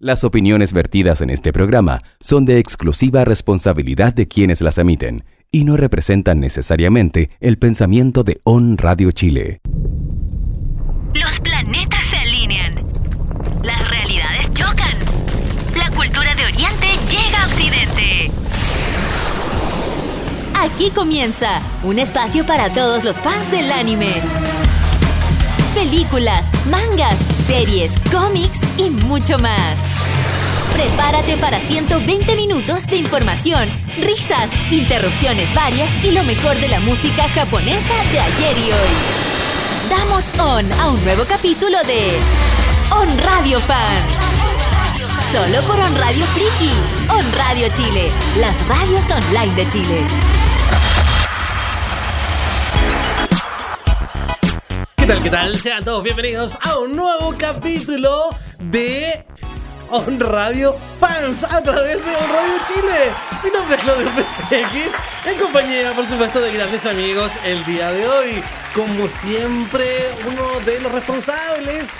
Las opiniones vertidas en este programa son de exclusiva responsabilidad de quienes las emiten y no representan necesariamente el pensamiento de On Radio Chile. Los planetas se alinean. Las realidades chocan. La cultura de Oriente llega a Occidente. Aquí comienza un espacio para todos los fans del anime. Películas, mangas, series, cómics y mucho más. Prepárate para 120 minutos de información, risas, interrupciones varias y lo mejor de la música japonesa de ayer y hoy. Damos on a un nuevo capítulo de On Radio Fans. Solo por On Radio Friki, On Radio Chile, las radios online de Chile. ¿Qué tal? ¿Qué tal? Sean todos bienvenidos a un nuevo capítulo de On Radio Fans a través de On Radio Chile. Mi nombre es Claudio PCX, en compañía, por supuesto, de grandes amigos el día de hoy. Como siempre, uno de los responsables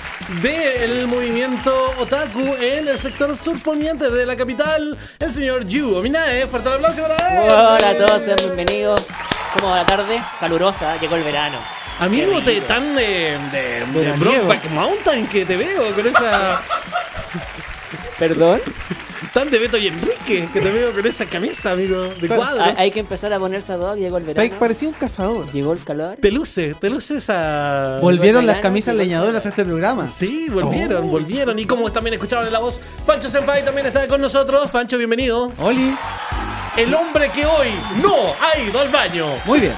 del movimiento otaku en el sector surponiente de la capital, el señor Yu Ominae. Fuerte el aplauso para él. Hola a todos, sean bienvenidos. Como la tarde, calurosa, llegó el verano. Amigo, te tan de, de, de Brokeback Mountain que te veo con esa. Perdón. tan de Beto y Enrique que te veo con esa camisa, amigo, de Hay, cuadros. hay que empezar a ponerse a dos, llegó el verano. parecía un cazador. Llegó el calor. Te luce, te luce esa. Volvieron las camisas leñadoras a este programa. Sí, volvieron, Oh. volvieron. Y como también escuchaban en la voz, Pancho Senpai también está con nosotros. Pancho, bienvenido. Oli, El hombre que hoy no ha ido al baño. muy bien.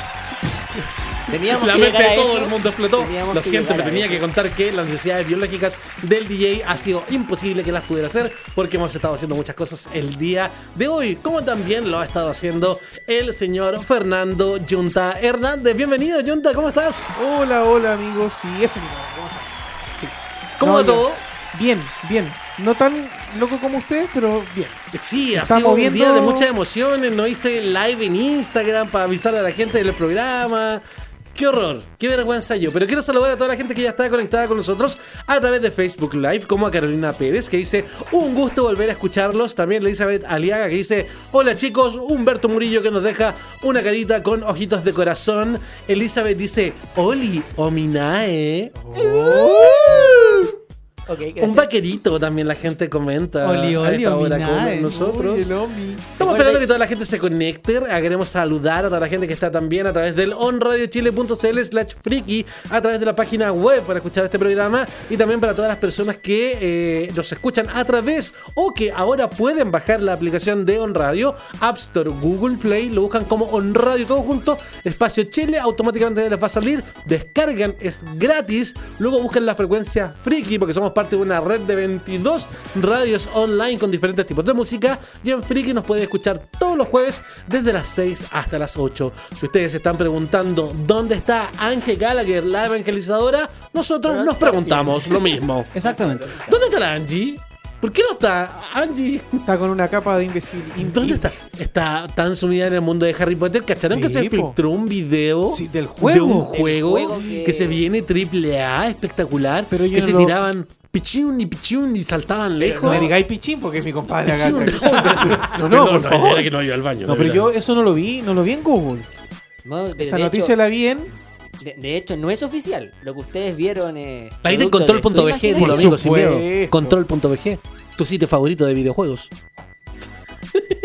Teníamos La que mente de todo eso. el mundo explotó. Teníamos Lo siento, me tenía eso. que contar que las necesidades biológicas del DJ ha sido imposible que las pudiera hacer porque hemos estado haciendo muchas cosas el día de hoy, como también lo ha estado haciendo el señor Fernando Junta Hernández. Bienvenido, Junta, ¿cómo estás? Hola, hola amigos. Sí, ese mismo. ¿Cómo están? ¿Cómo No, va todo? Bien, bien. No tan loco como usted, pero bien. Sí, ha sido un viendo- día de muchas emociones. No hice live en Instagram para avisar a la gente del programa. Qué horror, qué vergüenza yo. Pero quiero saludar a toda la gente que ya está conectada con nosotros a través de Facebook Live, como a Carolina Pérez, que dice, un gusto volver a escucharlos. También Elizabeth Aliaga, que dice, hola chicos, Humberto Murillo, que nos deja una carita con ojitos de corazón. Elizabeth dice, Oli, Ominae. Un vaquerito también la gente comenta Oli, a oli, esta hora ominae. con nosotros. Uy. Estamos esperando que toda la gente se conecte. Queremos saludar a toda la gente que está también a través del onradiochile.cl slash friki, a través de la página web para escuchar este programa y también para todas las personas que eh, nos escuchan a través o que ahora pueden bajar la aplicación de On Radio, App Store, Google Play, lo buscan como On Radio todo junto, espacio Chile, automáticamente les va a salir, descargan, es gratis, luego buscan la frecuencia friki porque somos parte de una red de 22 radios online con diferentes tipos de música y en friki nos puede escuchar todos los jueves desde las 6 hasta las 8. Si ustedes se están preguntando dónde está Ángel Gallagher, la evangelizadora, nosotros nos preguntamos lo mismo. Exactamente. ¿Dónde está la Angie? ¿Por qué no está Angie? Está con una capa de invisibilidad. ¿Dónde está? Está tan sumida en el mundo de Harry Potter. ¿Cacharon Sí, que se po. filtró un video Sí, del de juego. un juego, que... que- se viene triple A, espectacular? Pero yo que no se lo- tiraban pichún y pichún y saltaban lejos. No me digáis pichín porque es mi compadre acá. Pichún, No, no, por favor. Era que no iba al baño. No, pero verdad. yo eso no lo vi, no lo vi en Google. No, de, Esa de noticia hecho, la vi en. de, de hecho, no es oficial. Lo que ustedes vieron es. Ahí en producto de su control.bg, dilo amigo, sin miedo. Control.bg. Tu sitio favorito de videojuegos.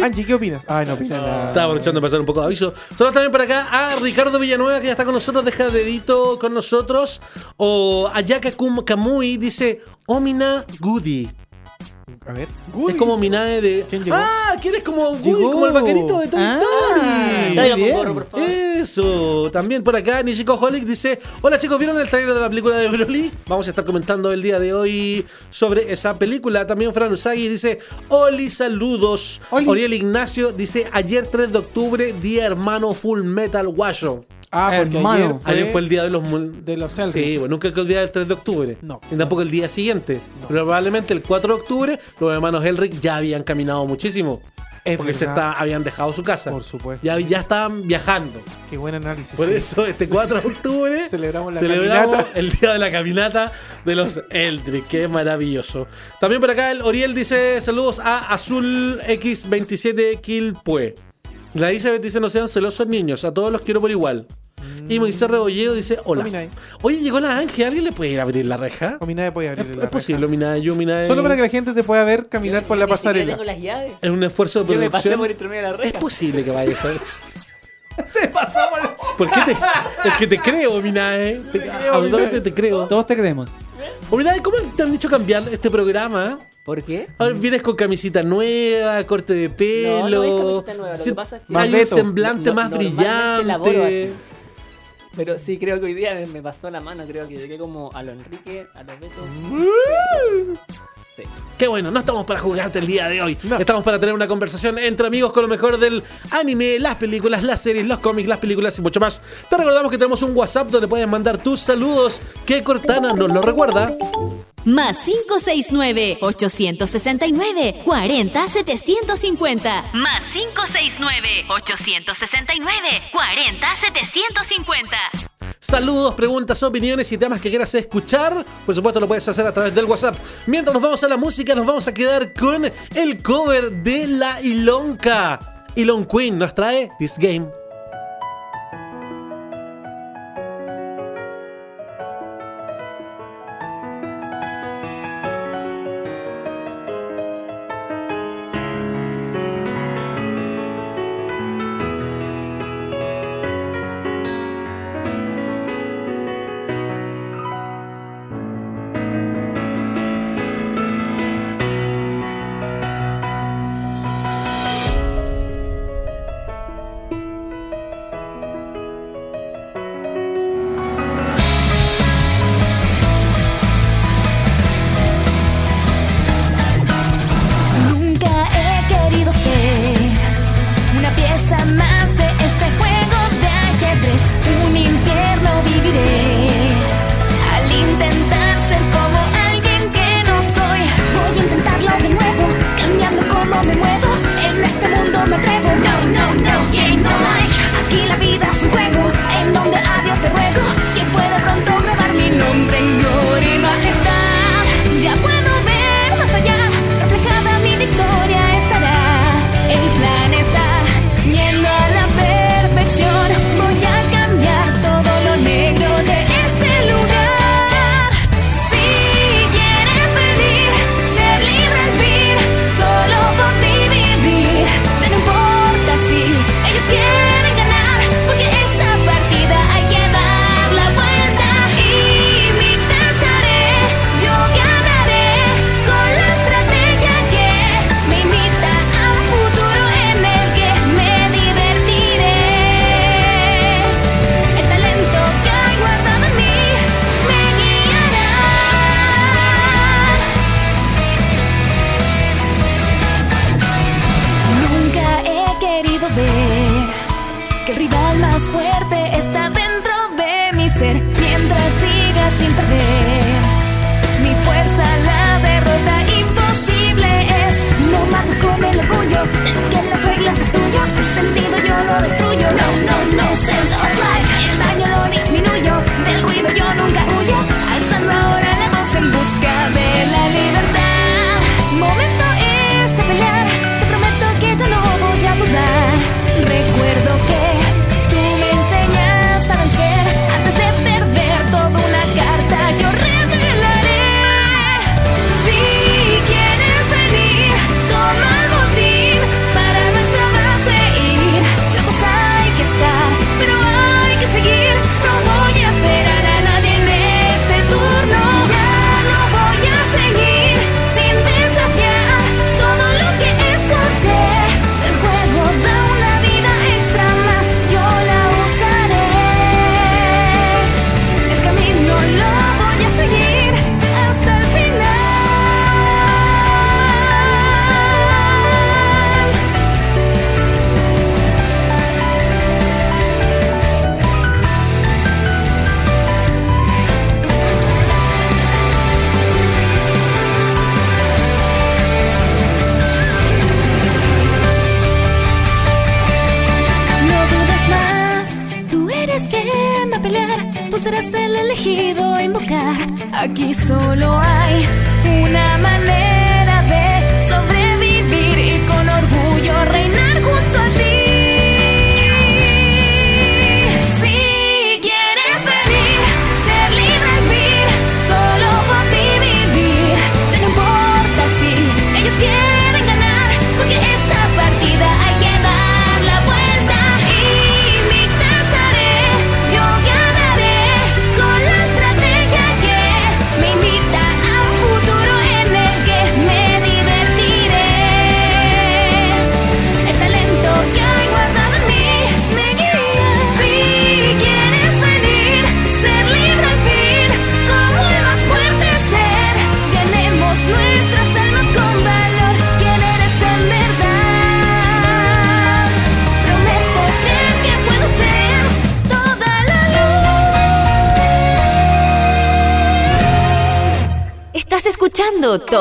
Angie, ¿qué opinas? Ay, no opina nada. Estaba aprovechando de pasar un poco de aviso. Saludos también por acá a Ricardo Villanueva, que ya está con nosotros, deja dedito con nosotros. O Ayaka Kum Kamui dice Omina Goody. A ver. Es como Minae de. ¿Quién llegó? ¡Ah! ¿Quién es como Woody? Llegó. Como el vaquerito de Toy Ah, Story. Muy bien. gorro, por favor. Eso, también por acá Nishiko Holic dice, hola chicos, ¿vieron el trailer de la película de Broly? Vamos a estar comentando el día de hoy sobre esa película. También Fran Usagi dice, Oli, saludos. Oli. Oriel Ignacio dice, ayer 3 de octubre, día hermano Full Metal Guayo. Ah, porque Hermano. ayer fue, Ayer fue el día de los... de los. Sí, bueno, nunca que el día del 3 de octubre. No. Y tampoco el día siguiente. Pero probablemente el 4 de octubre los hermanos Elric ya habían caminado muchísimo. Es porque se está, habían dejado su casa. Por supuesto. Ya, ya estaban viajando. Qué buen análisis. Por sí. eso, este 4 de octubre Celebramos la celebramos caminata. el día de la caminata de los Eldritch. Qué maravilloso. También por acá el Oriel dice saludos a Azul X27 Quilpue. La Elizabeth dice no sean celosos niños, a todos los quiero por igual. Y Moisés Rebolledo dice hola. Ominae. Oye, llegó la Ángel, ¿alguien le puede ir a abrir la reja? Ominae puede Es, abrir es la reja. posible, Ominae, yo, Ominae. Solo para que la gente te pueda ver caminar Yo por la pasarela. tengo las llaves. Es un esfuerzo de Yo me pasé producción. por entre medio de la Es reja. posible que vayas a ver. Se pasó por ¿Por qué te, es que te creo, Ominae. Te, creo, absolutamente Ominae. te creo. Todos te creemos. Ominae, ¿cómo te han dicho cambiar este programa? ¿Por qué? Ahora vienes con camisita nueva, corte de pelo. No, no es camiseta nueva, lo que pasa es que- hay un semblante No- más brillante. Pero sí, creo que hoy día me, me pasó la mano. Creo que llegué como a lo Enrique, a los Beto. Sí. Qué bueno, no estamos para jugarte el día de hoy. Estamos para tener una conversación entre amigos con lo mejor del anime, las películas, las series, los cómics, las películas y mucho más. Te recordamos que tenemos un WhatsApp donde puedes mandar tus saludos. Que Cortana nos lo recuerda. Más 569-869-40-750. Más 569-869-40-750. Saludos, preguntas, opiniones y temas que quieras escuchar. Por supuesto, lo puedes hacer a través del WhatsApp. Mientras nos vamos a la música, nos vamos a quedar con el cover de la Ilonka. Ilon Queen nos trae This Game.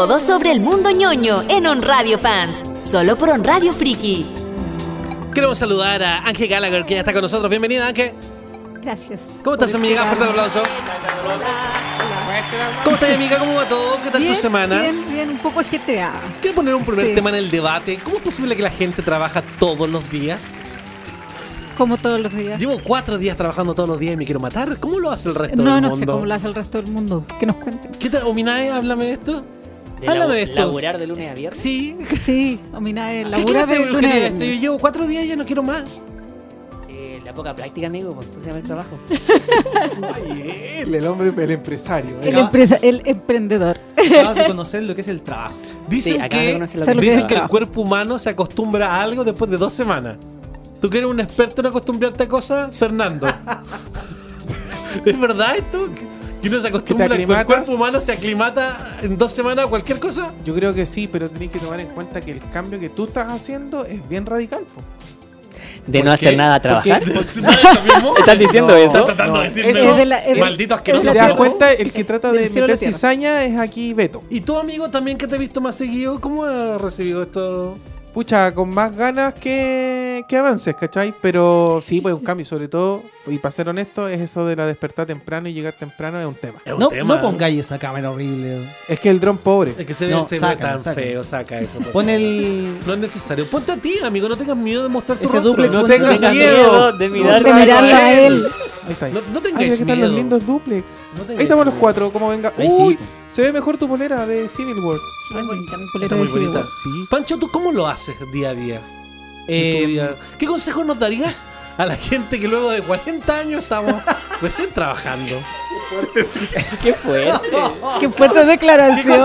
Todo sobre el mundo ñoño en On Radio Fans, solo por On Radio Friki. Queremos saludar a Ángel Gallagher, que ya está con nosotros. Bienvenida, Ángel. Gracias. ¿Cómo estás, amiga? Fuerte el aplauso. ¿Cómo estás, amiga? ¿Cómo va todo? ¿Qué tal Bien, tu semana? Bien, bien, un poco ajetreada. Quiero poner un primer Sí. tema en el debate. ¿Cómo es posible que la gente trabaja todos los días? Como todos los días. Llevo cuatro días trabajando todos los días y me quiero matar. ¿Cómo lo hace el resto No, del no mundo? sé cómo lo hace el resto del mundo. Que nos cuenten. ¿Qué tal, Ominae? Háblame de esto. De Háblame labu- de esto. Laburar de lunes a viernes. Sí. Sí, Ominae, la ¿Qué clase de lunes a brujería es esto? Yo viernes. llevo cuatro días y ya no quiero más. Eh, la poca práctica, amigo, pues eso se llama el trabajo. Ay, él, el hombre, el empresario. ¿eh? El, empresa, el emprendedor. Acabas de conocer lo que es el trabajo. Dicen Sí, acabas de que, conocer lo que dicen que el trabajo. cuerpo humano se acostumbra a algo después de dos semanas. ¿Tú que eres un experto en acostumbrarte a cosas, Fernando? ¿Es verdad esto? ¿Que uno se acostumbra, que el cuerpo humano se aclimata en dos semanas a cualquier cosa? Yo creo que sí, pero tenéis que tomar en cuenta que el cambio que tú estás haciendo es bien radical. po. De ¿Por no hacer qué? nada a trabajar. ¿No? ¿Estás diciendo No, eso? ¿Estás tratando de eso eso? es de la- es Maldito asqueroso. te das cuenta, el que trata de meter cizaña es aquí Beto. ¿Y tu amigo también que te he visto más seguido? ¿Cómo ha recibido esto? Pucha, con más ganas que, que avances, ¿cachai? Pero sí, pues un cambio, sobre todo, y para ser honesto, es eso de la despertar temprano y llegar temprano es un tema. Es un No, tema. no pongáis esa cámara horrible. Es que el dron pobre. Es que se ve, No, se ve sácalo, tan feo, saca eso. por Pon el. No es necesario. Ponte a ti, amigo, no tengas miedo de mostrar tu Ese rostro. duplex No tengas Tengas miedo. de mirar. De mirarlo a él. Ahí está. ahí. No, no Ay, tengáis aquí están los lindos duplex. No Ahí estamos los cuatro, como venga. Ahí sí. Uy, se ve mejor tu polera de Civil War. Ay, bonita mi Está polera muy de Civil bonita. War. Sí. Pancho, ¿tú cómo lo haces día a día? Eh, vida? ¿Qué consejos nos darías a la gente que luego de 40 años estamos recién trabajando? Qué fuerte. Qué fuertes declaraciones,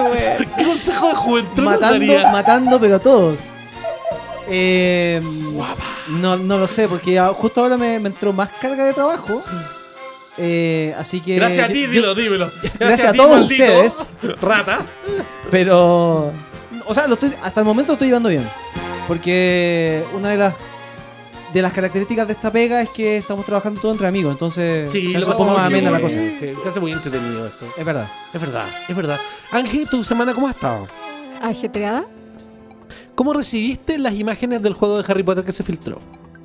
güey. ¿Qué consejo de juventud nos matando, darías? matando, pero a todos. Eh, no, no lo sé, porque justo ahora me, me entró más carga de trabajo. Eh, así que. Gracias a ti, yo- dilo, dímelo. Gracias, Gracias a ti, todos maldito. ustedes. Ratas. Pero. O sea, lo estoy, hasta el momento lo estoy llevando bien. Porque una de las de las características de esta pega es que estamos trabajando todo entre amigos. Entonces Sí, se lo hace un pasamos poco más amena la cosa. sí, se hace muy entretenido esto. Es verdad. Es verdad, es verdad. Ángel, ¿tu semana cómo ha estado? ¿Ajetreada? ¿Cómo recibiste las imágenes del juego de Harry Potter que se filtró?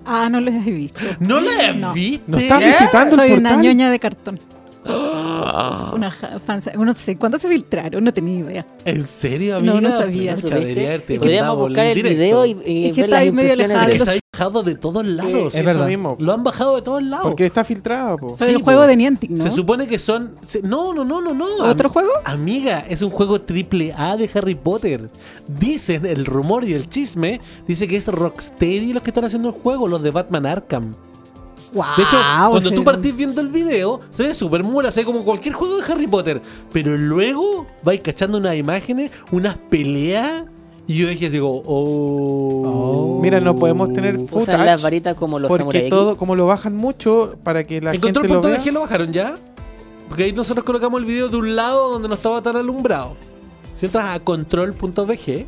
Ah, no los he visto. ¿No las No. viste? ¿No estás visitando Soy el una portal? ñoña de cartón. Una ja- fan, no sé, ¿cuándo se filtraron? No tenía idea. ¿En serio, amiga? No, no sabía. Pucha, debería Podríamos buscar el directo. video y, y Es que ver está las ahí medio se ha bajado de todos lados. Es Es verdad. mismo. Lo han bajado de todos lados. Porque está filtrado, po. Sí, el juego po. de Niantic, ¿no? Se supone que son. se- no, no, no, no, no. ¿Otro Am- juego? Amiga, es un juego triple A de Harry Potter. Dicen, el rumor y el chisme, dice que es Rocksteady los que están haciendo el juego, los de Batman Arkham. Wow, De hecho, cuando tú partís viendo el video, se ve súper mula, se ve como cualquier juego de Harry Potter. Pero luego vais cachando unas imágenes, unas peleas, y yo dije, digo, oh. Mira, no podemos tener Usan footage las varitas como los porque todo, como lo bajan mucho para que la ¿En gente lo vea. control.bg lo bajaron ya? Porque ahí nosotros colocamos el video de un lado donde no estaba tan alumbrado. Si entras a control.bg,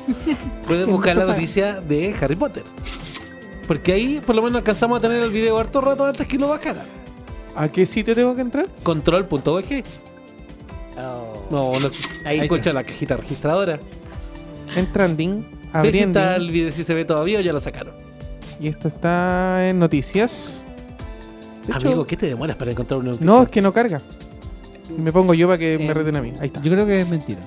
puedes buscar la noticia de Harry Potter. Porque ahí por lo menos alcanzamos a tener el video harto rato antes que lo bajaran. ¿A qué sitio tengo que entrar? Control.bg. Oh. No, no. Ahí escucha la cajita registradora. En trending, abriendo. está el video, si se ve todavía o ya lo sacaron. Y esto está en noticias. De hecho, Amigo, ¿qué te demoras para encontrar una noticia? no, es que no carga. Me pongo yo para que Eh, me reten a mí. Ahí está. Yo creo que es mentira.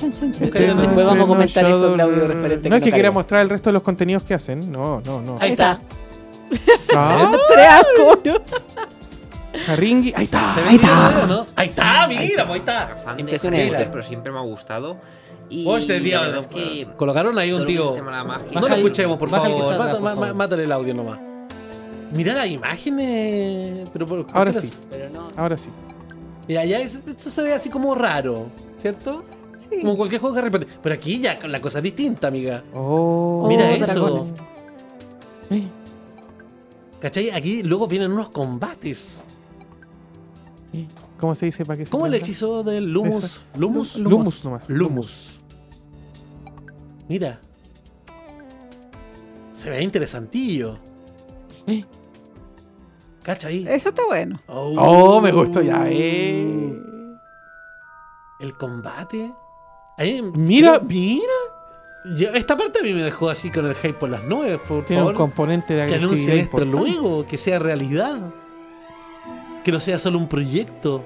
Chan, chan, chan, chan, Después- chan. después vamos a comentar eso, Claudio, referente No es que que no quiera mostrar el resto de los contenidos que hacen. No, no, no. Ahí está. Ah, Tres asco, ¿no? Ahí está. ¿Te Ahí está. video, no? Ahí está, mira, pues ahí está. Impresionante. Pero siempre me ha gustado. Y la verdad es que colocaron ahí un tío. No lo escuchemos, por favor. favor. Mátale el audio nomás. Mira las imágenes. Pero ¿por Ahora sí. Pero no. Ahora sí. Mira, ya es- esto se ve así como raro, ¿cierto? Sí. Como cualquier juego de Harry Potter. Pero aquí ya la cosa es distinta, amiga. Oh. Mira Oh, eso. dragones. ¿Cachai? Aquí luego vienen unos combates. ¿Cómo se dice para qué se ¿Cómo el hechizo del Lumus? ¿Lumus? Lu- Lumus nomás. Lumus. Mira. Se ve interesantillo. ¿Cachai? Eso está bueno. Oh, me gustó ya. Eh. El combate. Ahí- Mira, mira. Yo- esta parte a mí me dejó así con el hype por las nubes, por Tiene un componente de que agresividad anuncien esto importante. luego, que sea realidad. Que no sea solo un proyecto.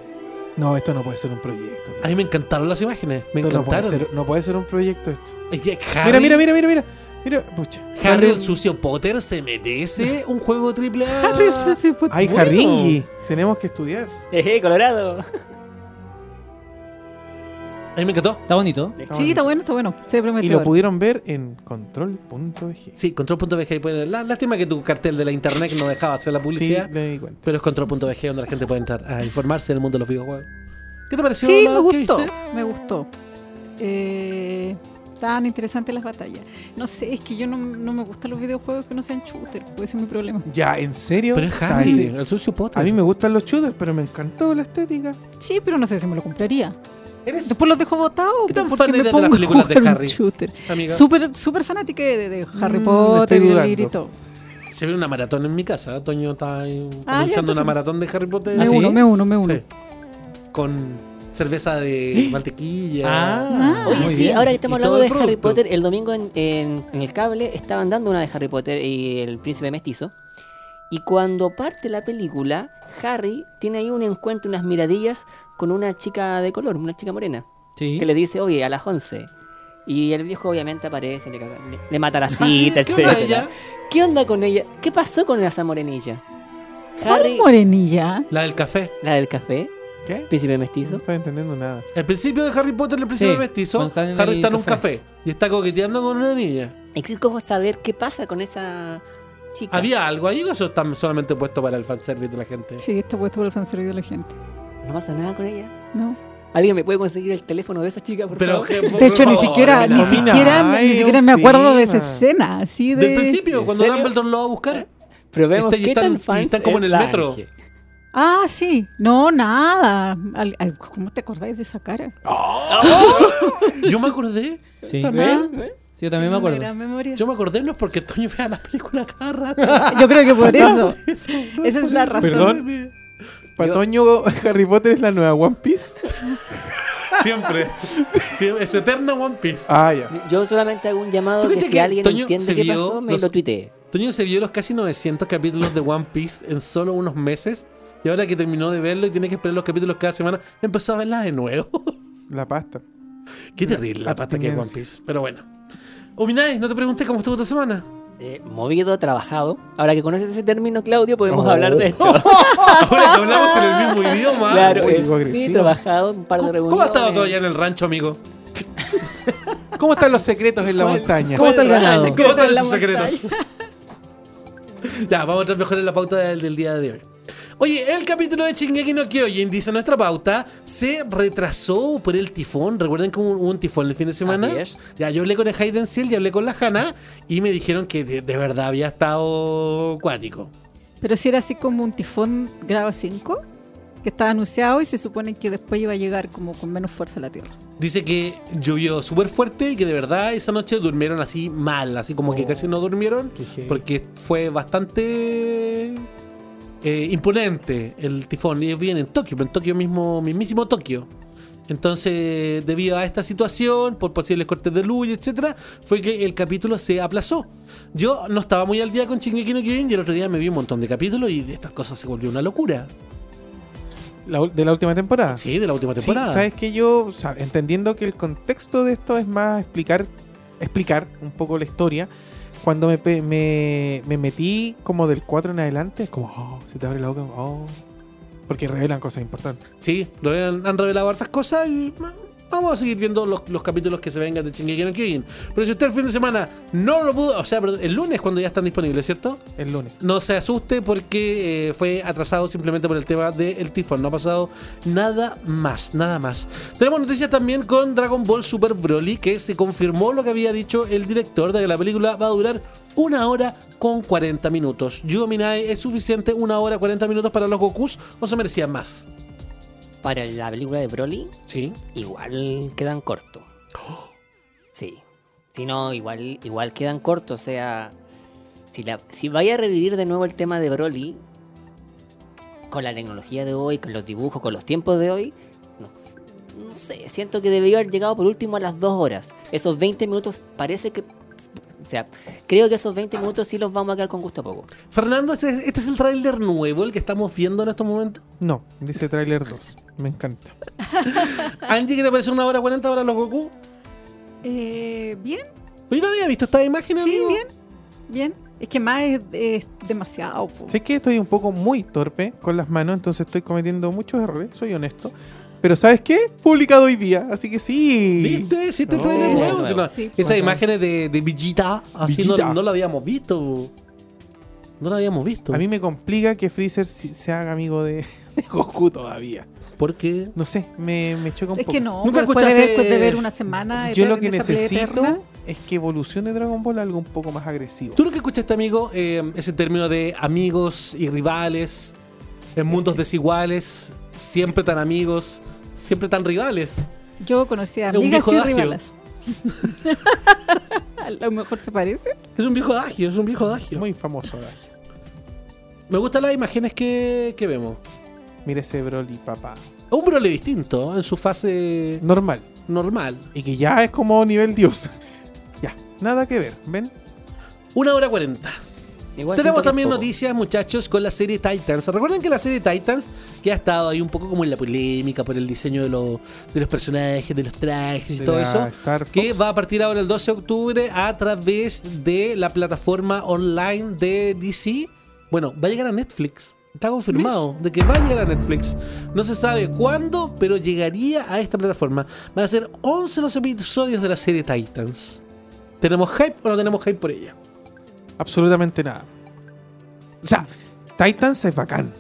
No, esto no puede ser un proyecto. A mí me encantaron las imágenes. Me Esto no puede, encantaron. ser, no puede ser un proyecto esto. Que Harry, Mira, mira, mira, mira, mira. Mira, pucha. Harry el sucio Potter se merece un juego triple A. Harry se- se fue- Ay, Bueno. Jarringui. Tenemos que estudiar. Eje, Colorado. A mí me encantó. Está bonito. Sí, está bueno, está bueno. Se Y prometió. lo pudieron ver en control.bg. Sí, control.bg. Lástima que tu cartel de la internet no dejaba hacer la Sí, publicidad. me di cuenta. Pero es control.bg donde la gente puede entrar a informarse del mundo de los videojuegos. ¿Qué te pareció? Sí, la me gustó. viste? Me gustó. Eh, tan interesantes las batallas. No sé, es que yo no, no me gustan los videojuegos que no sean shooter. Puede ser mi problema. Ya, ¿en serio? Pero es Harry, sí. el sucio Potter. A mí me gustan los shooters, pero me encantó la estética. Sí, pero no sé si me lo compraría. ¿Eres Después los dejo botados ¿Qué tan porque fan me eres de pongo las películas de Harry? shooter. Súper súper fanática de, de Harry Mm, Potter y el dudando. librito. Se ve una maratón en mi casa. Toño está ahí Ah, ya, una maratón de Harry Potter. Me ¿Ah, sí? uno, me uno, me uno. Sí. Con cerveza de mantequilla. Ah, Oye, muy sí, bien. ahora que estamos hablando de Harry. Potter, el domingo en, en- en el cable estaban dando una de Harry Potter y el príncipe mestizo. Y cuando parte la película, Harry tiene ahí un encuentro, unas miradillas con una chica de color, una chica morena, Sí. que le dice, oye, a las 11. Y el viejo obviamente aparece, le, caga- le- le mata la cita, ¿qué onda etc. ¿Qué onda con ella? ¿Qué pasó con esa morenilla? ¿Cuál Harry, morenilla? La del café. la del café, ¿Qué? príncipe No mestizo. estoy entendiendo nada. El principio de Harry Potter, el principio Sí, mestizo. Harry está en un café. café y está coqueteando con una niña. Existe como saber qué pasa con esa chica. ¿Había algo ahí o eso está solamente puesto para el fanservice de la gente? Sí, está puesto por el fanservice de la gente. No pasa nada con ella. No. ¿Alguien me puede conseguir el teléfono de esa chica, por Pero favor? que- por De hecho, ni siquiera, ni siquiera, ay, ni siquiera me acuerdo de esa escena, así de. Del principio, ¿En cuando serio? Dumbledore lo va a buscar. Probemos Está- y qué están- tan y fans están como en el metro. Ángel. Ah, sí. No, nada. Al- al- ¿Cómo te acordáis de esa cara? Yo me acordé. Sí. También. Sí, yo también me acuerdo. Una gran memoria. Yo me acordé no es porque Toño vea las películas cada rato. Yo creo que por eso. Esa es la razón. Perdón. Patoño Harry Potter es la nueva One Piece. Siempre. Siempre. Es su eterna One Piece. Ah, ya. Yo solamente hago un llamado ¿Tú que si que alguien Toño entiende se qué vio pasó, me los- lo tuitee. Toño se vio los casi 900 capítulos de One Piece en solo unos meses. Y ahora que terminó de verlo y tiene que esperar los capítulos cada semana, empezó a verlas de nuevo. La pasta. Qué terrible la pata que es One. Piece. Pero bueno. Ominay, no te pregunté cómo estuvo tu semana. Eh, movido, trabajado. Ahora que conoces ese término, Claudio, podemos Oh. hablar de esto. Ahora que hablamos en el mismo idioma. claro, Uy, eh, sí, trabajado, un par de ¿Cómo, reuniones. cómo ha estado todo allá en el rancho, amigo? ¿Cómo están los secretos en la montaña? ¿Cómo está el ganado? ¿Cómo están esos secretos? ya, vamos a entrar mejor en la pauta del, del día de hoy. Oye, el capítulo de Shingeki no Kyojin, dice nuestra pauta, se retrasó por el tifón. ¿Recuerden que hubo un tifón el fin de semana? Así es. Ya, yo hablé con el Hayden Seal y hablé con la Hanna y me dijeron que de, de verdad había estado cuático. Pero si era así como un tifón grado 5, que estaba anunciado y se supone que después iba a llegar como con menos fuerza a la Tierra. Dice que llovió súper fuerte y que de verdad esa noche durmieron así mal, así como que casi no durmieron porque fue bastante eh, imponente el tifón. Y viene en Tokio, pero en Tokio mismo, mismísimo Tokio. Entonces, debido a esta situación, por posibles cortes de luz, etcétera, fue que el capítulo se aplazó. Yo no estaba muy al día con Shingeki no Kyojin y el otro día me vi un montón de capítulos y de estas cosas se volvió una locura. La de la última temporada. Sí, de la última Sí, temporada. sabes que yo, o sea, entendiendo que el contexto de esto es más explicar, explicar un poco la historia. Cuando me, me, me metí como del 4 en adelante, es como, oh, se te abre la boca, oh. Porque revelan cosas importantes. Sí, han, revelado hartas cosas y vamos a seguir viendo los, los capítulos que se vengan de Shingeki no Kyojin. Pero si usted el fin de semana no lo pudo, o sea, perdón, el lunes cuando ya están disponibles, ¿cierto? El lunes. No se asuste porque eh, fue atrasado simplemente por el tema del tifón. No ha pasado nada más, nada más. Tenemos noticias también con Dragon Ball Super Broly, que se confirmó lo que había dicho el director de que la película va a durar una hora con 40 minutos. Yugo Minae, ¿es suficiente una hora 40 minutos para los Gokus o se merecían más? Para la película de Broly, Sí. igual quedan cortos. Sí. Si no, igual, igual quedan cortos. O sea, si, la, si vaya a revivir de nuevo el tema de Broly, con la tecnología de hoy, con los dibujos, con los tiempos de hoy, no, no sé, siento que debería haber llegado por último a las dos horas. Esos 20 minutos parece que... O sea, creo que esos 20 minutos sí los vamos a quedar con gusto a poco. Fernando, ¿este es, este es el tráiler nuevo, el que estamos viendo en estos momentos? No, dice Trailer 2. Me encanta. Angie, ¿qué te parece una hora 40 para los Goku? Eh, bien, Yo no había visto esta imagen, sí, amigo. bien, bien. Es que más es, es demasiado. po. Sé que estoy un poco muy torpe con las manos, entonces estoy cometiendo muchos errores, soy honesto. Pero ¿sabes qué? Publicado hoy día, así que sí. ¿Viste? Si este No. trailer Sí, nuevo. no- Sí. Esas Ajá. imágenes de, de Vegeta, así. No, no lo habíamos visto. No lo habíamos visto. A mí me complica que Freezer se haga amigo de, de Goku todavía. Porque No sé, me, me choca un Es poco. que no, ¿Nunca después de, ver, escuchaste- después de ver una semana Yo lo que necesito es que evolucione Dragon Ball a algo un poco más agresivo. tú lo que escuchaste, amigo, eh, ese término de amigos y rivales, en mundos desiguales, siempre tan amigos, siempre tan rivales. yo conocía Es un amigas viejo y adagio. rivalas. a lo mejor se parece. Es un viejo adagio, es un viejo adagio. Muy famoso. Adagio. Me gustan las imágenes que, que vemos. Mira ese Broly, papá. Es un Broly distinto, en su fase Normal. normal. Y que ya es como nivel dios. ya, nada que ver, ¿ven? Una hora cuarenta. Igual Tenemos también noticias, muchachos, con la serie Titans. Recuerden que la serie Titans, que ha estado ahí un poco como en la polémica por el diseño de, lo- de los personajes, de los trajes y De todo eso, que va a partir ahora el 12 de octubre a través de la plataforma online de DC. Bueno, va a llegar a Netflix. Está confirmado de que va a llegar a Netflix. No se sabe cuándo, pero llegaría a esta plataforma. Van a ser 11 los episodios de la serie Titans. ¿Tenemos hype o no tenemos hype por ella? Absolutamente nada. O sea, Titans es bacán.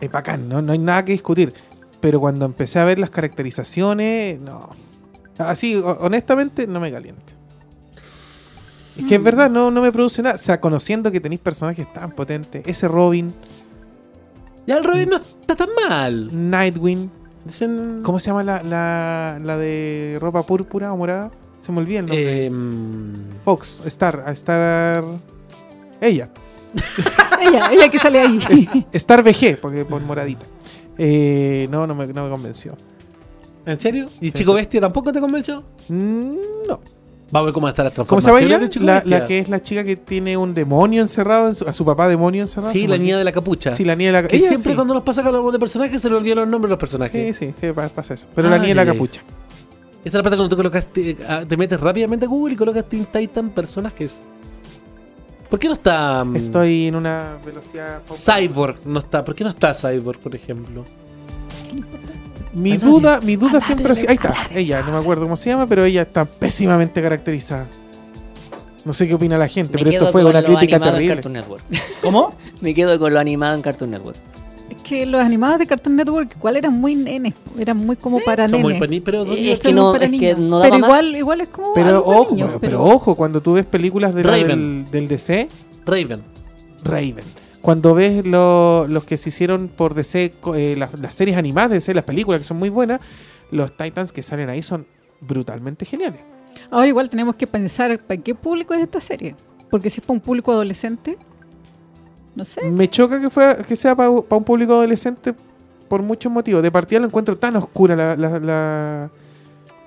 Es bacán, no, no hay nada que discutir. Pero cuando empecé a ver las caracterizaciones, no. Así, ho- honestamente, no me calienta. Es que es verdad, no, no me produce nada. O sea, conociendo que tenéis personajes tan potentes. Ese Robin, Ya el Robin no está tan mal. Nightwing. ¿Cómo se llama la, la, la de ropa púrpura o morada? Se me olvida el nombre. Em, Fox, Star, Star. Ella. ella, ella que sale ahí. Star VG, porque por moradita. Eh, no, no me, no me convenció. ¿En serio? ¿Y Sí, Chico sí. Bestia tampoco te convenció? Mm, no. Vamos a ver cómo están las ¿Cómo se transformaciones de Chico La, Bestia. la que es la chica que tiene un demonio encerrado, en su- a su papá demonio encerrado. Sí, la niña de la capucha. Sí, la niña de la ella siempre sí. cuando nos pasa que hablamos de personajes se le olvidan los nombres de los Sí, personajes. sí, sí, pa- pasa eso. Pero la Ay, niña de la capucha. Esta es la parte cuando tú colocas, te, ah, te metes rápidamente a Google y colocas Teen Titan personajes. ¿Por qué no está mm, Estoy en una velocidad. Cyborg? No está. ¿Por qué no está Cyborg, por ejemplo? Mi A duda, mi duda siempre ha sido. Ahí está, ella, no me acuerdo cómo se llama, pero ella está pésimamente caracterizada. No sé qué opina la gente, Me pero esto quedo fue con una lo crítica animado en terrible. Cartoon Network. ¿Cómo? Me quedo con lo animado en Cartoon Network. Es que los animados de Cartoon Network igual eran muy nenes, eran muy como para Son nenes. pero Eh, es que no- para es que niños. no daba pero más. igual, igual es como Pero algo ojo, niños, pero... ojo, cuando tú ves películas de Raven. del, del DC, Raven. Raven. Cuando ves lo- los que se hicieron por DC, eh, las, las series animadas de DC, las películas que son muy buenas, los Titans que salen ahí son brutalmente geniales. Ahora igual tenemos que pensar para qué público es esta serie. Porque si es para un público adolescente, no sé. Me choca que, fue, que sea para un público adolescente por muchos motivos. De partida lo encuentro tan oscura la... la- la-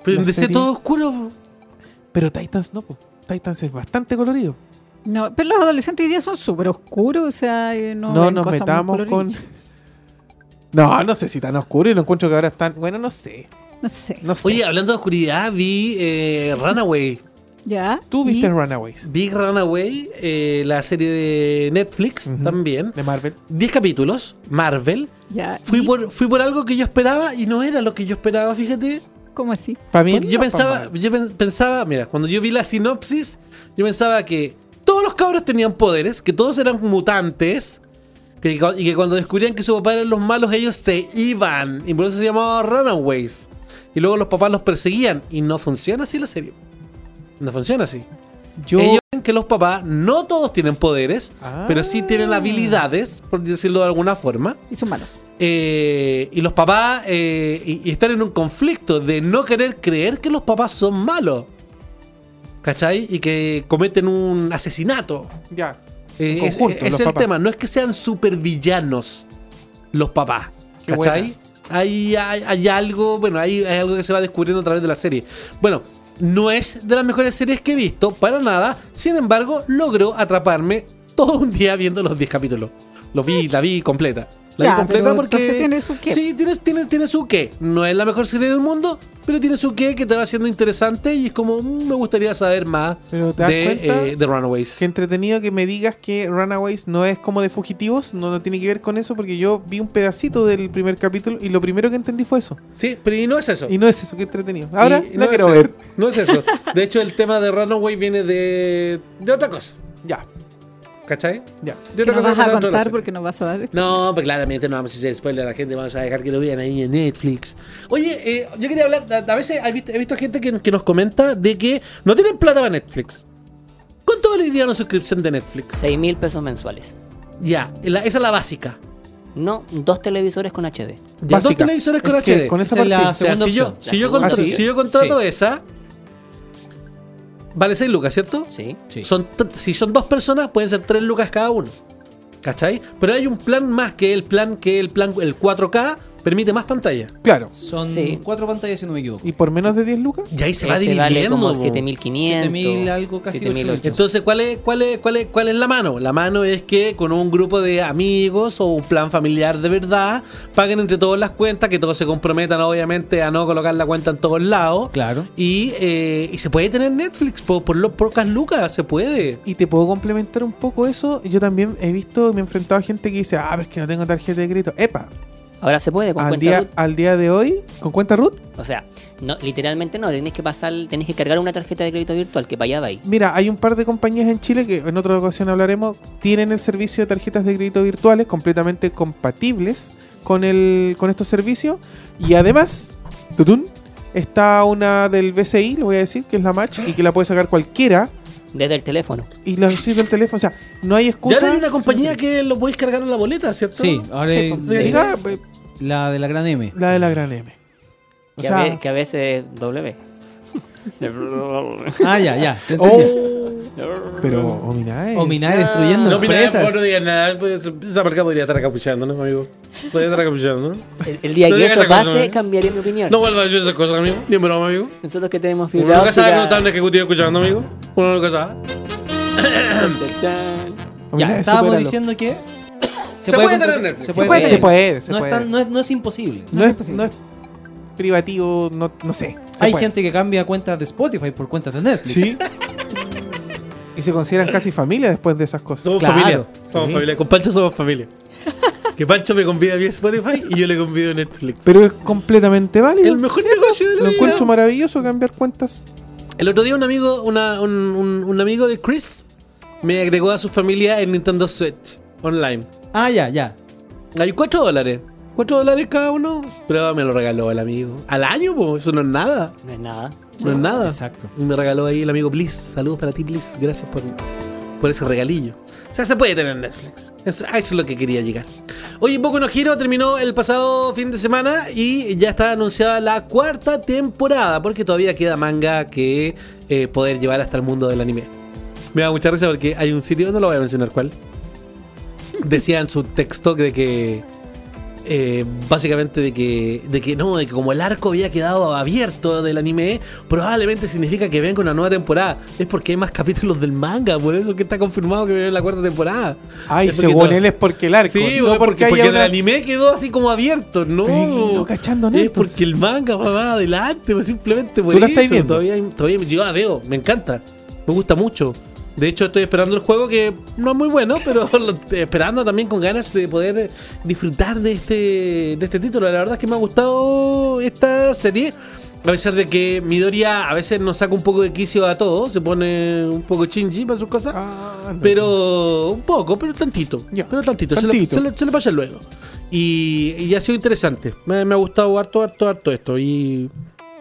Pero todo oscuro. Pero Titans no, po. Titans es bastante colorido. No, pero los adolescentes hoy día son súper oscuros, o sea, eh, no, No, ven nos cosas muy metamos con... No, no sé si tan oscuro y lo encuentro que ahora están. Bueno, no sé. No sé. No sé. Oye, hablando de oscuridad, vi eh, Runaway. ¿Ya? tú ¿Y? viste Runaways Vi Runaway, eh, la serie de Netflix también. de Marvel. 10 capítulos, Marvel. ¿Ya? Fui por, fui por algo que yo esperaba y no era lo que yo esperaba, fíjate. ¿Cómo así? Para mí, yo pensaba, pa' yo pen- pensaba, mira, cuando yo vi la sinopsis, yo pensaba que todos los cabros tenían poderes, que todos eran mutantes, que, y que cuando descubrían que su papá eran los malos, ellos se iban. Y por eso se llamaba Runaways. Y luego los papás los perseguían. Y no funciona así la serie. No funciona así. Yo, Ellos ven que los papás no todos tienen poderes, Ah. pero sí tienen habilidades, por decirlo de alguna forma. Y son malos. Eh, y los papás eh, y, y están en un conflicto de no querer creer que los papás son malos. ¿Cachai? Y que cometen un asesinato. ya. Eh, es conjunto, es los el papás. tema. No es que sean supervillanos los papás. ¿Cachai? hay, hay algo, bueno, hay, hay algo que se va descubriendo a través de la serie. Bueno, no es de las mejores series que he visto, para nada. Sin embargo, logró atraparme todo un día viendo los 10 capítulos. Los vi, la vi completa. La Ya, vi completa pero porque. tiene su qué. Sí, tiene, tiene, tiene su qué. No es la mejor serie del mundo, pero tiene su qué que te va haciendo interesante y es como, mm, me gustaría saber más Pero ¿te das de, cuenta? eh, de Runaways. Qué entretenido que me digas que Runaways no es como de fugitivos, no, no tiene que ver con eso, porque yo vi un pedacito del primer capítulo y lo primero que entendí fue eso. Sí, pero y no es eso. Y no es eso, qué entretenido. Ahora Y la no quiero es ver. eso. No es eso. De hecho, el tema de Runaway viene de, de otra cosa. Ya, ¿Cachai? ya. Otra nos vas que a contar porque nos vas a dar. No, pues claramente no vamos a hacer spoiler a la gente, vamos a dejar que lo vean ahí en Netflix. Oye, eh, yo quería hablar, a, a veces he visto, he visto gente que, que nos comenta de que no tienen plata para Netflix. ¿Cuánto valdría una suscripción de Netflix? 6 mil pesos mensuales. Ya, la- esa es la básica. No, dos televisores con HD. Ya, dos televisores con Es que HD. con esa Esa es la parte- O sea, segunda si yo, si yo contrato, opción. si yo contrato Sí. esa, vale 6 lucas, ¿cierto? Sí. Sí. Son, si son dos personas, pueden ser 3 lucas cada uno. ¿Cachai? Pero hay un plan más que el plan que el plan el 4K permite más pantalla. Claro. Son Sí. cuatro pantallas, si no me equivoco. ¿Y por menos de 10 lucas? Y ahí se va Ese vale dividiendo. como po. 7500. 7000 algo, casi 7800. Entonces, ¿cuál es, cuál, es, cuál, es, ¿cuál es la mano? La mano es que con un grupo de amigos o un plan familiar de verdad paguen entre todos las cuentas, que todos se comprometan obviamente a no colocar la cuenta en todos lados. Claro. Y, eh, y se puede tener Netflix por, por lo pocas lucas, se puede. Y te puedo complementar un poco eso. Yo también he visto, me he enfrentado a gente que dice, ah, pero es que no tengo tarjeta de crédito. Epa, Ahora se puede con al cuenta día, root. al día de hoy, con cuenta root, O sea, no, literalmente no, tenés que pasar, tenés que cargar una tarjeta de crédito virtual que para allá va ahí. Mira, hay un par de compañías en Chile que en otra ocasión hablaremos, tienen el servicio de tarjetas de crédito virtuales completamente compatibles con el con estos servicios y además, tutún, está una del BCI, lo voy a decir, que es la Match y que la puede sacar cualquiera Desde el teléfono. y la sirve el teléfono, o sea, no hay excusa. Ya hay una compañía que lo podéis cargar en la boleta, ¿cierto? Sí, ahora Sí, hay- pues, sí. la de la gran M. la de la gran M. O Que, sea, a, que a veces W. Ah, ya, ya. se oh, pero Ominae. Ominae destruyendo No, empresas. vos no digas nada, pues, esa marca podría estar acapuchando, ¿no, amigo? Podría estar acapuchando, ¿no? El, el día No que eso pase, ¿no? cambiaría mi opinión. No vuelvas a decir esas cosas, amigo. Ni broma, amigo. Nosotros que tenemos Uno fibra nunca sabe que no está un ejecutivo escuchando, amigo. Uno nunca sabe. Ya, estábamos diciendo que. Se puede comprar- tener Netflix. Se Se puede. puede. Se puede, se no, puede. Es tan- no, es, no es imposible. no, es, no es privativo, no, no sé. Hay puede. gente que cambia cuentas de Spotify por cuentas de Netflix. Sí. y se consideran casi familia después de esas cosas. Somos Claro. familia. Somos Sí. familia. Con Pancho somos familia. Que Pancho me convida a mi Spotify y yo le convido a Netflix. Pero es completamente válido. el mejor negocio de la Lo vida. encuentro maravilloso cambiar cuentas. El otro día un amigo, una- un, un- un amigo de Chris me agregó a su familia en Nintendo Switch online. Ah, ya, ya. Hay 4 dólares. 4 dólares cada uno. Pero me lo regaló el amigo. Al año, po. Eso no es nada. No es nada. No es nada. Exacto. Y me regaló ahí el amigo Bliss. Saludos para ti, Bliss. Gracias por, por ese regalillo. O sea, se puede tener Netflix. Eso, a eso es lo que quería llegar. Oye, Poco no Giro terminó el pasado fin de semana y ya está anunciada la cuarta temporada. Porque todavía queda manga que eh, poder llevar hasta el mundo del anime. Me da mucha risa porque hay un sitio, no lo voy a mencionar cuál. Decía en su texto de que eh, básicamente de que, de que no, de que como el arco había quedado abierto del anime, probablemente significa que venga una nueva temporada. Es porque hay más capítulos del manga, por eso que está confirmado que viene la cuarta temporada. Ay, según él es porque el arco. Sí, no porque, el anime quedó así como abierto, no. Pero, no cachando es porque el manga va más adelante, pues simplemente por ¿Tú la eso. estás viendo? Todavía, todavía yo la veo, me encanta, me gusta mucho. De hecho, estoy esperando el juego que no es muy bueno, pero lo estoy esperando también con ganas de poder disfrutar de este, de este título. La verdad es que me ha gustado esta serie. A pesar de que Midoriya a veces nos saca un poco de quicio a todos, se pone un poco chingy para sus cosas. Ah. Pero un poco, pero tantito. Pero tantito. Se, Tantito. le, se le- se le pasa luego. Y, y ha sido interesante. Me, me ha gustado harto, harto, harto esto. Y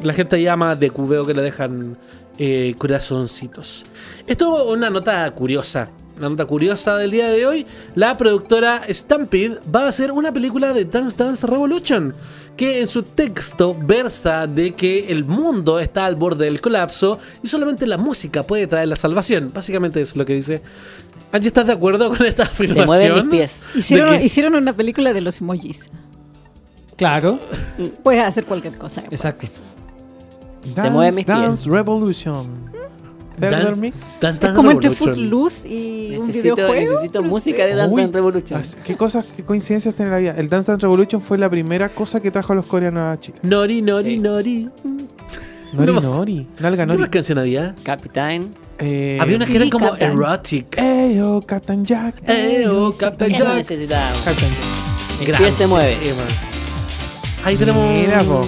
la gente llama de cubeo que le dejan eh, corazoncitos. Esto es una nota curiosa. Una nota curiosa del día de hoy. La productora Stampede va a hacer una película de Dance Dance Revolution. Que en su texto versa de que el mundo está al borde del colapso y solamente la música puede traer la salvación. Básicamente eso es lo que dice. Angie, ¿estás de acuerdo con esta Se afirmación? mueven mis pies. Hicieron una película de los emojis. Claro. Puedes hacer cualquier cosa. Exacto. Dance, mueven mis pies. Dance Revolution. Third Dance- Mix. Dance Es Dance como entre Revolution. Footloose y un Necesito, videojuego. necesito música de Dance Uy, Dance Revolution. ¿Qué cosas, qué coincidencias tiene la vida? El Dance Dance Revolution fue la primera cosa que trajo a los coreanos a Chile. Nori, Nori, Sí. Nori. Nori No. Nori. Nalga ¿Qué Nori. más canción había? Captain. Eh, había unas sí, que eran como Captain. erotic. Eyo, Captain Jack. Eyo, Captain Eso Jack. necesita. Captain Jack. Pie se mueve. tema. Ahí tenemos. Mira, po.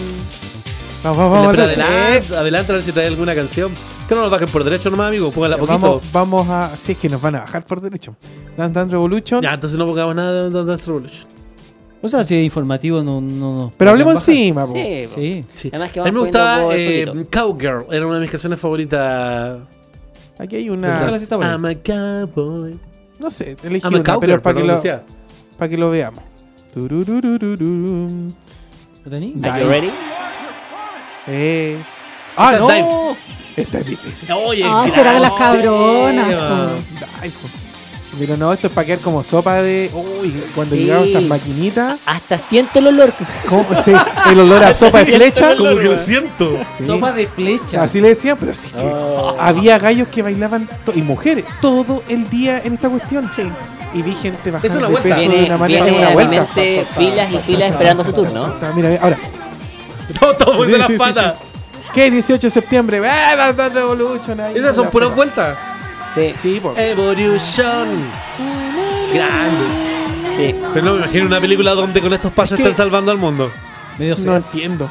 Vamos, vamos, Vamos, adelante, adelante a ver si trae alguna canción. Que no nos bajen por derecho nomás, amigo. Póngala Ya, poquito. Vamos, vamos a. Si es que nos van a bajar por derecho. Dance Dance Revolution. Ya, entonces no pongamos nada de Dance Dance Revolution. O sea, si es informativo, no. no, no Pero hablemos encima, po. Sí, po. Sí. Sí. Además que a mí me gustaba eh. Cowgirl. Era una de mis canciones favoritas. Aquí hay una. sí. I'm a cowboy. No sé, elegí I'm una, cowgirl, pero para que, lo, para que lo veamos. ¿Lo tení? Are you ready? Eh. ¡Ah, Esta no! es Dive. Esta es difícil. Oye, Ah, será de las cabronas. Po. Pero no, esto es para quedar como sopa de. Uy, cuando Sí. llegaban estas maquinitas. Hasta siento el olor. ¿cómo? Sí, el olor a sopa de flecha. Como que lo siento. Sí. Sopa de flecha. Así le decían, pero sí que Oh. había gallos que bailaban to- y mujeres todo el día en esta cuestión. Sí. Y vi gente una de peso de Viene, una manera viene una vuelta. filas y filas esperando su turno. Mira, mira, ahora. Estamos Sí, de las sí, sí, patas. ¿Qué? 18 de septiembre. Esas son puras pura. vueltas. Sí, Sí, po. Evolution. Grande. sí. Pero no me imagino una película donde con estos pasos Es que- están salvando al mundo. Medio No entiendo.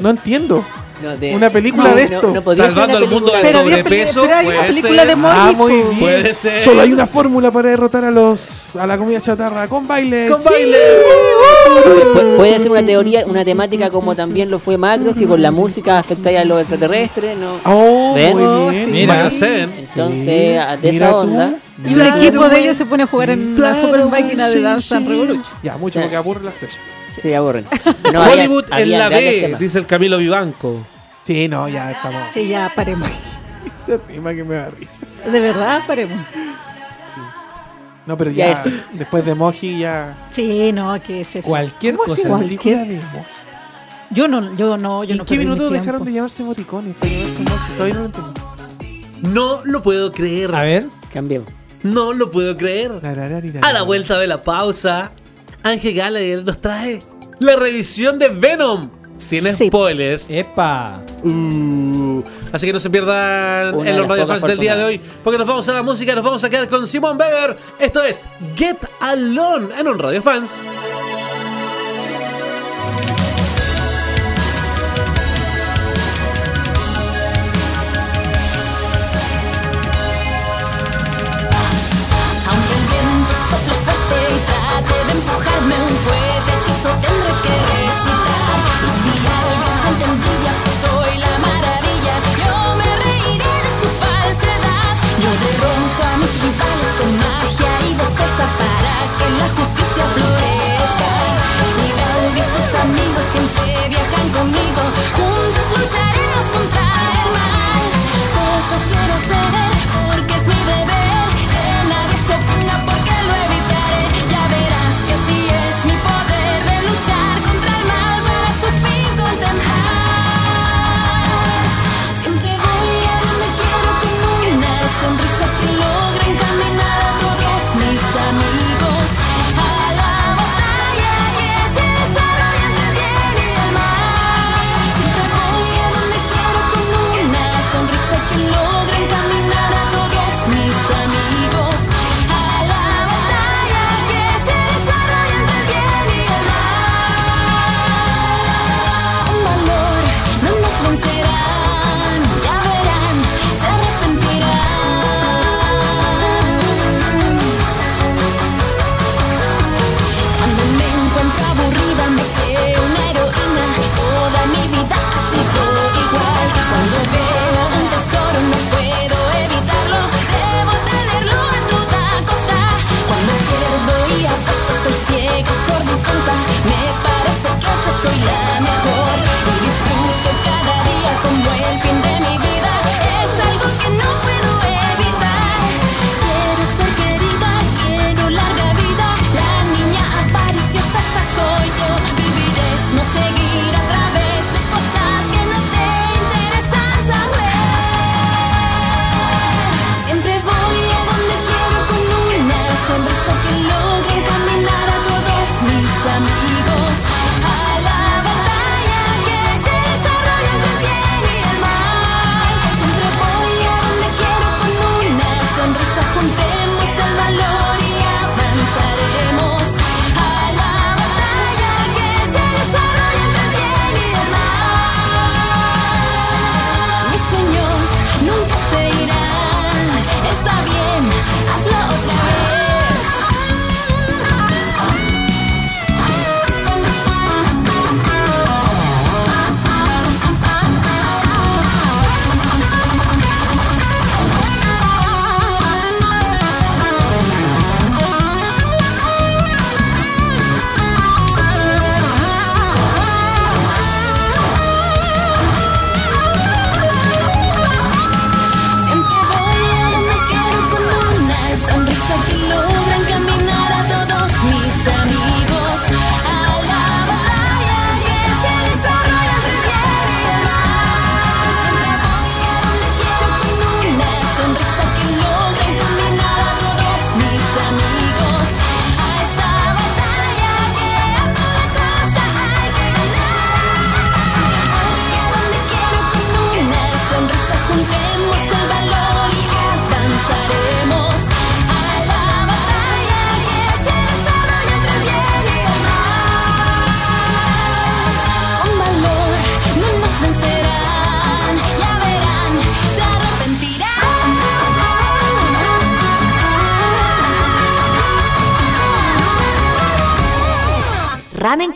No entiendo. No, de- Una película no, de no- esto. No, ser Salvando una al mundo película del de- Pero, sobrepeso, pero hay una puede película ser. de. Ah, muy bien. Puede ser. Solo hay una fórmula para derrotar a los a la comida chatarra con baile. Con Sí. baile. Puede ser una teoría, una temática como también lo fue Macros, que con la música afectaría a los extraterrestres, ¿no? Oh, ¿Ven? muy Oh, bien. sí. Mira. Macro Seven. Entonces, de Mira esa tú. Y un equipo de ellos se pone a jugar en la super máquina de sí, and sí. Revolution. Ya, mucho Sí. porque aburre las flechas. Se aburren. No, había- Hollywood en había la B, temas. dice el Camilo Vivanco. Sí, no, ya estamos. Sí, ya paremos. Ese tema que me da risa. De verdad, paremos. No, pero Ya ya, eso. después de Moji ya. Sí, no, ¿qué es eso? Cualquier ¿Cómo así cosa. Cualquier- de Moji? Yo no, yo no, yo ¿En no qué minuto dejaron de llamarse emoticones? Todavía no lo entendí. No lo puedo creer. A ver. Cambiemos. No lo puedo creer. A la vuelta de la pausa, Ángel Gallagher nos trae la revisión de Venom. Sin Sí. spoilers. Epa. Uh, así que no se pierdan Una en los Radio Fans del día de hoy, porque nos vamos a la música, nos vamos a quedar con Simon Weber. Esto es Get Alone en un Radio Fans. Hechizo tendré que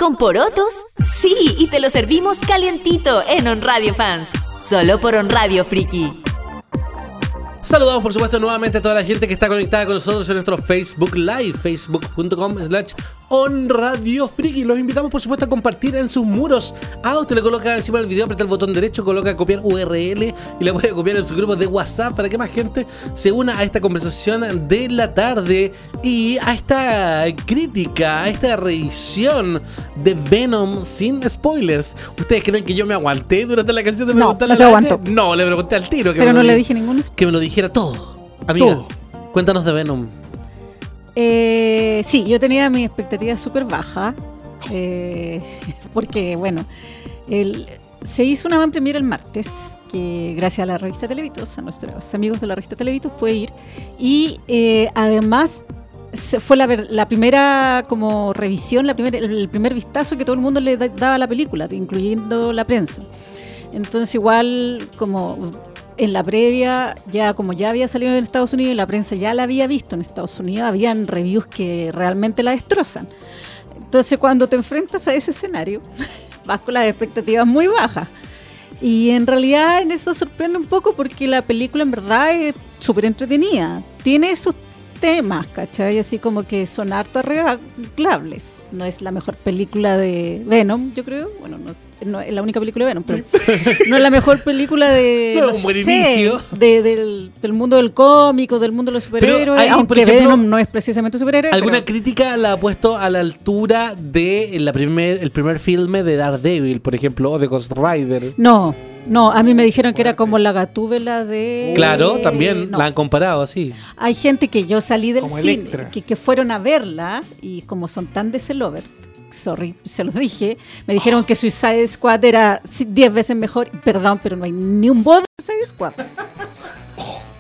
con porotos? Sí, y te lo servimos calientito en On Radio Fans. Solo por On Radio Friki. Saludamos por supuesto nuevamente a toda la gente que está conectada con nosotros en nuestro Facebook Live, facebook.com slash on radio friki. Los invitamos por supuesto a compartir en sus muros. Ah, usted le coloca encima del video, aprieta el botón derecho, coloca copiar URL y le puede copiar en su grupo de WhatsApp para que más gente se una a esta conversación de la tarde y a esta crítica, a esta revisión de Venom sin spoilers. ¿Ustedes creen que yo me aguanté durante la canción de No, preguntarle no se a la aguantó. gente? No, le pregunté al tiro. que Pero no le di- dije ningún que me lo dijera todo. Amiga, Todo. cuéntanos de Venom. Eh, sí, yo tenía mis expectativas súper bajas. eh, porque, bueno, se hizo una van premier el martes. Que gracias a la revista Televitos, a nuestros amigos de la revista Televitos, puede ir. Y eh, además fue la, primera como revisión, la primer, el, primer vistazo que todo el mundo le da- daba a la película, incluyendo la prensa. Entonces igual como en la previa, ya como ya había salido en Estados Unidos y la prensa ya la había visto en Estados Unidos, habían reviews que realmente la destrozan. Entonces cuando te enfrentas a ese escenario, vas con las expectativas muy bajas. Y en realidad en eso sorprende un poco porque la película en verdad es súper entretenida. Tiene sus temas, ¿cachai? Así como que son harto arreglables. No es la mejor película de Venom, yo creo. Bueno, no, no es la única película de Venom, pero no es la mejor película de, Pero no un buen sé, inicio. de- del, del mundo del cómic o del mundo de los superhéroes, hay, por aunque ejemplo, Venom no es precisamente superhéroe. ¿Alguna pero- crítica la ha puesto a la altura de la primer, el primer filme de Daredevil, por ejemplo, o de Ghost Rider? No, no, a mí me dijeron que era como la gatúbela de... Claro, también No. la han comparado así. Hay gente que yo salí del Como cine, que, que fueron a verla y como son tan de celover, sorry, se los dije, me dijeron que Suicide Squad era 10 veces mejor. Perdón, pero no hay ni un voto de Suicide Squad.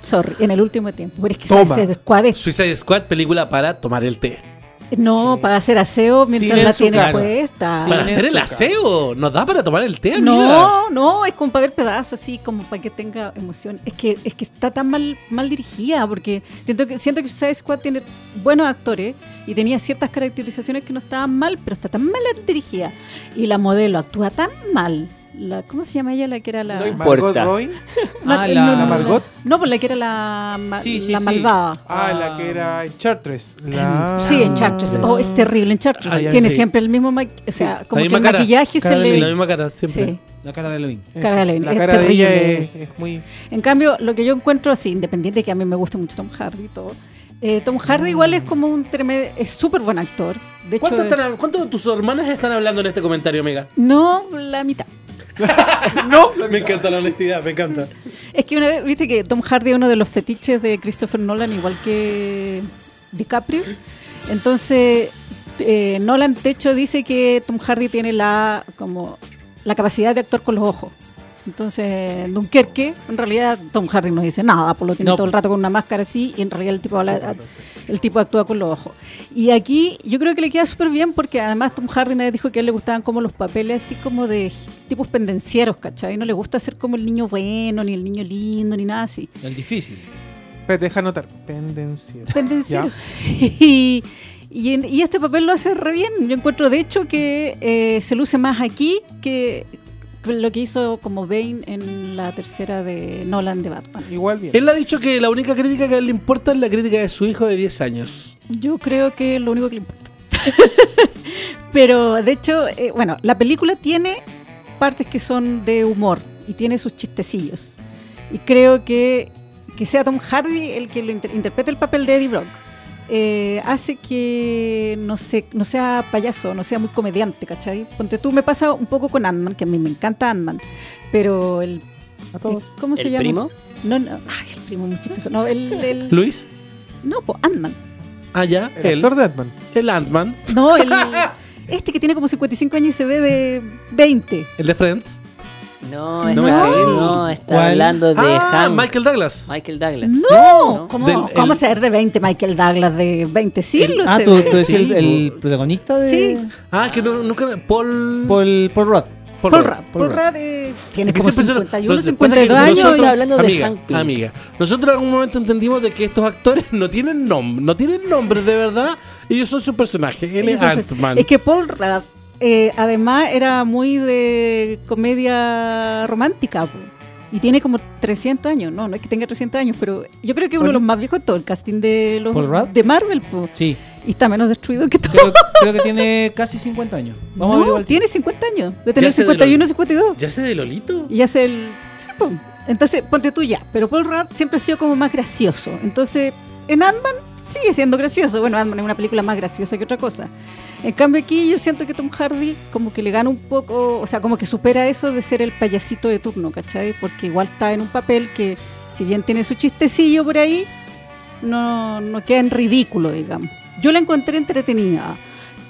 Sorry, en el último tiempo. Pero es que Toma. Suicide Squad es Suicide Squad, película para tomar el té. No para hacer aseo mientras en la su tiene casa. puesta. Para en hacer el su casa. aseo. ¿Nos da para tomar el té, amiga? No, no, es como para ver pedazos así, como para que tenga emoción. Es que es que está tan mal mal dirigida, porque siento que siento que Suicide Squad tiene buenos actores y tenía ciertas caracterizaciones que no estaban mal, pero está tan mal dirigida. Y la modelo actúa tan mal. La, ¿Cómo se llama ella? La que era la... No Margot importa. Roy. Ah, no, la- no, no, Margot. No, pues la que era la, ma- Sí, sí, la sí. malvada. Ah, la que era en Chartres. La... Sí, en Chartres. Oh, es terrible en Chartres. Ah, ya, Tiene sí. siempre el mismo maquillaje. O sea, como La que el misma cara. maquillaje Cara se de le. La misma cara, siempre. Sí. La cara de Levin. Cara de Levin, La es cara de ella terrible. es, es muy... En cambio, lo que yo encuentro así, independiente de que a mí me guste mucho Tom Hardy y todo, eh, Tom Hardy igual es como un tremendo, es súper buen actor. De hecho, ¿Cuánto, eh, están- cuánto de tus hermanas están hablando en este comentario, amiga? no la mitad. no, me encanta la honestidad, me encanta. Es que una vez, viste que Tom Hardy es uno de los fetiches de Christopher Nolan, igual que DiCaprio. Entonces, eh, Nolan, de hecho, dice que Tom Hardy tiene la, como, la capacidad de actuar con los ojos. Entonces, Dunkerque, en realidad Tom Hardy no dice nada, por lo tiene No. todo el rato con una máscara así, y en realidad el tipo, habla- el tipo actúa con los ojos. Y aquí yo creo que le queda súper bien porque además Tom Hardy una vez dijo que a él le gustaban como los papeles así como de tipos pendencieros, ¿cachai? No le gusta ser como el niño bueno, ni el niño lindo, ni nada así. El difícil. Espérate, deja anotar. Pendencia. Pendenciero. Y, y, en- y este papel lo hace re bien. Yo encuentro, de hecho, que eh, se luce más aquí que lo que hizo como Bane en la tercera de Nolan de Batman. Igual bien. Él ha dicho que la única crítica que a él le importa es la crítica de su hijo de 10 años. Yo creo que es lo único que le importa. Pero, de hecho, eh, bueno, la película tiene partes que son de humor y tiene sus chistecillos. Y creo que que sea Tom Hardy el que lo inter- interprete el papel de Eddie Brock eh, hace que no, sé, no sea payaso, no sea muy comediante, ¿cachai? Ponte tú, me pasa un poco con Ant-Man, que a mí me encanta Ant-Man, pero el... A todos. eh, ¿Cómo se ¿El llama? primo? No, no, ay, el primo muy chistoso. No, el... el ¿Luis? no, pues Ant-Man. Ah, ya. El él. actor de Ant-Man. El Ant-Man. No, el... Este que tiene como 55 años y se ve de 20. El de Friends. No, No está, me sé. no, está ¿Cuál? hablando de ah, Hank. Michael Douglas. Michael Douglas. No, ¿cómo, Del- cómo el- ser de 20 Michael Douglas de 20 siglos? Ah, tú, tú decías el, Sí, el protagonista de. Sí. Ah, que no, nunca. Paul. Paul, Paul Rudd. Paul Rudd. Rudd. Paul Rudd eh, tiene como siempre se- 51, lo que pasa es que 52 años. nosotros- y- hablando de amiga, Hank amiga, nosotros en algún momento entendimos de que estos actores no tienen nombre, no tienen nombre de verdad, ellos son su personaje, él es. Ant-Man. Es que Paul Rudd eh, además era muy de comedia romántica. po. Y tiene como 300 años. No, no es que tenga 300 años, pero yo creo que es uno de los más viejos de todo el casting de, los, de Marvel. po. Sí, Y está menos destruido que todo. creo, creo que tiene casi 50 años. Vamos a No, averiguar el tiene 50 años. De tener sé de 51 o 52. ¿Ya sé de Lolito? Y hace el. Sí, po. Entonces, ponte tú ya. Pero Paul Rudd siempre ha sido como más gracioso. Entonces, en Ant-Man sigue siendo gracioso. Bueno, Ant-Man es una película más graciosa que otra cosa. En cambio, aquí yo siento que Tom Hardy como que le gana un poco. O sea, como que supera eso de ser el payasito de turno, ¿cachai? Porque igual está en un papel que, si bien tiene su chistecillo por ahí, no, no queda en ridículo, digamos. Yo la encontré entretenida.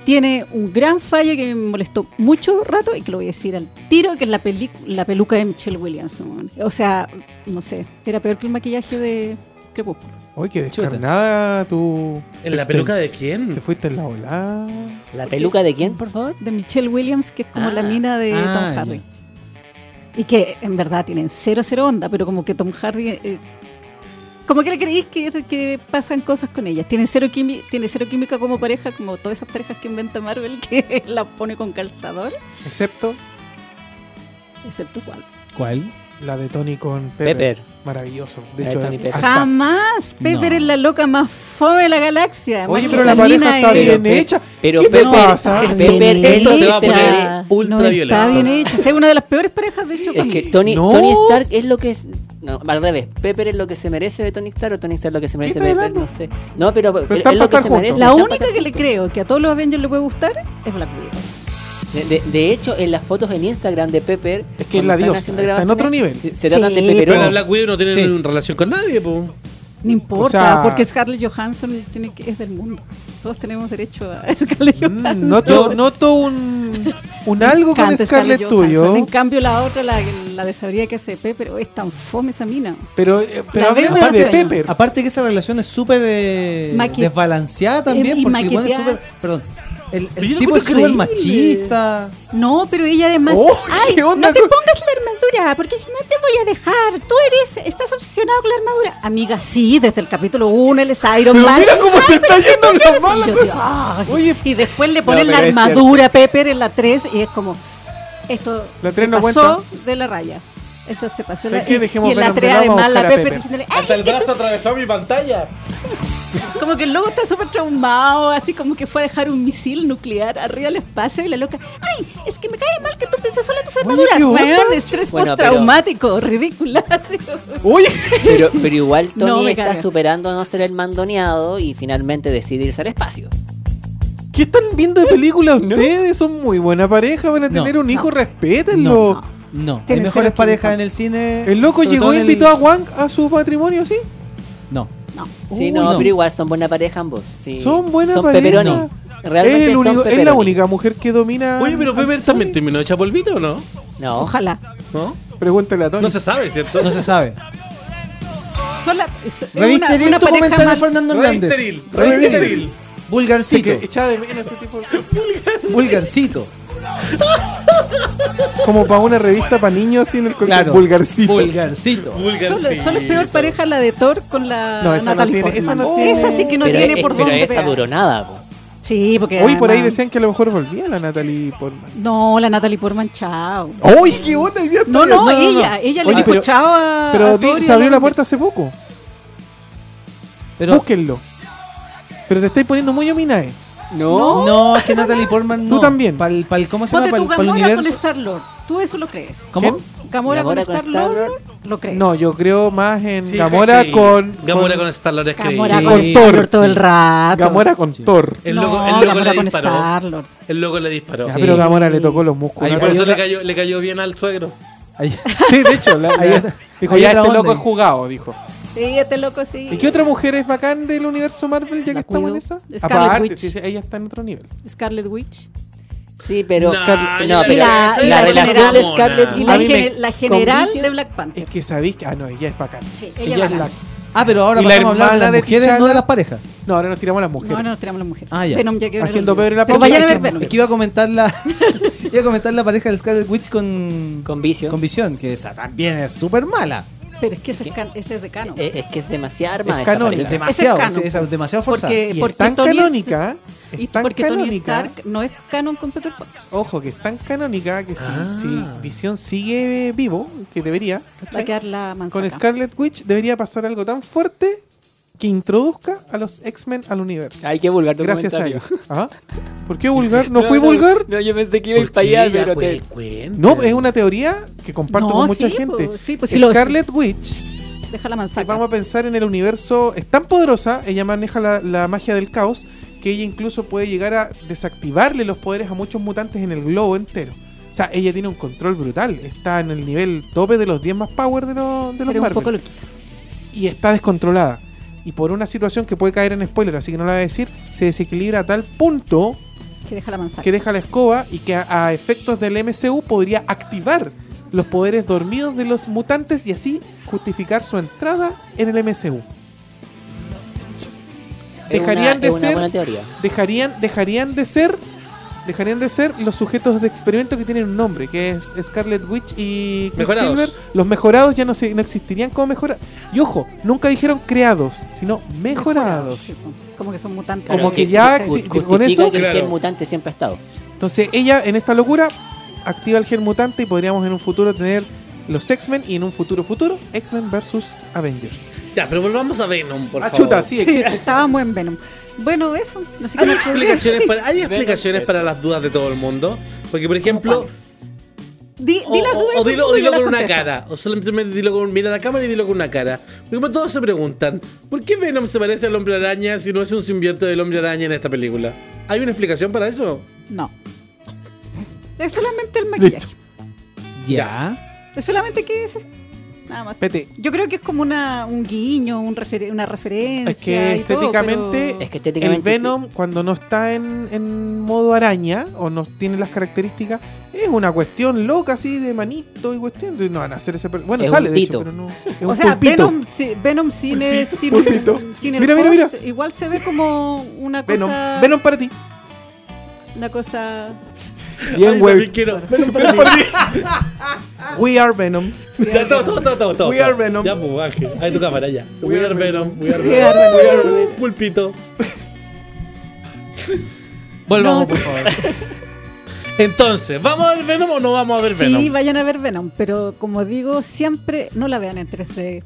Tiene un gran fallo que me molestó mucho rato y que lo voy a decir al tiro, que es la, la peluca de Michelle Williams. weón. O sea, no sé, era peor que el maquillaje de Crepúsculo. Oye, qué descarnada tu. ¿En la te- peluca de Te quién? fuiste en la ola. ¿La peluca de quién, por favor? De Michelle Williams, que es como Ah. la mina de Ah, Tom Hardy. Y que en verdad tienen cero, cero onda, pero como que Tom Hardy... eh, como que le creéis que, que pasan cosas con ellas. Tiene cero, quimi- tiene cero química como pareja, como todas esas parejas que inventa Marvel, que la pone con calzador, Excepto excepto cuál. ¿Cuál? La de Tony con Pepper. Pepper. Maravilloso. De La de hecho, Tony Pepper. Jamás. Pepper No. es la loca más fome de la galaxia. Oye, pero la pareja está es- bien Pero- hecha. Pero ¿Qué te Pepper, pasa? Pepper es Esto lo se va a que poner se- No está bien hecha. Es una de las peores parejas, de hecho. Es que. Tony, No. Tony Stark es lo que es. No, al revés. Pepper es lo que se merece de Tony Stark o Tony Stark es lo que se merece de Pepper, no sé. No, pero, es lo que se merece. La única que le creo que a todos los Avengers le puede gustar es Black Widow. De, de- hecho, en las fotos en Instagram de Pepper. Es que es la diosa, está en otro nivel. Se, se tratan de Pero Pepperón. la Black Widow no tiene Sí. relación con nadie, po. No importa, O sea- porque Scarlett Johansson tiene que, es del mundo. Todos tenemos derecho a Scarlett Johansson. Mm, Noto, noto un, un algo con Scarlett Johansson. tuyo. En cambio, la otra, la, la de Sabría que hace Pepper, oh, es tan fome esa mina. Pero, eh, pero hablemos de aparte- Pepper. Aparte que esa relación es súper eh, desbalanceada también, porque weón es súper... Perdón. El, el tipo es súper machista. No, pero ella además. Oh, ¡Ay! ¿qué onda no te con- pongas la armadura, porque si no te voy a dejar. Tú eres. Estás obsesionado con la armadura. Amiga, sí, desde el capítulo 1 él es Iron Pero Man. mira cómo se está yendo la mala. Y yo digo, "Ay". Oye, y después le ponen No, la armadura a Pepper en la 3 y es como. Esto La se tres no pasó cuenta. de la raya. Esto se pasó de ¿Sabes la qué? Dejemos Y en la Venom 3 Venom, vamos a además la diciéndole. "Ay, Hasta es el que tú brazo atravesó mi pantalla. como que el lobo está súper traumado, así como que fue a dejar un misil nuclear arriba del espacio y la loca, ay, es que me cae mal que tú pienses solo en tus armaduras. Weón, estrés Bueno, postraumático, ridícula. así como- Oye, Pero, pero igual Tony No, está carga. superando no ser el mandoneado y finalmente decide irse al espacio. ¿qué están viendo de película ustedes? Son muy buena pareja, van a No, tener un hijo, no. respétenlo. No. Hay mejores parejas en el cine. El loco llegó e invitó a Wang a su matrimonio, ¿sí? No. Sí, Uy, no, no. pero igual son buena pareja ambos. Sí. Son buena son pareja. Realmente Es, el son único- es la única mujer que domina. Oye, pero Pepper también terminó hecha polvito, ¿o no? No. Ojalá. ¿No? Pregúntale a Tony. No se sabe, ¿cierto? No se sabe. Son la, es- es Reviste una, una tu comentario, más- Fernando Hernández. Revisteril, Revisteril. revisteril. Sí, Vulgarcito. Vulgarcito. Como para una revista para niños así en el colegio. Claro. Vulgarcito. Vulgarcito. Solo, solo es peor pareja la de Thor con la No, esa no Natalie tiene- esa Portman. no tiene- Esa sí que no pero tiene es- por pero dónde esa pegar. duró nada, po. Sí, porque Hoy por ahí decían que a lo mejor volvía la Natalie Portman. No, la Natalie Portman, chao. ¡Uy, qué onda! No, está- no, ella, ella le Oye, dijo pero- chao a. Pero a di- Thor y se abrió la puerta hace poco. Pero Búsquenlo. Pero te estáis poniendo muy ominae. No. no, es que Natalie Portman no. Tú también. Pal, pal, ¿Cómo se llama? Ponte tu Para el Gamora con universo. Star Lord. Tú eso lo crees. ¿Cómo? Gamora, Gamora con con Star Lord Star-Lord. lo crees. No, yo creo más en Sí, Gamora que- con. Gamora con- con Star-Lord es Gamora creíble. con Sí. Star Thor, Lord todo el sí. rato. Gamora con Thor. El no, loco, el loco Gamora le con disparó. Star Lord. El loco le disparó. Ya, Sí. pero Gamora le tocó los músculos. Ahí Y por eso le cayó, le cayó bien al suegro. Sí, de hecho, la- la- dijo, ya este loco es jugado, dijo. Sí, este loco sí. ¿Y qué otra mujer es bacán del universo Marvel ya que La estamos en esa? Scarlet Aparte, Witch. sí, sí, ella está en otro nivel. Scarlet Witch. Sí, pero. No, Scar- yo no, la- pero y la- la, y la relación general- de Scarlett Y A la, mí me- gene- la general de Black Panther. Es que sabéis que. Ah, no, ella es bacán. Sí, ella, ella es bacán. la. Ah, pero ahora Y la pasamos a hablar de hermana las de mujeres, T'Challa. no de las parejas. No, ahora nos tiramos a las mujeres. No, no, tenemos la mujer. Ah, ya. Venom Haciendo el- Pedro y la Pero Pausa, vayan a hay ver que- Venom. Es que iba a comentar la iba a comentar la pareja del Scarlet Witch con Con Vision. con Visión, que esa también es súper mala. Pero es que ese es, can- ese es de canon. Eh, es que es demasiada arma Es esa canónica. Es demasiado, es canon, es, es demasiado forzado. Porque- Y porque es tan Tony canónica. y Es tan porque Tony canónica. Stark no es canon con Pepper Potts. Ojo, que es tan canónica que si, Ah. si Visión sigue vivo, que debería, Va quedar la manzana. con Scarlet Witch debería pasar algo tan fuerte que introduzca a los X-Men al universo. Hay que vulgar tu Gracias a ellos. Ajá. ¿Por qué vulgar? ¿No, fui vulgar? No, yo pensé que iba a ir ¿Por para qué? allá, pero pues, te... cuenta. No, es una teoría que comparto No, con mucha sí, gente. pues, sí, pues, sí lo- Scarlet Witch, Deja la manzana. vamos a pensar en el universo, es tan poderosa, ella maneja la, la magia del caos, que ella incluso puede llegar a desactivarle los poderes a muchos mutantes en el globo entero. O sea, ella tiene un control brutal. Está en el nivel tope de los 10 más power de, los de los Pero un poco loquita. y está descontrolada. Y por una situación que puede caer en spoiler, así que no la voy a decir, se desequilibra a tal punto Que deja la manzana. que deja la escoba y que a, a efectos del MCU podría activar los poderes dormidos de los mutantes y así justificar su entrada en el MCU. Dejarían una, de ser dejarían dejarían de ser dejarían de ser los sujetos de experimento que tienen un nombre, que es Scarlet Witch y Mejorados. Quicksilver. Los mejorados ya no se, no existirían como mejorados. Y ojo, nunca dijeron creados, sino mejorados. Como que son mutantes. Como que que ya con eso, que el Claro. gen mutante siempre ha estado. entonces ella en esta locura activa el gen mutante y podríamos en un futuro tener los X-Men y en un futuro futuro X-Men versus Avengers. Ya, pero volvamos a Venom, por Ah, favor. chuta, sí, Sí, estábamos en Venom. Bueno, eso. No sé qué ¿Hay podría explicaciones, para, ¿hay explicaciones para las dudas de todo el mundo? Porque, por ejemplo. Di, di o, las o- dudas o todo el dilo, o dilo con una cara. O solamente dilo con, mira la cámara y dilo con una cara. Porque como todos se preguntan, ¿por qué Venom se parece al hombre araña si no es un simbionte del hombre araña en esta película? ¿Hay una explicación para eso? No. Es solamente el maquillaje. Ya. Es solamente que es. Nada más. Espérate, Yo creo que es como una, un guiño, un referen- una referencia. Es que y todo, estéticamente- pero- Es que el Venom cuando no está en, en modo araña o no tiene las características es una cuestión loca así de manito y cuestión. No van a hacer ese bueno Es sale de hecho, pero no. Es O un sea, pulpito. Venom, sí, Venom sin, pulpito. sin el Mira, mira, mira. igual se ve como una Venom, cosa. Venom para ti. Una cosa. Bien, güey. quiero. Venom para mí. We are Venom. Ya, todo, todo, todo, todo, todo. We are Venom. Ya, pues. Ahí tu cámara, ya. We, are Venom. We are We Venom. are We Venom. are Pulpito. Volvamos, No, por favor. Entonces, ¿vamos a ver Venom o no vamos a ver Venom? Sí, vayan a ver Venom, pero como digo, siempre no la vean en 3D.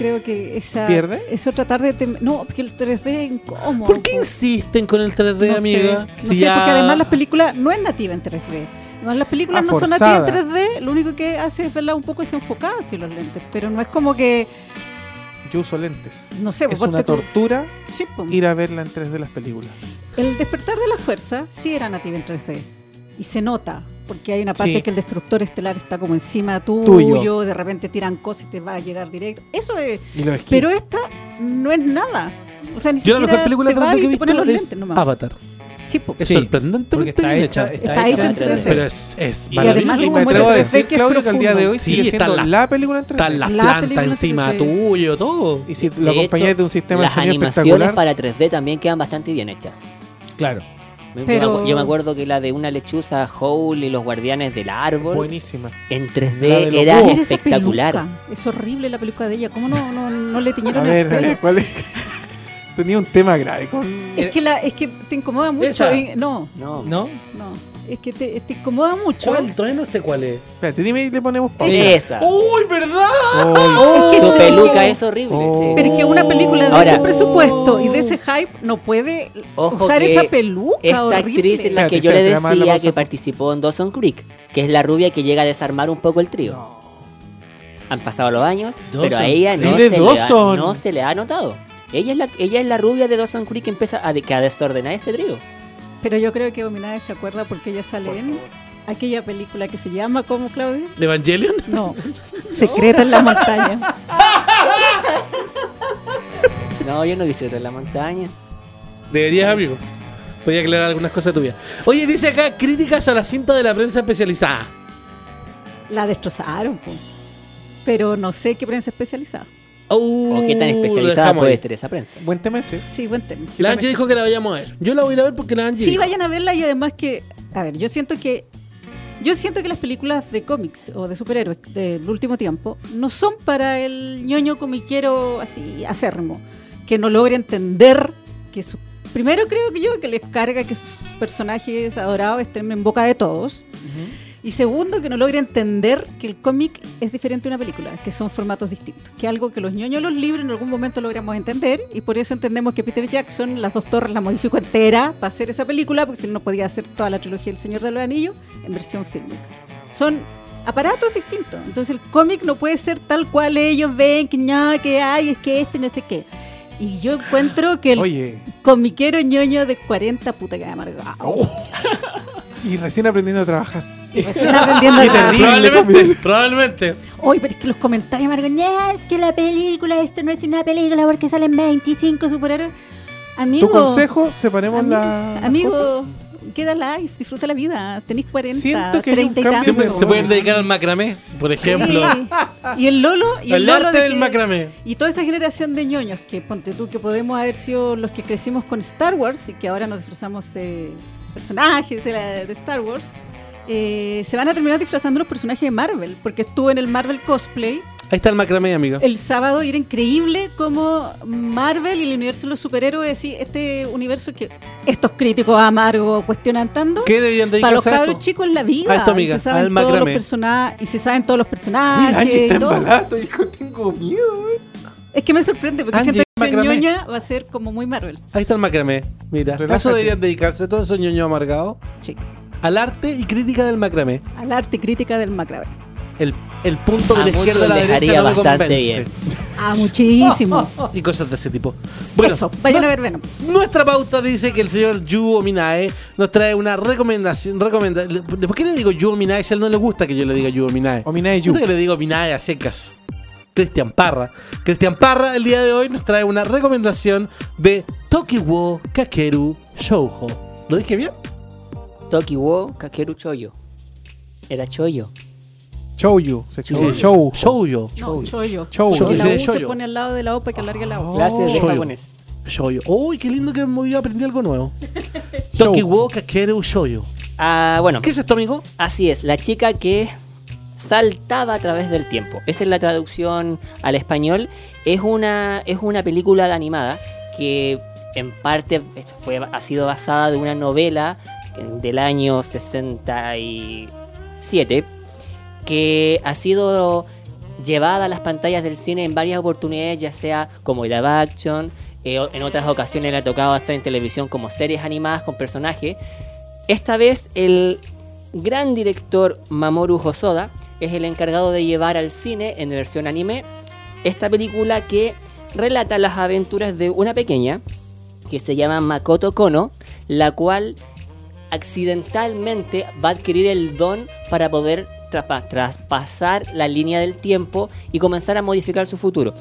Creo que esa. ¿Pierde? Eso tratar de. No, porque el 3D es incómodo. ¿Por qué insisten con el 3D, No amiga? sé, no Si sé, ya- porque además las películas no es nativa en 3D. No, las películas no son nativas en 3D, lo único que hace es verla un poco desenfocada así los lentes. Pero no es como que, Yo uso lentes. no sé, Es ponte una tortura Sí, po. ir a verla en 3D las películas. El despertar de la fuerza sí era nativa en 3D. Y se nota, porque hay una parte Sí. que el destructor estelar está como encima tuyo, Tuyo. de repente tiran cosas y te va a llegar directo. Eso es. Y. Pero esta no es nada. O sea, ni Yo la siquiera mejor película te 3D vas que he y te visto los es lentes nomás. Avatar. Sí, po. Es Sí, sorprendentemente Porque está bien hecha, está Está hecha hecha en en 3D. Pero es, es Y además Y maravilloso. me como atrevo a ese 3D decir, que es Claudio, que al día de hoy Sí, sigue están siendo las- la película en 3D. Están las La plantas encima 3D. tuyo, todo. Y si De lo acompañáis de un sistema de Las sonido animaciones espectacular. para 3D también quedan bastante bien hechas. Claro. Yo me Pero- Yo me acuerdo que la de una lechuza, Howl y los guardianes del árbol, Buenísima. en La 3D de los era espectacular. peluca. Es horrible la peluca de ella. ¿Cómo no, no, no le tiñeron el ver, eh, ¿cuál es? Tenía un tema grave con. Es que, la, es que te incomoda mucho. Esa. No, No, ¿No? no. Es que te, te incomoda mucho. ¿Cuál? Todavía no sé cuál es. Espérate, dime y le ponemos pausa. esa. ¡Uy, verdad! Uy, Es que Su sí. peluca es horrible. Oh. sí. Pero es que una película de Ahora- ese presupuesto y de ese hype no puede Ojo usar esa peluca Esta horrible. actriz es la que Espérate, yo le decía que participó en Dawson Creek, que es la rubia que llega a desarmar un poco el trío. Han pasado los años, pero a ella no se, ha, no se le ha notado. Ella es la, ella es la rubia de Dawson Creek que empieza a, que a desordenar ese trío. Pero yo creo que Dominada se acuerda porque ella sale en aquella película que se llama ¿Cómo, Claudia? ¿Evangelion? No, Secreta en la montaña. No, yo no visité en la montaña. Deberías, amigo. Podría aclarar algunas cosas tuyas. Oye, dice acá críticas a la cinta de la prensa especializada. La destrozaron, po. pero no sé qué prensa especializada. Uh, ¿O qué tan especializada puede ser esa prensa? Buen tema ese. Sí, buen tema. La Angie dijo que la vayamos a ver. Yo la voy a ir a ver porque la Angie Sí, dijo. vayan a verla y además que, a ver, yo siento que Yo siento que las películas de cómics o de superhéroes del último tiempo no son para el ñoño comiquero así acérrimo, que no logre entender que su... Primero creo que yo que les carga que sus personajes adorados estén en boca de todos. Y segundo, que no logre entender que el cómic es diferente a una película, que son formatos distintos. Que algo que los ñoños los libros en algún momento logramos entender y por eso entendemos que Peter Jackson, las dos torres, la modificó entera para hacer esa película, porque si no, no podía hacer toda la trilogía del Señor de los Anillos en versión fílmica. Son aparatos distintos. Entonces el cómic no puede ser tal cual ellos ven, que no, que hay, es que este, no sé qué. Y yo encuentro que el Oye, comiquero ñoño de 40 puta que amargado. y recién aprendiendo a trabajar. Recién aprendiendo. Probablemente, probablemente. Oye, pero es que los comentarios "No, es que la película, esto no es una película porque salen 25 superhéroes. Amigo, Tu consejo, separemos ami- la. amigo, queda live, disfruta la vida. Tenés 40, Siento que hay un 30 y tantos. se pueden dedicar al macramé, por ejemplo. Sí. Y el Lolo, y el, El Lolo arte de del que- macramé. Y toda esa generación de ñoños que ponte tú que podemos haber sido los que crecimos con Star Wars y que ahora nos disfrazamos de personajes de, la- de Star Wars, eh, se van a terminar disfrazando los personajes de Marvel, porque estuvo en el Marvel Cosplay Ahí está el macramé, amigo. el sábado y era increíble como Marvel y el universo de los superhéroes, sí, este universo que estos críticos amargos cuestionan tanto. ¿Qué deberían Para los dedicarse cabros esto? chicos en la vida. A esto, y amiga, se saben al todos los macramé. personajes y se saben todos los Uy, personajes. Y todo. embalado, hijo, tengo miedo, güey. Es que me sorprende porque Angie, siento que macramé. ñoña va a ser como muy Marvel. Ahí está el macramé. Mira, a eso deberían dedicarse todos esos ñoños amargados Sí. Al arte y crítica del macramé. Al arte y crítica del macramé. El, el punto de A la izquierda a la derecha no me bastante convence. bien. Ah, muchísimo. Y cosas de ese tipo. Bueno, Eso, vayan a ver Venom. Nuestra pauta dice que el señor Yu Ominae nos trae una recomendación. Recomenda ¿Por qué le digo Yu Ominae si a él no le gusta que yo le diga Yu Ominae? Ominae Yu. Gusta que le digo Ominae a secas. Cristian Parra. Cristian Parra el día de hoy nos trae una recomendación de Tokiwo Kakeru Shoujo. ¿Lo dije bien? Tokiwo Kakeru Choyo. Era Choyo. Shouju. Se escribe. Shoujo. Shoujo. No, Choyo. Choyo. Porque la Dice U se Choyo. pone al lado de la O para que alargue la O. Clases de Choyo. japonés. Shoujo. Uy, qué lindo que hoy aprendí algo nuevo. Tokiwo Kakeru Shoujo. Ah, bueno. ¿Qué es esto, amigo? Así es, la chica que saltaba a través del tiempo. Esa es la traducción al español. Es una, es una película animada que en parte fue, ha sido basada de una novela del año 67 que ha sido llevada a las pantallas del cine en varias oportunidades, ya sea como live action, eh, en otras ocasiones le ha tocado estar en televisión como series animadas con personajes. Esta vez el gran director Mamoru Hosoda es el encargado de llevar al cine en versión anime esta película que relata las aventuras de una pequeña que se llama Makoto Kono, la cual accidentalmente va a adquirir el don para poder traspa- traspasar la línea del tiempo y comenzar a modificar su futuro.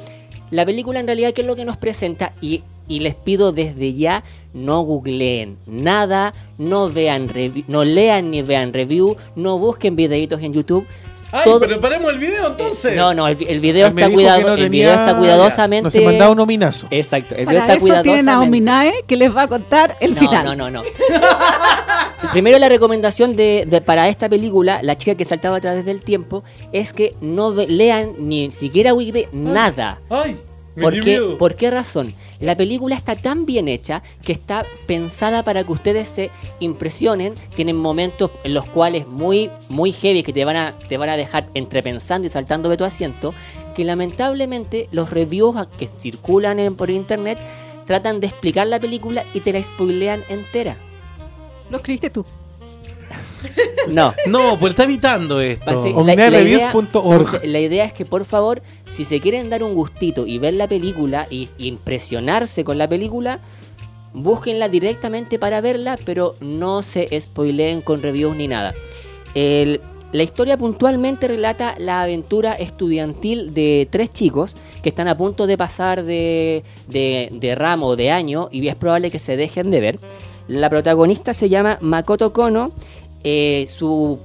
La película en realidad qué es lo que nos presenta y, y les pido desde ya no googleen nada, no vean no lean ni vean review, no busquen videitos en YouTube. Ay, Todo- pero paremos el video entonces. No, no, el, el video Él está cuidado, no el video tenía- está cuidadosamente No se mandaba un nominazo. Exacto, el video Para está eso tienen a cuidadosamente Ominae que les va a contar el no, final. No, no, no. Primero la recomendación de, de- para esta película, La chica que saltaba a través del tiempo, es que no ve- lean ni siquiera Wikipedia, nada. Ay, ¿Por qué. ¿Por qué razón? La película está tan bien hecha que está pensada para que ustedes se impresionen. Tienen momentos en los cuales muy, muy heavy que te van a, te van a dejar entrepensando y saltando de tu asiento. Que lamentablemente los reviews que circulan en- por internet tratan de explicar la película y te la spoilean entera. Lo escribiste tú. No. No, pues está evitando esto. Entonces, la idea es que por favor, si se quieren dar un gustito y ver la película y, y impresionarse con la película, búsquenla directamente para verla, pero no se spoileen con reviews ni nada. El- la historia puntualmente relata la aventura estudiantil de tres chicos que están a punto de pasar de, de, de ramo de año y es probable que se dejen de ver. La protagonista se llama Makoto Kono. Eh, su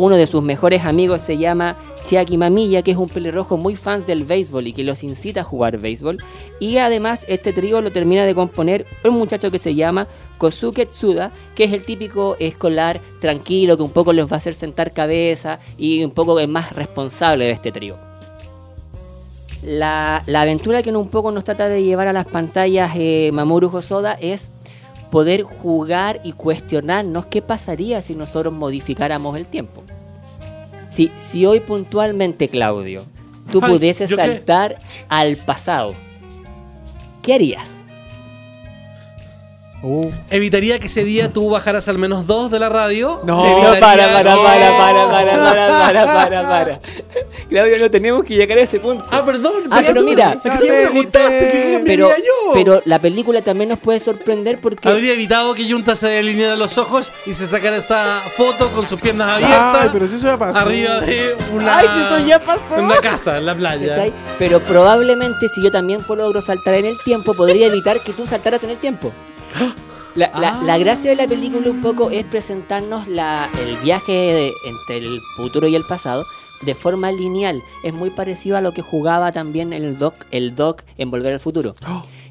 uno de sus mejores amigos se llama Chiaki Mamiya, que es un pelirrojo muy fan del béisbol y que los incita a jugar béisbol. Y además este trío lo termina de componer un muchacho que se llama Kosuke Tsuda, que es el típico escolar tranquilo, que un poco les va a hacer sentar cabeza y un poco es más responsable de este trío. La, la aventura que un poco nos trata de llevar a las pantallas eh, Mamoru Hosoda es poder jugar y cuestionarnos qué pasaría si nosotros modificáramos el tiempo. Si, si hoy puntualmente, Claudio, tú Ay, pudieses saltar al pasado, ¿qué harías? Uh, Evitaría que ese día tú bajaras al menos dos de la radio. No, Evitaría- No, para, para, No. para, para, para, para, para, para, para. Claudio, no tenemos que llegar a ese punto. Ah, perdón. Ah, pero tú- mira. qué Pero, yo. pero la película también nos puede sorprender porque... Habría evitado que Junta se delineara los ojos y se sacara esa foto con sus piernas abiertas Ay, pero si eso ya pasó. arriba de una, Ay, si eso ya pasó. una casa en la playa. ¿cachai? Pero probablemente si yo también logro saltar en el tiempo, podría evitar que tú saltaras en el tiempo. La, la- Ah. la gracia de la película un poco es presentarnos la, el viaje de- entre el futuro y el pasado de forma lineal. Es muy parecido a lo que jugaba también el Doc, el Doc en Volver al Futuro.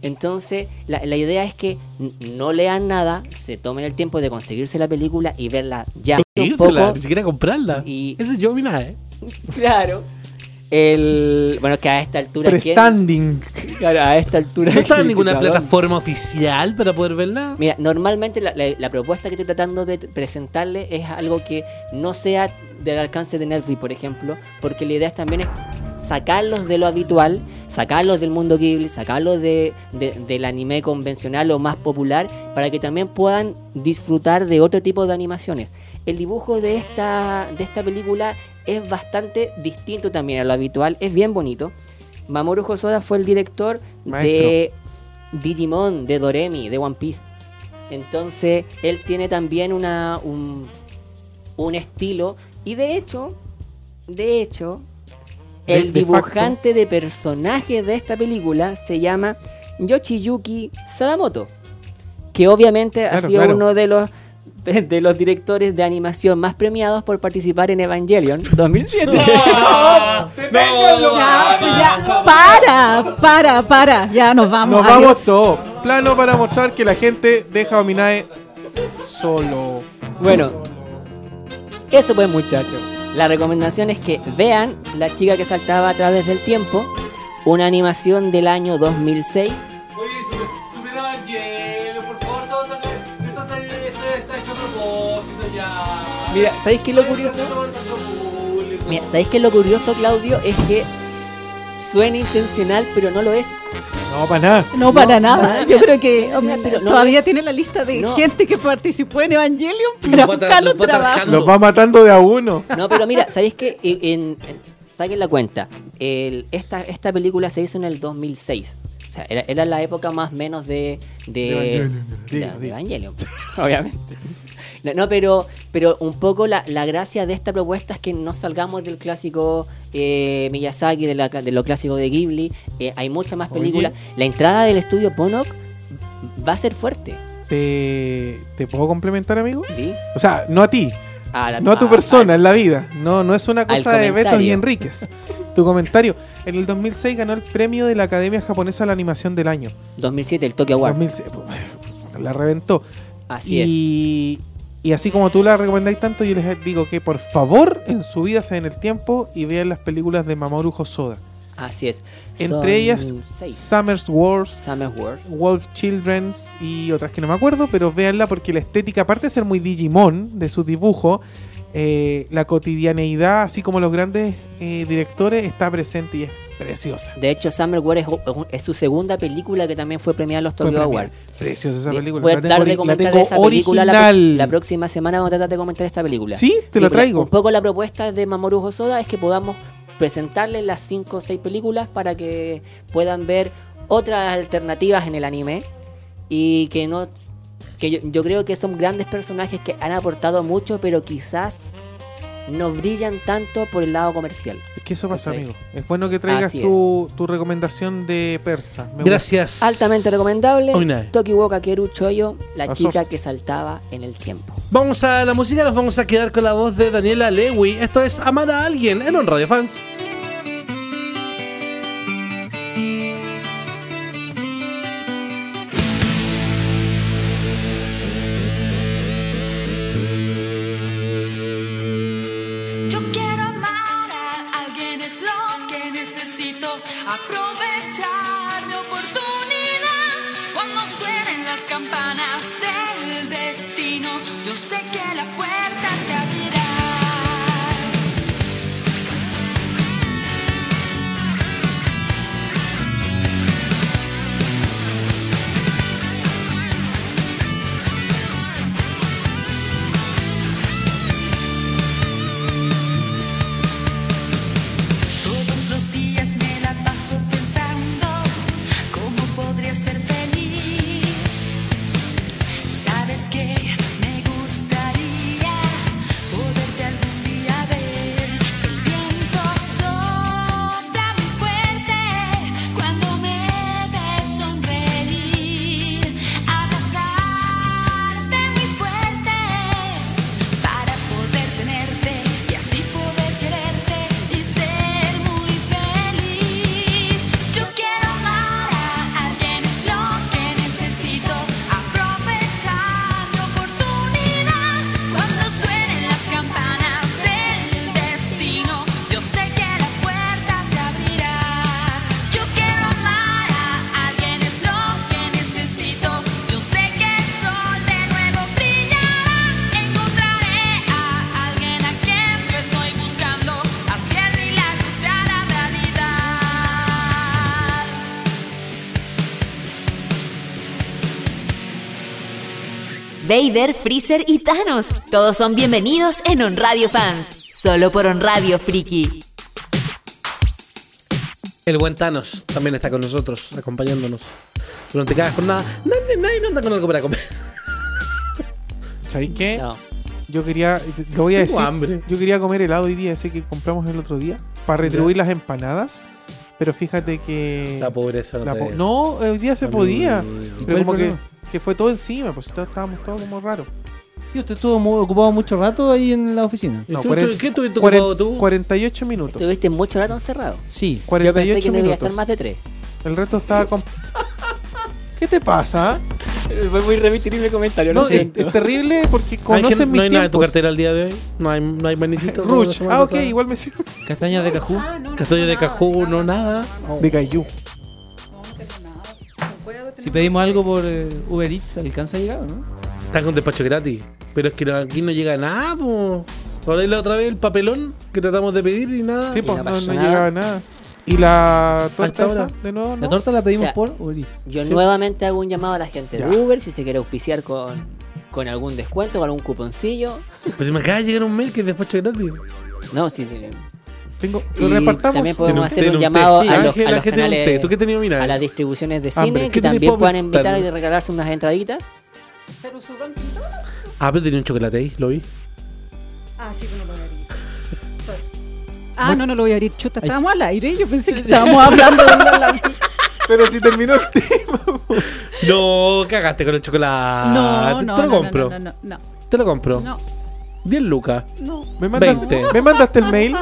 Entonces, la, la idea es que no lean nada, se tomen el tiempo de conseguirse la película y verla ya un Írsela, poco. ni siquiera comprarla. Y- Ese yo, mira, eh. Claro. El, bueno, que a esta altura... ¿quién- Prestanding. Claro, a esta altura. ¿No está en ninguna Cabrón. plataforma oficial para poder verla? Mira, normalmente la, la- la propuesta que estoy tratando de presentarle es algo que no sea del alcance de Netflix, por ejemplo, porque la idea también es sacarlos de lo habitual, sacarlos del mundo Ghibli, sacarlos de, de- del anime convencional o más popular, para que también puedan disfrutar de otro tipo de animaciones. El dibujo de esta, de esta película es bastante distinto también a lo habitual, es bien bonito. Mamoru Hosoda fue el director de Digimon, de Doremi, de One Piece. Entonces, él tiene también una, un, un estilo. Y de hecho, de hecho, De- el de dibujante de personajes de esta película se llama Yoshiyuki Sadamoto. Que obviamente ha sido claro. uno de los de los directores de animación más premiados por participar en Evangelion 2007. Ya, ya, para, para, para. Ya nos vamos. Nos adiós. vamos todos. Plano para mostrar que la gente deja a Ominae solo. Bueno, eso pues muchachos. La recomendación es que vean La chica que saltaba a través del tiempo, una animación del año 2006. Oye, Mira, ¿sabéis qué es lo curioso? Mira, ¿sabéis qué es lo curioso, Claudio? Es que suena intencional, pero no lo es. No, para nada. No, para No, nada. para Yo nada. creo que O sea, pero no todavía es- tiene la lista de No. gente que participó en Evangelion para buscar los trabajos. Los va matando de a uno. No, pero mira, ¿sabéis qué? En, en- saquen la cuenta. El- esta, esta película se hizo en el 2006. O sea, era, era la época más menos de... De, Evangelion. de- Diga, de diga. Evangelion, obviamente. No, no, pero, pero un poco la, la gracia de esta propuesta es que no salgamos del clásico eh, Miyazaki, de, la- de lo clásico de Ghibli. Eh, hay muchas más Oye. películas. La entrada del estudio Ponok va a ser fuerte. ¿Te, ¿Te puedo complementar, amigo? ¿sí? O sea, no a ti, A la- no a tu a- persona, en la vida. No, no es una cosa de Beto y. Enríquez. Tu comentario. En el 2006 ganó el premio de la Academia Japonesa a la Animación del Año. 2007, el Tokyo Award. 2006, la reventó. Así es. y, y así como tú la recomendáis tanto, yo les digo que por favor en su vida se den el tiempo y vean las películas de Mamoru Hosoda. Así es. Entre Son ellas, seis. Summer's Wars. Wolf Children's y otras que no me acuerdo, pero véanla porque la estética, aparte de ser muy Digimon de su dibujo, eh, la cotidianeidad, así como los grandes eh, directores, está presente y es preciosa. De hecho, Summer Wars es, es su segunda película que también fue premiada en los Tokyo. Awards. Preciosa esa película. Voy a La tratar de la comentar esa película la, la próxima semana. Vamos a tratar de comentar esta película. Sí, te la pero traigo. Un poco la propuesta de Mamoru Hosoda es que podamos presentarles las 5 o 6 películas para que puedan ver otras alternativas en el anime y que no que yo, yo creo que son grandes personajes que han aportado mucho pero quizás no brillan tanto por el lado comercial. Es que eso pasa, ¿Cachai? amigo. Es bueno que traigas tu, tu recomendación de persa. Me gusta. Gracias. Altamente recomendable. Oinae. Tokiwoka Keru Choyo, la chica que saltaba en el tiempo. Vamos a la música, nos vamos a quedar con la voz de Daniela Lewy. Esto es Amar a alguien en un Radio Fans. Vader, Freezer y Thanos. Todos son bienvenidos en On Radio Fans. Solo por On Radio Friki. El buen Thanos también está con nosotros, acompañándonos. Durante cada jornada. Nadie, nadie anda con algo para comer. ¿Sabéis qué? No. Yo quería, lo voy a Tengo decir, hambre. yo quería comer helado hoy día, ese que compramos el otro día, para retribuir las empanadas, pero fíjate que... La pobreza no la te- po- no, hoy día se podía, pero ¿Cuál como que, que fue todo encima, pues estábamos todos como raros. Sí, usted estuvo mu- ocupado mucho rato ahí en la oficina. ¿Y No, ¿Qué tuviste cuaren- ocupado tú? 48 minutos. Estuviste mucho rato encerrado. Sí. Yo 48 pensé que no iba a minutos. estar más de tres. El resto estaba con... ¿Qué te pasa? Fue muy remitirme el comentario, No, es, es terrible porque conocen ¿No hay nada en tu cartera el día de hoy? ¿No hay, no hay manicito? como la Ruch. Ah, ok, pasada? igual me sirve. Castañas de cajú. Castillo de Cajú, no nada. De Cayu. Si pedimos algo por eh, Uber Eats, ¿alcanza a llegar o no? Están con despacho gratis. Pero es que no- aquí no llega nada, po. Ahora la otra vez el papelón que tratamos de pedir y nada. Sí, Y pues no no, no llegaba nada. ¿Y la torta esa? ahora. De nuevo, La torta la pedimos O sea, por Uber Eats. Yo Sí. nuevamente hago un llamado a la gente Ya. de Uber si se quiere auspiciar con, con algún descuento, con algún cuponcillo. Pues si me acaba de llegar un mail que es despacho gratis. No, si Tengo, Y lo repartamos. también podemos hacer un llamado a Sí, los, a los ¿qué tiene canales? ¿Tú qué a las distribuciones de Hambre, cine ¿qué que también para puedan invitar y regalarse unas entraditas. Ah, pero tenía un chocolate ahí, lo vi. Ah, sí, pero no Ah, no, no lo voy a abrir. Chuta, estábamos al aire. Yo pensé que estábamos hablando de la... Pero si terminó el tema. No, cagaste con el chocolate. No, no, Te lo no, compro. no, no, no, Te lo compro. no, 10 lucas. no. ¿Me mandaste, 20. ¿Me mandaste el mail?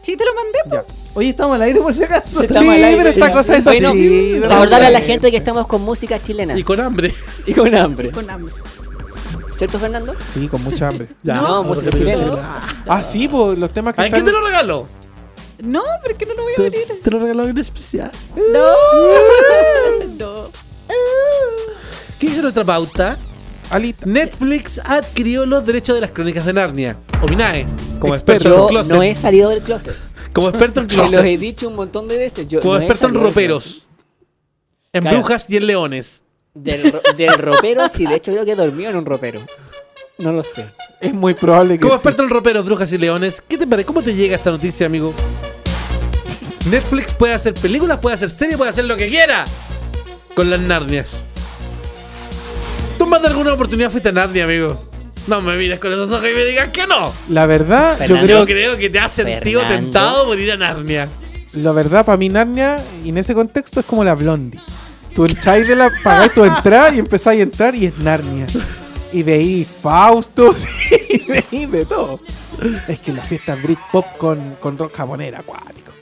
Sí, te lo mandé. Ya. Oye, estamos al aire por si acaso. Sí, sí, al aire. pero esta cosa es Bueno, así. Recordarle a la gente que estamos con música chilena Y con hambre. y con hambre. Con hambre. ¿Cierto, Fernando? Sí, con mucha hambre. Ya, No, vamos música a chilena. Ah, sí, pues los temas que Ay, ¿qué están... te lo regalo? No, pero que no lo voy a Te, abrir. te lo regaló en especial. No. no. ¿Qué dice nuestra pauta? Alita. Netflix adquirió los derechos de las crónicas de Narnia. Ominae, como Experto. en closet. no he salido del closet. Como experto en Se los he closet. dicho un montón de veces. Yo Como no experto en roperos. En Claro. brujas y en leones. Del, ro- del ropero, sí, de hecho creo que he dormido en un ropero. No lo sé. Es muy probable que Como sí. experto en roperos, brujas y leones, ¿qué te parece? ¿Cómo te llega esta noticia, amigo? Netflix puede hacer películas, puede hacer series, puede hacer lo que quiera con las Narnias. ¿Tú más de alguna oportunidad fuiste a Narnia, amigo? No me mires con esos ojos y me digas que no. La verdad, Fernando. yo creo Yo creo que te has sentido Fernando. tentado por ir a Narnia. La verdad, para mí Narnia, y en ese contexto, es como la Blondie. Tú entráis de la. pagáis tu entrada y empezáis a entrar y es Narnia. Y veí Faustos y veí de todo. Es que la fiesta Britpop con, con rock japonés era acuático.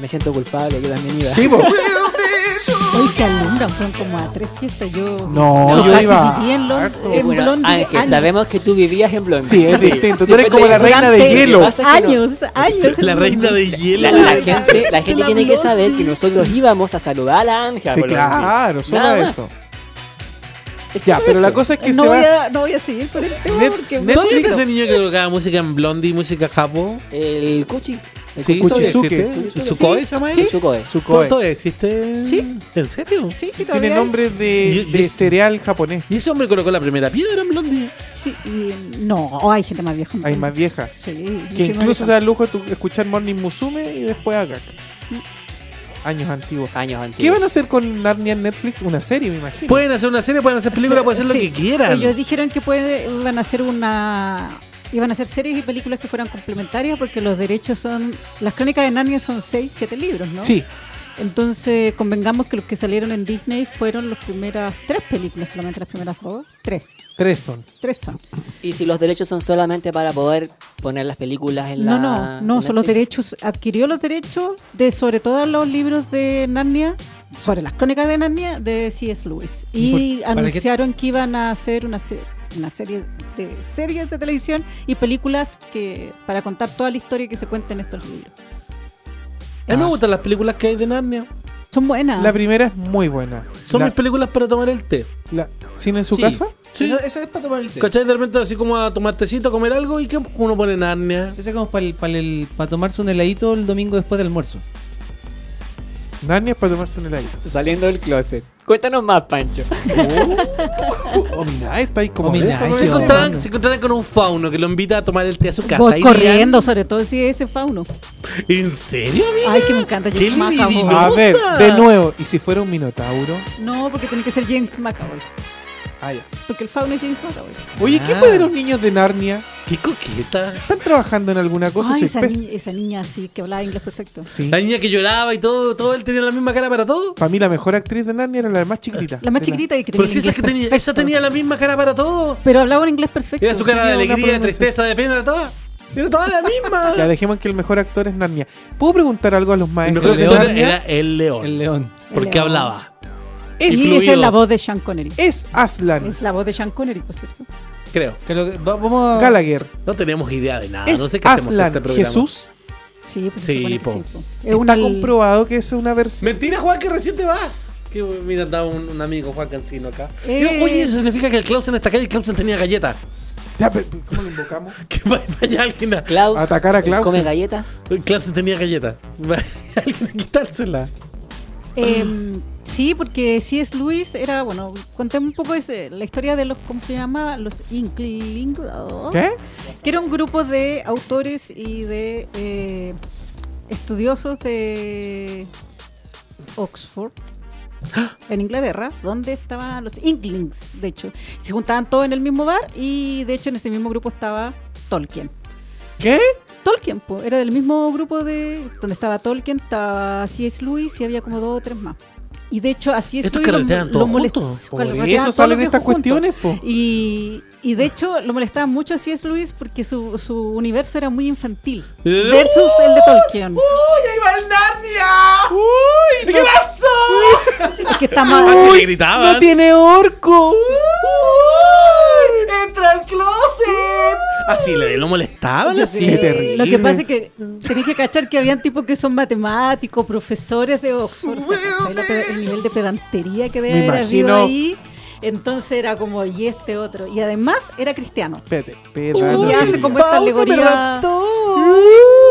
Me siento culpable, yo también iba. Sí, po. Hoy que alumbran, fueron como a tres fiestas. Yo, No, yo casi iba viví en, Lon- harto. en Bueno, Blondie Ángel, años. sabemos que tú vivías en Blondie. Sí, es distinto. Tú eres Sí, como la reina de durante- hielo. ¿Qué pasa? que no- Años, años. La reina de hielo. La, la gente, la gente La tiene que saber que nosotros íbamos a saludar a la Ángela. Sí, por claro, solo Nada más. eso. Es Ya, solo pero la eso. cosa es que no, se voy va. a, no voy a seguir con el tema Net- porque Netflix- ¿Todavía está ese niño que colocaba música en Blondie, música japo? El Cuchi. El Sí. ¿Tsukoe se llama él? ¿Todavía existe? Sí. ¿En serio? Sí, sí, Tiene todavía hay. nombre de, Y- de y- cereal japonés. ¿Y ese hombre colocó la primera piedra en Blondie? Sí, y- no, hay gente más vieja. Hay más vieja. Sí, Que incluso se da el lujo de escuchar Morning Musume y después acá. Años antiguos. Años antiguos. ¿Qué van a hacer con Narnia en Netflix? Una serie, me imagino. Pueden hacer una serie, pueden hacer película, pueden hacer lo que quieran. Ellos dijeron que puede, iban a hacer una iban a hacer series y películas que fueran complementarias porque los derechos son las crónicas de Narnia son 6, 7 libros, ¿no? Sí, Entonces, convengamos que los que salieron en Disney fueron las primeras tres películas, solamente las primeras dos. Tres. tres son. Tres son. Y si los derechos son solamente para poder poner las películas en la. No, no, no, son los derechos, adquirió los derechos de sobre todo los libros de Narnia, sobre las crónicas de Narnia de C.S. Lewis. Y por- anunciaron que iban a hacer una, se- una serie de series de televisión y películas que para contar toda la historia que se cuenta en estos libros. A mí me gustan las películas que hay de Narnia. Son buenas. La primera es muy buena. Son La, mis películas para tomar el té. la- ¿Cine en su Sí. casa? Sí. Esa, esa es para tomar el té. ¿Cachai? De repente así como a tomar tecito, a comer algo y que uno pone Narnia. Esa es como para, el, para, el- para tomarse un heladito el domingo después del almuerzo. Narnia es para tomarse un helado. Saliendo del closet. Cuéntanos más, Pancho. Oh, mira, está ahí como. Oh, lejos, ahí ¿no? Se sí, se con un fauno que lo invita a tomar el té a su casa. Voy ¿Irían? corriendo, sobre todo si es ese fauno. ¿En serio, amiga? Ay, que me encanta ¡Qué James McAvoy. A ver, de nuevo. ¿Y si fuera un minotauro? No, porque tiene que ser James McAvoy. Ah, ya. Porque el fauno es James McAvoy. Oye, ¿qué Ah. fue de los niños de Narnia? ¡Qué coqueta! ¿Están trabajando en alguna cosa? Ay, ¿Se esa, pes- ni- esa niña así que hablaba inglés perfecto. Sí. La niña que lloraba y todo, todo él tenía la misma cara para todo. Para mí la mejor actriz de Narnia era la más chiquitita. La más De chiquitita y que Pero tenía si esa, inglés que tenía, perfecto. esa tenía la misma cara para todo. Pero hablaba un inglés perfecto. Era su cara de tenía una alegría, de pronunciación. tristeza, de pena, era toda. Era toda la misma. Ya dejemos que el mejor actor es Narnia. ¿Puedo preguntar algo a los El maestros mejor de león Narnia? era el león. El león. El porque león. hablaba. Es, Y esa es la voz de Sean Connery. es Aslan Es la voz de Sean Connery, por cierto. Creo. Creo que- vamos a... Gallagher. No tenemos idea de nada. es no sé qué hacemos Aslan este programa. Jesús. Sí, pues Sí, po. sí, po. Es Está una comprobado que es una versión. Mentira, Juan, que recién te vas. Que mira, andaba un, un amigo, Juan Cancino, acá. Eh. Oye, eso significa que el Clausen está acá y el Clausen tenía galletas. Ya, pero, ¿Cómo lo invocamos? Que vaya, alguien a... Klaus. Atacar a Klaus. ¿Come galletas? Clausen tenía galletas. Vaya alguien a quitársela. Eh, sí, porque C.S. Lewis era, bueno, contemos un poco ese- la historia de los, ¿cómo se llama? Los Inklings. ¿Qué? Que era un grupo de autores y de eh, estudiosos de Oxford, en Inglaterra, donde estaban los Inklings, de hecho. Se juntaban todos en el mismo bar y, de hecho, en ese mismo grupo estaba Tolkien. ¿Qué? Tolkien, po, era del mismo grupo de donde estaba Tolkien, estaba C.S. Lewis y había como dos o tres más. Y de hecho, así es carretean todos juntos, po. Y eso salen estas cuestiones, po. Y, y de hecho lo molestaba mucho a C.S. Lewis porque su, su universo era muy infantil. Versus el de Tolkien. ¡Uy, ahí va el Narnia! ¡Uy! ¿Qué pasó? Es que está Así Uy, le gritaban. ¡No tiene orco! ¡Entra al closet! Así le lo molestaban, Yo así. sé. Qué terrible. Lo que pasa es que tenéis que cachar que habían tipos que son matemáticos, profesores de Oxford. o sea, ¿cachai? La pe- el nivel de pedantería que debe Me haber habido imagino. ahí. Entonces era como, y este otro. Y además era cristiano. Espérate, Y espérate. hace como esta alegoría.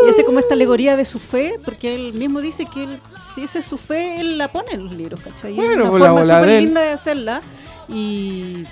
Y hace como esta alegoría de su fe, porque él mismo dice que él, si esa es su fe, él la pone en los libros, ¿cachai? Y es Bueno, una pues la forma bola súper de él. linda de hacerla. Y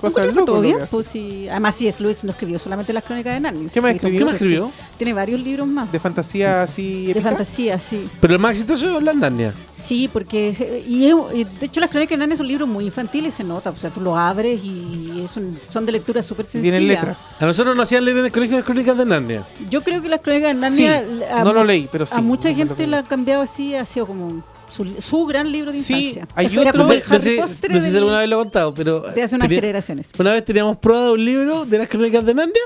Cosa del loco. todo bien, pues sí. Además, sí, es Luis no escribió solamente las crónicas de Narnia. ¿Qué más escribió escribió? ¿Qué más mucho. escribió? Tiene varios libros más. De fantasía así. De épica. fantasía, sí. Pero el más exitoso es la Narnia. Sí, porque. Y, de hecho, las crónicas de Narnia son libros muy infantiles, se nota. O sea, tú lo abres y son de lectura súper sencilla. Tienen letras. A nosotros nos hacían leer en el colegio las crónicas de Narnia. Yo creo que las crónicas de Narnia. Sí, a, no lo leí, pero sí. a mucha no gente la ha cambiado así, ha sido como su, su gran libro de Sí, infancia. hay Era otro- No el sé, no sé- no sé si alguna vez lo he contado, pero. de hace unas tenía- generaciones. Una vez teníamos prueba de un libro de las crónicas de Narnia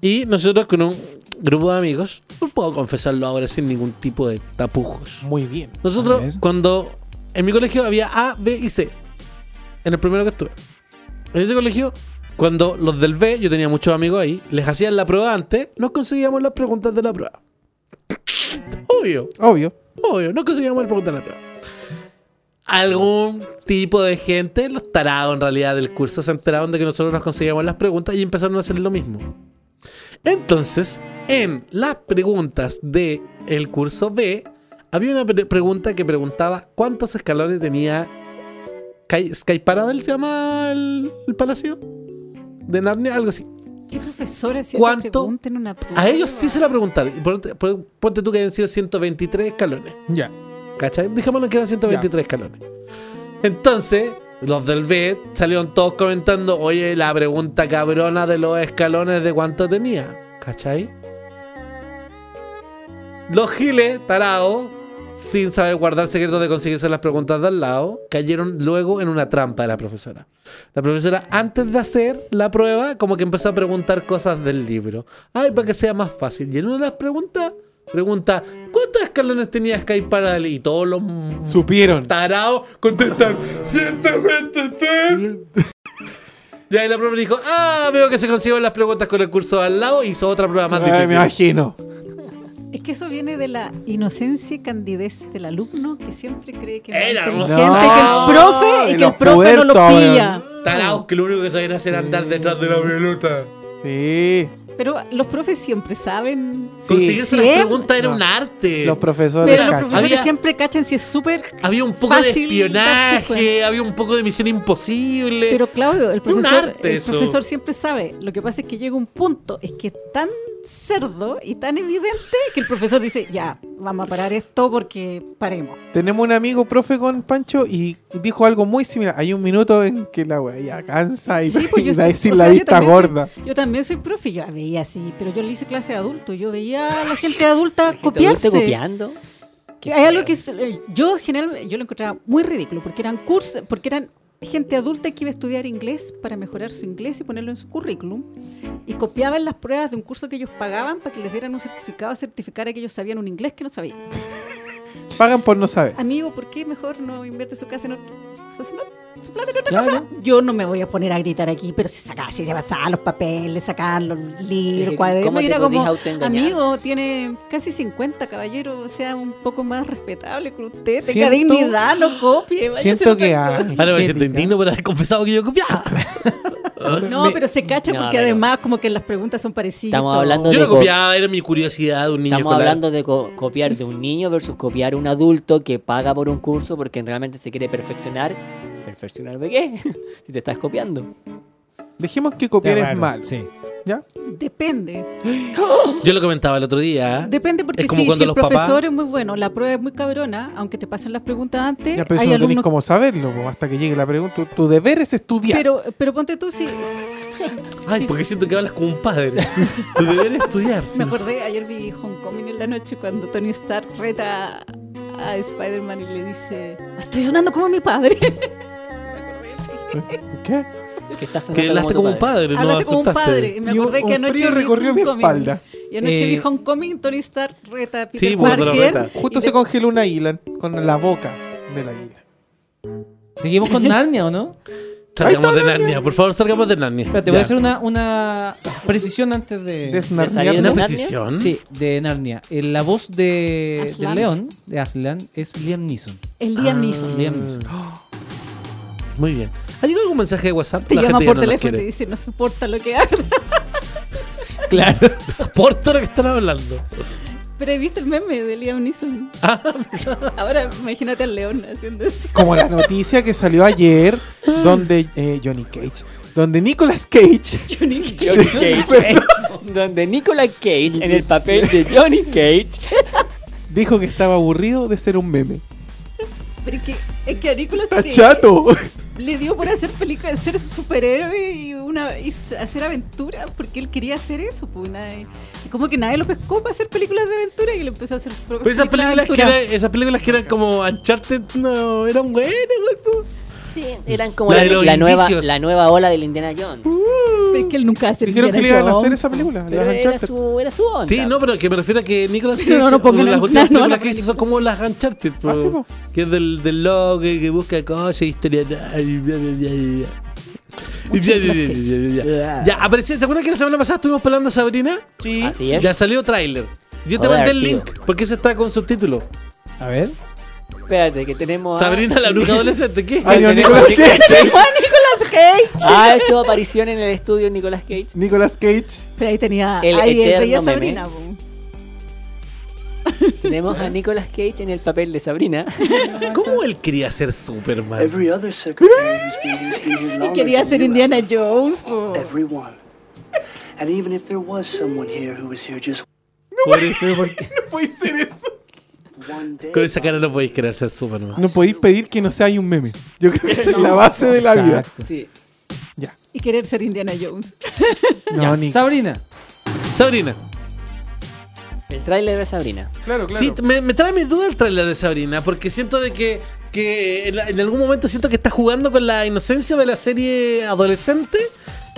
y nosotros con un grupo de amigos, no puedo confesarlo ahora sin ningún tipo de tapujos. Muy bien. Nosotros, cuando en mi colegio había A, B y C, en el primero que estuve. En ese colegio, cuando los del B, yo tenía muchos amigos ahí, les hacían la prueba antes, nos conseguíamos las preguntas de la prueba. Obvio. Obvio. Obvio, no conseguíamos el preguntar la prueba. Algún tipo de gente, los tarados en realidad del curso, se enteraron de que nosotros nos conseguíamos las preguntas y empezaron a hacer lo mismo. Entonces, en las preguntas del el curso B, había una pre- pregunta que preguntaba cuántos escalones tenía Sky, Paradise, se llama el, el palacio de Narnia, algo así. ¿Qué profesor hacía esa ¿Cuánto? pregunta en una prueba? A ellos sí se la preguntaron. Ponte, pon- ponte tú que hayan sido 123 escalones. Ya. ¿Cachai? Dejémoslo que eran 123 escalones. Entonces, los del B salieron todos comentando, oye, la pregunta cabrona de los escalones de cuánto tenía. ¿Cachai? Los giles, tarados, sin saber guardar secretos de conseguirse las preguntas de al lado, cayeron luego en una trampa de la profesora. La profesora, antes de hacer la prueba, como que empezó a preguntar cosas del libro. Ay, para que sea más fácil. Y en una de las preguntas, pregunta, ¿cuántos escalones tenía Sky para Y todos los Supieron. tarados contestan, 123. Y ahí la profe dijo, ah, veo que se consiguieron las preguntas con el curso de al lado y hizo otra prueba más Ay, me difícil. imagino. Es que eso viene de la inocencia y candidez del alumno que siempre cree que es inteligente que el profe y que el profe no lo pilla. Tarados que lo único que sabían hacer era andar detrás de la pelota. Sí. Pero los profes siempre saben. Sí. Conseguirse las preguntas era No. un arte. Los profesores. Pero los cachan. profesores Había- siempre cachan si es súper. Había un poco de Fácil espionaje, había un poco de misión imposible. Pero Claudio, el Es un profesor, arte el eso. profesor siempre sabe. Lo que pasa es que llega un punto, es que es tan cerdo y tan evidente que el profesor dice, ya, vamos a parar esto porque paremos. Tenemos un amigo profe con Pancho y dijo algo muy similar. Hay un minuto en que la wea ya cansa y, Sí, pues yo y soy- decir o la sea, yo vista soy- gorda. Yo también soy profe, yo veía así, pero yo le hice clase de adulto. Yo veía a la gente adulta La gente copiarse. adulta copiando. Qué Hay algo que es- eh, yo generalmente yo lo encontraba muy ridículo porque eran cursos, porque eran gente adulta que iba a estudiar inglés para mejorar su inglés y ponerlo en su currículum y copiaban las pruebas de un curso que ellos pagaban para que les dieran un certificado, certificara que ellos sabían un inglés que no sabían. Pagan por no saber. Amigo, ¿por qué mejor no invierte su casa en otra su plata en otra Claro. cosa? Yo no me voy a poner a gritar aquí, pero si sacaba, si se pasaban los papeles, sacaban los libros, cuadernos, ¿cómo y te era como, amigo, tiene casi 50 caballero, o sea, un poco más respetable que usted, tenga Siento- dignidad, no copie. Siento que Ahora me siento indigno por haber confesado que yo copiaba. No, Me- pero se cacha No, porque además como que las preguntas son parecidas. Estamos hablando Yo de no co- copiaba, era mi curiosidad de un niño Estamos escolar. hablando de co- copiar de un niño versus copiar un adulto que paga por un curso porque realmente se quiere perfeccionar. ¿Perfeccionar de qué? si te estás copiando. Dejemos que copiar es mal. Sí. ¿Ya? Depende. Yo lo comentaba el otro día. Depende porque Es como si, el papás- profesor es muy bueno, la prueba es muy cabrona, aunque te pasen las preguntas antes, Ya, pero eso hay no alumnos cómo saberlo hasta que llegue la pregunta. Tu, tu deber es estudiar. Pero, pero ponte tú, si. Ay, porque siento que hablas como un padre. tu deber es estudiar. Me acordé, ayer vi Homecoming en la noche cuando Tony Stark reta a Spider-Man y le dice: Estoy sonando como mi padre. ¿Qué? Que estás Que hablaste como un padre, no Háblate como un padre. Y me Y un- acordé que anoche. frío recorrió mi espalda. Y anoche Eh, vi Homecoming, Tony Stark reta a Peter Sí, Parker. reta. Justo se de- congeló una águila con la boca del águila. Seguimos con Narnia, ¿o no? Salgamos de Narnia, por favor, salgamos de Narnia. Espérate, Ya. voy a hacer una, una precisión antes de. Desnarniar- salir de ¿Una precisión? Sí, de Narnia. Eh, La voz de, de Aslan. León, de Aslan, es Liam Neeson. El Liam Neeson. Liam Neeson. Muy bien. ¿Ha llegado algún mensaje de WhatsApp? Te La llama por no teléfono y te dice: No soporta lo que hagas. Claro. Soporto lo que están hablando. Pero he visto el meme de Liam Neeson. Ah, Ahora imagínate al león haciendo eso. Como la noticia que salió ayer, donde eh, Johnny Cage, donde Nicolas Cage Johnny Cage. donde Nicolas Cage, en el papel de Johnny Cage, dijo que estaba aburrido de ser un meme. Pero es que, es que a Nicolas ¡Está Cage chato! Le dio por hacer películas, ser superhéroe y, una, y hacer aventuras porque él quería hacer eso. Pues, nadie- como que nadie lo pescó para hacer películas de aventura y él empezó a hacer sus propias Pero esas películas que eran, esas películas que eran como Uncharted no eran buenas, po. Sí, eran como La nueva, la nueva ola del Indiana Jones. Pero es que él nunca hace Dijeron que le iban a hacer esa película. Pero las era su, era su onda. Sí, no, pero que me refiero a que Nicolas Cage, No, no pongan las últimas no, no películas que hizo son como las Uncharted. Ah, sí, po. que es del, del loco que, que busca cosas, historia. y bla, bla, bla, bla, bla. Y Mucho bla, bla, Nicolas bla, bla, bla. Ya, apareció, ¿se acuerdan que la semana pasada estuvimos hablando a Sabrina? Sí. Ya salió tráiler. Yo te mandé el link, porque ese está con subtítulo. A ver. Espérate, que tenemos. a- Sabrina la bruja adolescente, ¿qué? Ay, no, tenemos Nicolas a Cage. Nicolas Cage. Ha hecho aparición en el estudio Nicolas Cage. Nicolas Cage. Pero ahí tenía. El ahí eterno veía meme. Sabrina. Tenemos a Nicolas Cage en el papel de Sabrina. ¿Cómo él quería ser Superman? Y quería ser Indiana. Jones. po. Everyone. And even if there was someone here who was here just porque No puede ser eso. Con esa cara no podéis querer ser Superman. No podéis pedir que no sea un meme. Yo creo que esa es la base de la vida. Exacto. Sí. Ya. Y querer ser Indiana Jones. No, ni. Sabrina. Sabrina. El tráiler de Sabrina. Claro, claro. Sí, me, me trae mis dudas el trailer de Sabrina, porque siento de que, que en, la- en algún momento siento que está jugando con la inocencia de la serie adolescente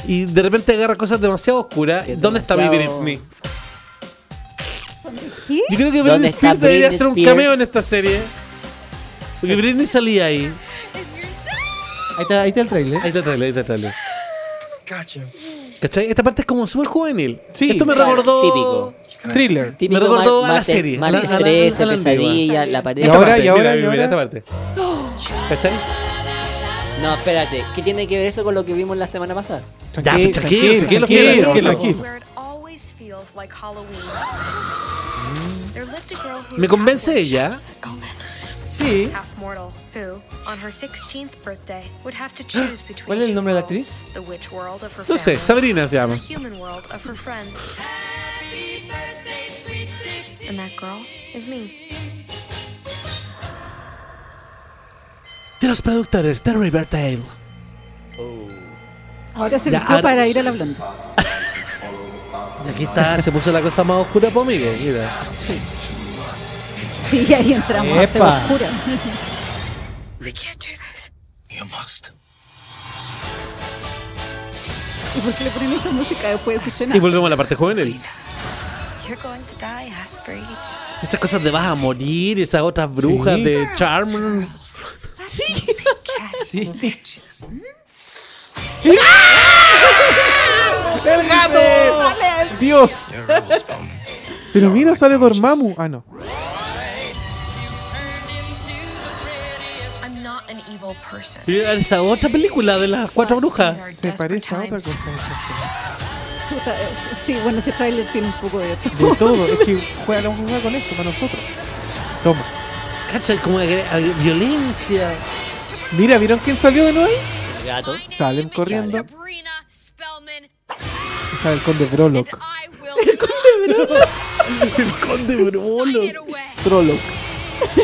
y de repente agarra cosas demasiado oscuras. Que es ¿Dónde está mi demasiado- Britney? ¿Qué? Yo creo que ¿Dónde Britney Spears debería hacer un Spears? cameo en esta serie. Porque Britney salía ahí. Ahí está, ahí está el trailer. Ahí está el trailer, ahí está el trailer. ¿Cachai? Esta parte es como súper juvenil. Sí. Esto me Claro, recordó. típico. Thriller. Típico Me recordó a la serie, a la- Martes a la- 13, a la antigua. pesadilla, la pared. Y ahora, y ahora, mira, y mira ahora. esta parte. ¿Cachai? No, espérate. ¿Qué tiene que ver eso con lo que vimos la semana pasada? Ya, pues, tranquilo, tranquilo, tranquilo, tranquilo. tranquilo. Me convence ella. Sí. half mortal, who, on her 16th birthday, would have to choose between ¿Cuál es el nombre de la actriz? The witch world of her No sé, Sabrina se llama. the human world of her friends. And that girl is me. De los productores de Riverdale. Ahora se vistió para ir a la blonda. Y aquí está, se puso la cosa más oscura para amigo. Mira. Sí, ahí entramos a Epa. oscura. I can't do this. ¿Y por qué le ponen esa música después de su escena? Y volvemos a la parte juvenil. You're going to die. Esas cosas de vas a morir, esas otras brujas Sí. de Charm. Sí. ¡El gato! ¡Dios! Pero mira, sale Dormammu. Ah, no. I'm not an evil person. Y esa otra película de las cuatro brujas. Se parece a otra cosa. Chuta, eh, sí, bueno, ese tráiler tiene un poco de todo. De todo. Es que juega, juega con eso para nosotros. Toma. ¿Cachai? Como violencia. Mira, ¿vieron quién salió de nuevo? ahí? El gato. Salen corriendo. Sabrina Spellman, Y sale el conde Brolock. El conde Brolo. it away. Trolloc.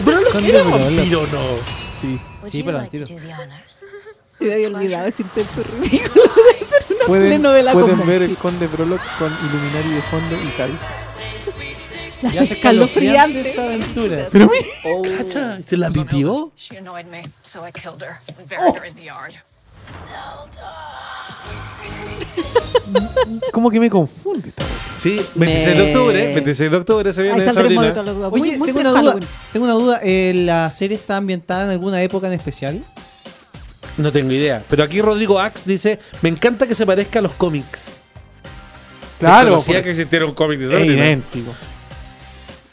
Brolo, Conde ¿qué era Brolo. vampiro o no? Sí. Sí, pero al tiro. Se había olvidado ese intento ridículo de hacer una Pueden, telenovela pueden ver el conde Brolock con Illuminati de fondo y Cádiz. las escalofriantes aventuras. Pero mira. Oh, ¿Cacha? ¿Se la pitió? She annoyed me, so I killed her and buried her in the yard. Como que me confunde esta. Sí, 26 de octubre. 26 de octubre se Ahí viene saldremos de Sabrina. todas las dudas. Muy, Oye, muy tengo una duda. Tengo una duda. eh, ¿La serie está ambientada en alguna época en especial? No tengo idea. Pero aquí Rodrigo Ax dice: Me encanta que se parezca a los cómics. Claro. Desconocía que existiera un cómic de es Sabrina. idéntico.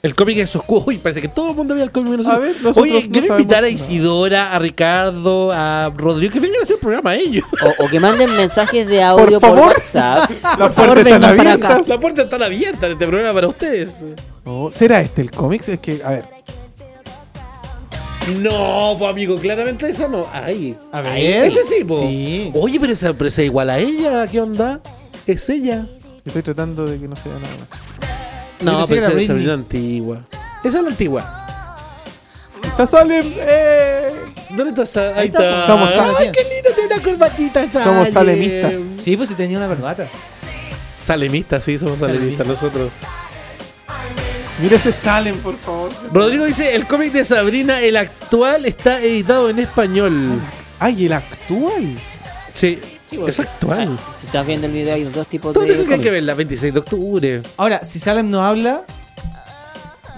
El cómic es oscuro. Uy, parece que todo el mundo veía el cómic menos A ver, nosotros Oye, no quiero invitar a nada. Isidora, a Ricardo, a Rodrigo que vengan a hacer el programa ellos. o, o que manden mensajes de audio por, favor. WhatsApp. Vengan para acá. abiertas. La puerta está abierta en este programa para ustedes. Oh, ¿Será este el cómic? Es que, a ver. No, pues amigo, claramente esa no. Ay, A ver. Ese sí, po. Sí. Oye, pero esa, pero esa es igual a ella, ¿qué onda? Es ella. Estoy tratando de que no sea nada más. No, pero esa es la antigua. Esa es la antigua. ¡Está Salem! ¡Eh! ¿Dónde está Sa- Ahí está. Somos Ay, Salem. qué lindo, tiene una corbatita, Salem. Somos salemistas. Sí, pues si tenía una corbata. Salemistas, sí, somos salemistas nosotros. Mira ese Salem, por favor. Rodrigo dice, el cómic de Sabrina, el actual, está editado en español. ¡Ay, el actual! Sí, Sí, porque- es actual. Ah, si estás viendo el video hay dos tipos de dices que hay que cómics. verla 26 de octubre. Ahora, si Salem no habla,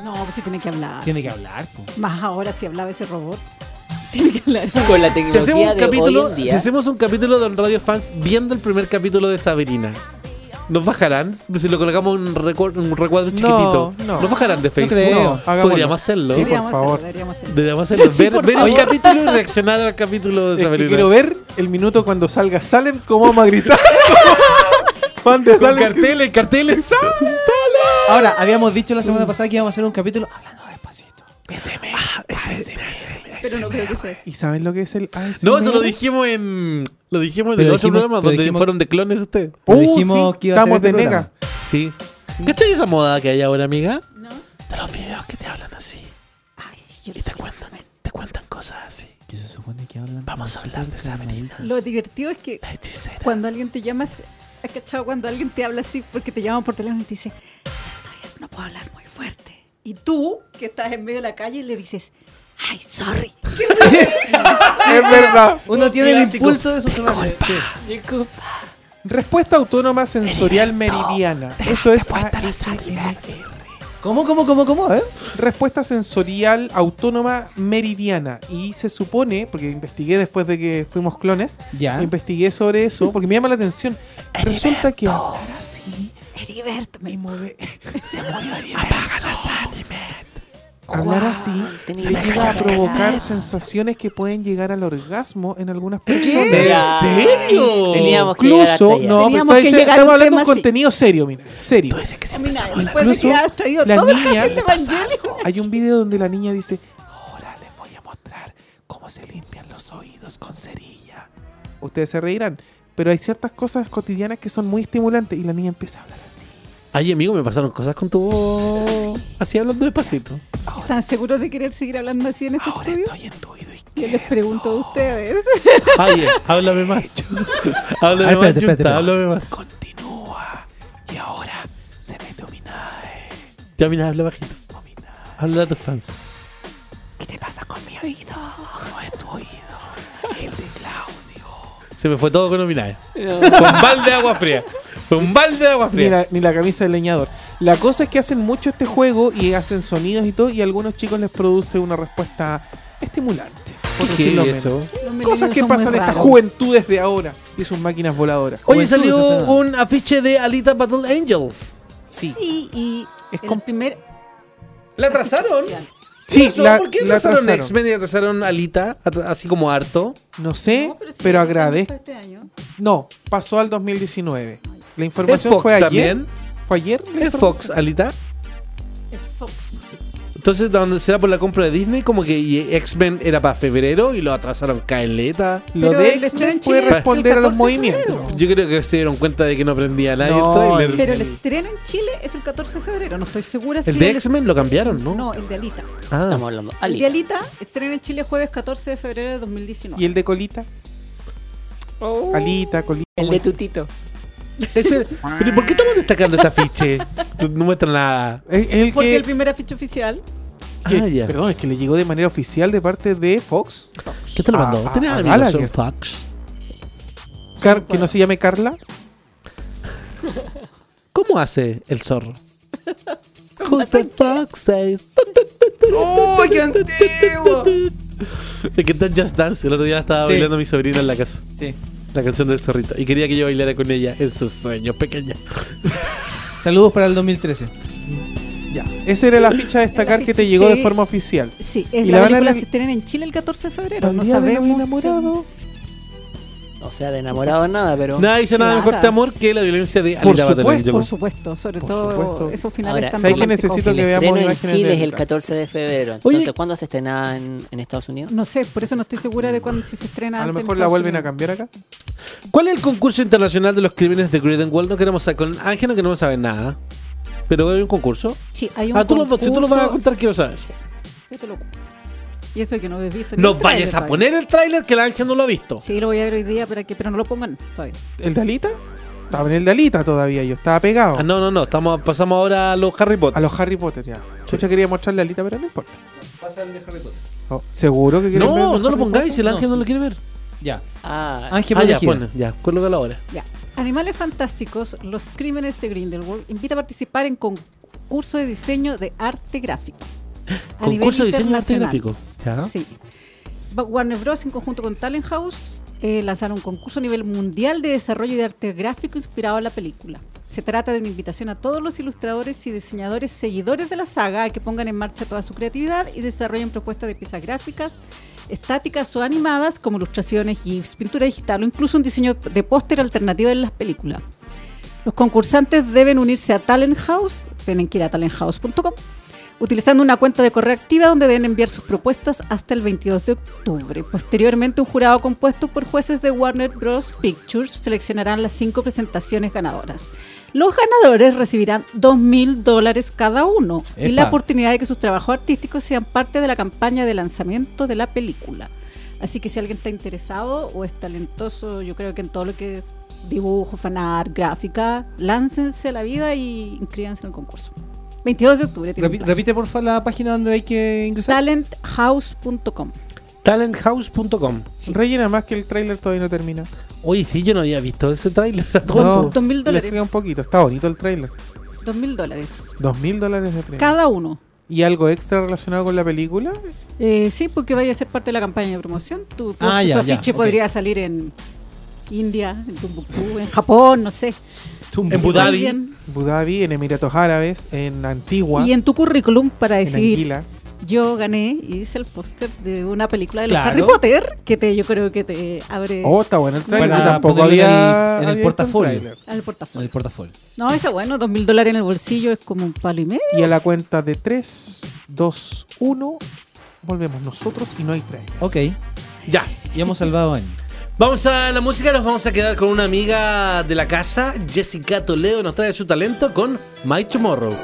No, pues sí tiene que hablar. tiene que hablar. po. Más ahora si hablaba ese robot. Tiene que hablar. Con la Si hacemos, tecnología un de hoy capítulo, en si día. hacemos un capítulo de Radio Fans viendo el primer capítulo de Sabrina, ¿nos bajarán? Si lo colocamos en un, recuadro, un recuadro chiquitito, no. ¿nos bajarán de Facebook? creo. No, hagámoslo. Podríamos hacerlo. Sí, por Deberíamos favor. hacerlo, deberíamos hacerlo. Deberíamos hacerlo. Sí, ver por ver el favor. capítulo y reaccionar al capítulo de Es que Sabrina. quiero ver el minuto cuando salga Salem, cómo vamos a gritar. Fan de Con Salem. carteles, carteles. Ahora, habíamos dicho la semana pasada que íbamos a hacer un capítulo hablando despacito. Pero no creo que sea eso. ¿Y saben lo que es el ASMR? No, eso lo dijimos en. Lo dijimos en Pero el otro dijimos- programa pero donde dijimos- fueron de clones ustedes. Pero Uh, dijimos sí, que iba a ser estamos este de programa. nega. Sí. ¿Cachai esa moda que hay ahora, amiga? ¿No? De los videos que te hablan así. Ay, sí, yo Y te cuentan, te cuentan cosas así. ¿Qué se supone que hablan? Vamos a hablar de Sabrina. Lo divertido es que La hechicera. cuando alguien te llama, ¿has cachado? Cuando alguien te habla así porque te llaman por teléfono y te dice, "Todavía no puedo hablar muy fuerte. Y tú, que estás en medio de la calle, le dices, ay, sorry. Es verdad. Uno tiene el Clásico. impulso de susurrarle. Sí. Respuesta autónoma sensorial meridiana. Eso es ASMR. ¿Cómo, cómo, cómo, cómo? A ver. Respuesta sensorial autónoma meridiana. Y se supone, porque investigué después de que fuimos clones, Ya. investigué sobre eso, porque me llama la atención. Resulta que hablar así Heriberto, me y mover. Se movió Apaga las Hablar así se que llega a provocar sensaciones que pueden llegar al orgasmo en algunas personas. Ya. serio? Teníamos que Incluso, no, Teníamos que llegar a estamos un hablando de un así. contenido serio, mira, serio. Mira, después de Incluso que has traído la todo niña-. Hay un video donde la niña dice, ahora les voy a mostrar cómo se limpian los oídos con cerilla. Ustedes se reirán, pero hay ciertas cosas cotidianas que son muy estimulantes y la niña empieza a hablar así. Ay, amigo, me pasaron cosas con tu voz. Así hablando despacito. ¿Están seguros de querer seguir hablando así en este Ahora estudio? estoy en tu oído Yo izquierdo. les pregunto a ustedes. Ay, háblame más. háblame Ay, más, espérate, háblame más. Continúa. Y ahora se mete Ominae. Ya, mira, habla bajito. Habla a tus fans. ¿Qué te pasa con mi oído? No es tu oído, el de Claudio. Se me fue todo con Ominae. Con balde de agua fría. Con balde de agua Ni fría. la, ni la camisa del leñador. La cosa es que hacen mucho este juego y hacen sonidos y todo, y a algunos chicos les produce una respuesta estimulante. por ¿Qué es eso? Cosas que pasan en estas juventudes de ahora y sus máquinas voladoras. Oye, Juventud salió un afiche de Alita Battle Angel. Sí. Sí, y Es el com- primer... ¿La atrasaron? Sí, la, ¿Por qué la atrasaron atrasaron. X-Men y atrasaron Alita? Así como harto. No sé, No, pero, sí, está agradezco. este año. No, pasó al 2019. La ¿Es información Fox fue ayer. también? ¿Fue ayer? ¿Es Fox? Alita? Es Fox. Entonces, ¿dónde será por la compra de Disney? Como que X-Men era para febrero y lo atrasaron caleta. Lo Pero de el estreno X-Men en puede el responder a los 14 de movimientos. Yo creo que se dieron cuenta de que no prendía nadie No, el. Pero el estreno en Chile es el 14 de febrero. No estoy segura si El de el- X-Men lo cambiaron, ¿no? No, el de Alita. Ah. Estamos hablando. El Ali. de Alita estrena en Chile jueves 14 de febrero de 2019. ¿Y el de Colita? Alita, Colita. El de Tutito. Ese- pero ¿y ¿por qué estamos destacando este afiche? No muestra nada. Es, es el Porque que, el primer afiche oficial que- Ah, ya. Perdón, es que le llegó de manera oficial de parte de Fox. ¿Qué te lo Ah, mandó? ah, ¿Tenés ah, amigos Gallagher. en? Car- que no se llame Carla. ¿Cómo hace el zorro? Who's the fox says? ¡Uy, qué antiguo! Es que está en Just Dance. El otro día estaba Sí. bailando mi sobrina en la casa. Sí. La canción del zorrito. Y quería que yo bailara con ella en sus sueños pequeños. Saludos para el 2013. Ya. Esa era la ficha a destacar El que te afiche, llegó de sí. forma oficial. Sí, es ¿Y la la van a película se estrena en Chile el 14 de febrero. No Día de los sabemos. enamorados. O sea, de enamorado nada, pero. Nada dice nada mejor este amor que la violencia de Por supuesto. Por supuesto, sobre Por todo supuesto. esos finales Ahora, tan ¿sabes qué románticos. necesito que veamos en Chile es el Alita? 14 de febrero. Entonces, Oye. ¿cuándo se estrena en, en Estados Unidos? No sé, por eso no estoy segura de cuándo si se estrena. A lo mejor la vuelven a cambiar acá. ¿Cuál es el concurso internacional de los crímenes de Grindelwald? No queremos saber. Con Ángel no queremos saber nada. Pero hay un concurso. Sí, hay un Ah, tú, lo, si tú lo vas a concurso- contar, quiero saber. Yo te lo cuento. Y eso que no he visto. No el vayas a poner el tráiler que el Ángel no lo ha visto. Sí, lo voy a ver hoy día, para que, pero no lo pongan todavía. ¿El de Alita? Estaba en el de Alita todavía, yo estaba pegado. Ah, no, no, no. Estamos, pasamos ahora a los Harry Potter. A los Harry Potter ya. Yo quería mostrarle a Alita, pero no importa. Oh, ¿Seguro que quieren ver No, no lo Harry pongáis, Potter? si el Ángel no, No, lo quiere ver. Ya. Ah, Ángel Ah, ya, pon, ya, cuélgalo ahora. Ya. Animales Fantásticos, Los Crímenes de Grindelwald invita a participar en concurso de diseño de arte gráfico. A nivel Concurso de diseño de arte gráfico. Sí. Warner Bros. en conjunto con Talent House eh, lanzaron un concurso a nivel mundial de desarrollo de arte gráfico inspirado en la película. Se trata de una invitación a todos los ilustradores y diseñadores seguidores de la saga a que pongan en marcha toda su creatividad y desarrollen propuestas de piezas gráficas, estáticas o animadas como ilustraciones, GIFs, pintura digital o incluso un diseño de póster alternativo en las películas. Los concursantes deben unirse a Talent House, tienen que ir a talenthouse.com, utilizando una cuenta de correo activa donde deben enviar sus propuestas hasta el 22 de octubre. Posteriormente, un jurado compuesto por jueces de Warner Bros. Pictures seleccionarán las cinco presentaciones ganadoras. Los ganadores recibirán 2.000 dólares cada uno y la Epa. oportunidad de que sus trabajos artísticos sean parte de la campaña de lanzamiento de la película. Así que si alguien está interesado o es talentoso, yo creo que en todo lo que es dibujo, fanart, gráfica, láncense a la vida y inscríbanse en el concurso. 22 de octubre. tiene un Repi- plazo. repite porfa la página donde hay que ingresar. Talenthouse.com. Talenthouse.com. Rellena más que el tráiler todavía no termina. Oye, sí, yo no había visto ese tráiler. No, dos mil le dólares. fría un poquito. Está bonito el tráiler. 2.000 dólares. Dos mil dólares de premio. Cada uno. ¿Y algo extra relacionado con la película? Eh, sí, porque vaya a ser parte de la campaña de promoción. Tu, tu- Ah, tu ya, ya, afiche ok. podría salir en India, en Tumbuctú, en Japón, no sé. En Abu Dhabi. Alguien. Abu Dhabi, en Emiratos Árabes, en Antigua, Y en tu currículum para en decir, Anguila. yo gané y hice el póster de una película de los Claro. Harry Potter, que te, yo creo que te abre Oh, está bueno el tráiler. Para Yo tampoco había ahí en el portafolio. tráiler. al En el portafolio. portafolio. No, está bueno, 2.000 dólares en el bolsillo es como un palo y medio. Y a la cuenta de 3, 2, 1, volvemos nosotros y no hay tráiler. Ok. Ya. Y hemos salvado años. Vamos a la música, nos vamos a quedar con una amiga de la casa, Jessica Toledo, nos trae su talento con My Tomorrow. Vamos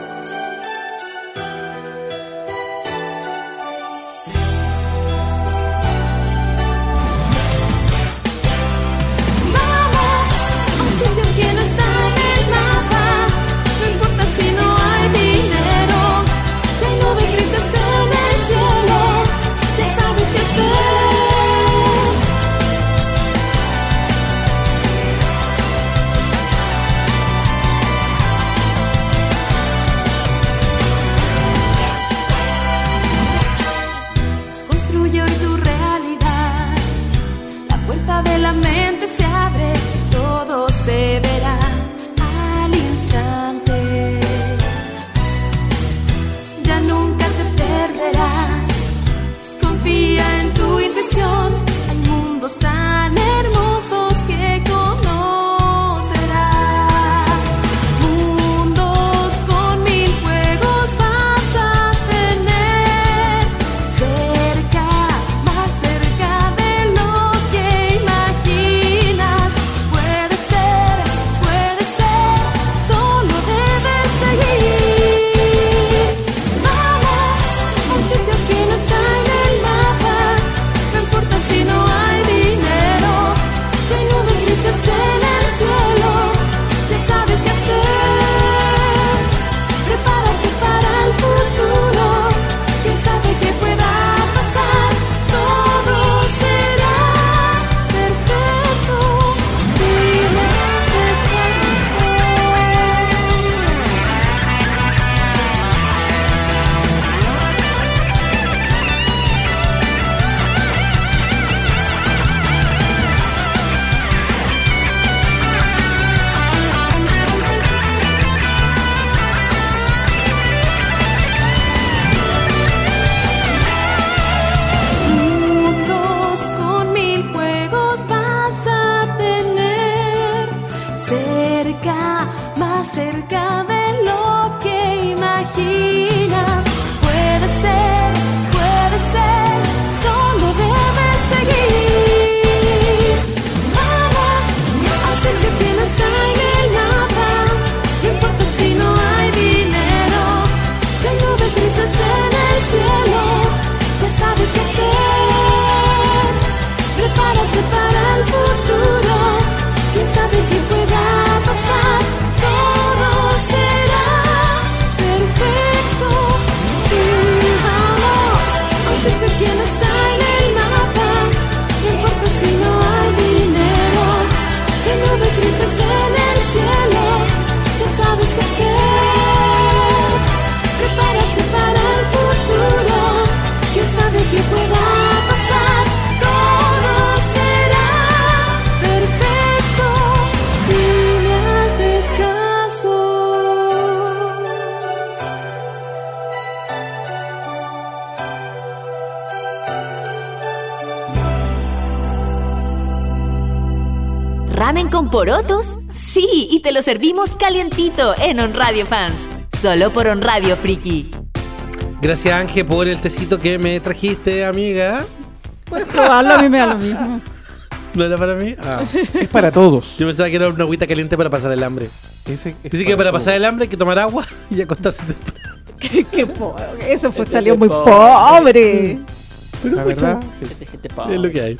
a Lo servimos calientito en On Radio Fans. Solo por On Radio Friki. Gracias, Ángel, por el tecito que me trajiste, amiga. Puedes probarlo, a mí me da lo mismo. ¿No era para mí? Ah. Es para todos. Yo pensaba que era una agüita caliente para pasar el hambre. Ese es Dice que para pasar el hambre hay que tomar agua y acostarse. Qué, qué po- Eso fue, salió muy pobre. Pero La escucha, verdad, sí. Gente, gente es pobre. lo que hay.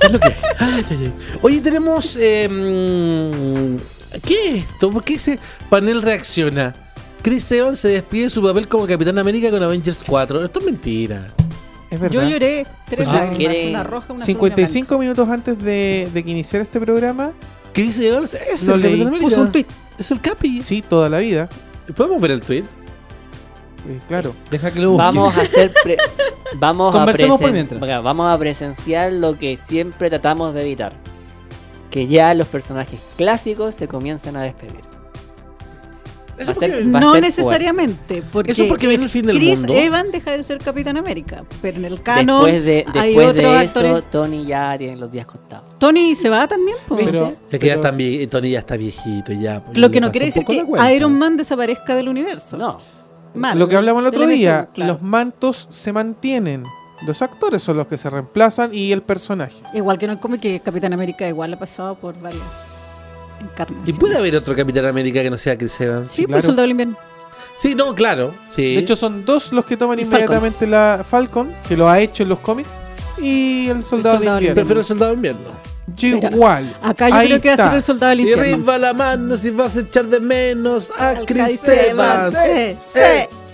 Es lo que hay. Ay, ay, ay. Oye, tenemos. eh, mm, ¿Qué es esto? ¿Por qué ese panel reacciona? Chris Evans se despide de su papel como Capitán América con Avengers 4. Esto es mentira. Es verdad. Yo lloré tres Pues, lágrimas, una roja, una azul, 55 minutos antes de, de que iniciara este programa, Chris Evans es el leí. Capitán. América. Puso un tweet. Es el Capi. sí, toda la vida. ¿Podemos ver el tweet? Eh, claro. Deja que lo busque. Vamos a hacer. pre- vamos, a presen- vamos a presenciar lo que siempre tratamos de evitar: que ya los personajes clásicos se comiencen a despedir. Eso Va ser- porque- va No necesariamente, porque Eso porque viene es el fin del Chris mundo. Evans deja de ser Capitán América, pero en el canon Después de, hay otros de eso, actores. Tony ya tiene los días contados. Tony se va también, po. Pero, Es que ya pero está Tony ya está viejito ya. pues, Lo que no quiere decir que. Iron Man desaparezca del universo. No. Mal. Lo que hablamos el otro día, claro. los mantos se mantienen. Los actores son los que se reemplazan y el personaje. Igual que en el cómic que Capitán América igual ha pasado por varias ¿Y encarnaciones. puede haber otro Capitán América que no sea Chris Evans? Sí, por claro. Soldado del Invierno. Sí, no, claro. Sí. De hecho, son dos los que toman Y Falcon. inmediatamente la Falcon, que lo ha hecho en los cómics, y el Soldado Soldado de del Invierno. prefiero el Soldado de Invierno. Yo Mira, igual. Acá yo Ahí creo que va a ser el Soldado del Y Infierno. arriba la mano si vas a echar de menos a Chris Chris Evans. Eh,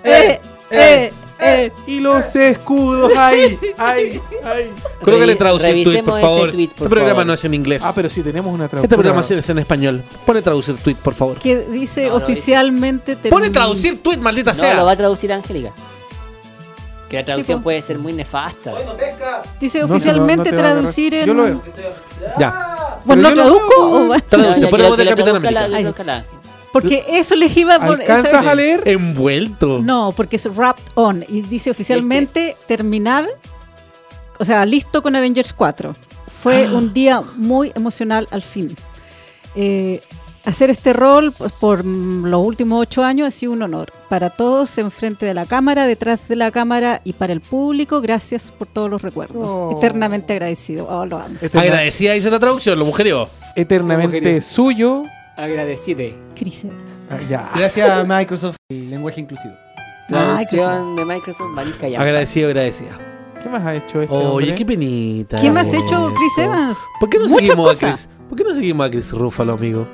Eh, eh, eh, eh, eh. Y los escudos ahí, ahí, ahí. Colócale traducir tweet, revisemos por favor. tweet, por este programa favor. no es en inglés. Ah, pero sí tenemos una este traducción. programa es en español. Pone traducir tweet, por favor. Que dice No, no, oficialmente. term- Pone traducir tweet, maldita No, sea. lo va a traducir Angélica. Que la traducción puede ser muy nefasta. Dice No, no, oficialmente no traducir en. Yo lo veo. Ya. Bueno, Pero ¿no traduzco? veo. o va- Traduce, que de Capitán América. Lo. Porque eso les iba a poner. ¿Alcanzas eso- a leer? Envuelto. No, porque es wrapped on. Y dice oficialmente terminar. O sea, listo con Avengers 4. Fue Ah. un día muy emocional al fin. Eh, hacer este rol pues, por los últimos ocho años ha sido un honor. Para todos, enfrente de la cámara, detrás de la cámara y para el público, gracias por todos los recuerdos. Oh. Eternamente agradecido. Oh, lo amo. Agradecida dice la traducción, lo mujerió. eternamente Mujeres. suyo. Agradecide. Chris Evans. Ah, ya. Gracias a Microsoft y lenguaje inclusivo. Traducción de Microsoft, Marisca y Agradecido, agradecida. ¿Qué más ha hecho este Oye, hombre? qué penita. ¿Quién más ha hecho Chris Evans? ¿Por qué no Muchas seguimos a cosas. Chris? ¿Por qué no seguimos a Chris Ruffalo, amigo?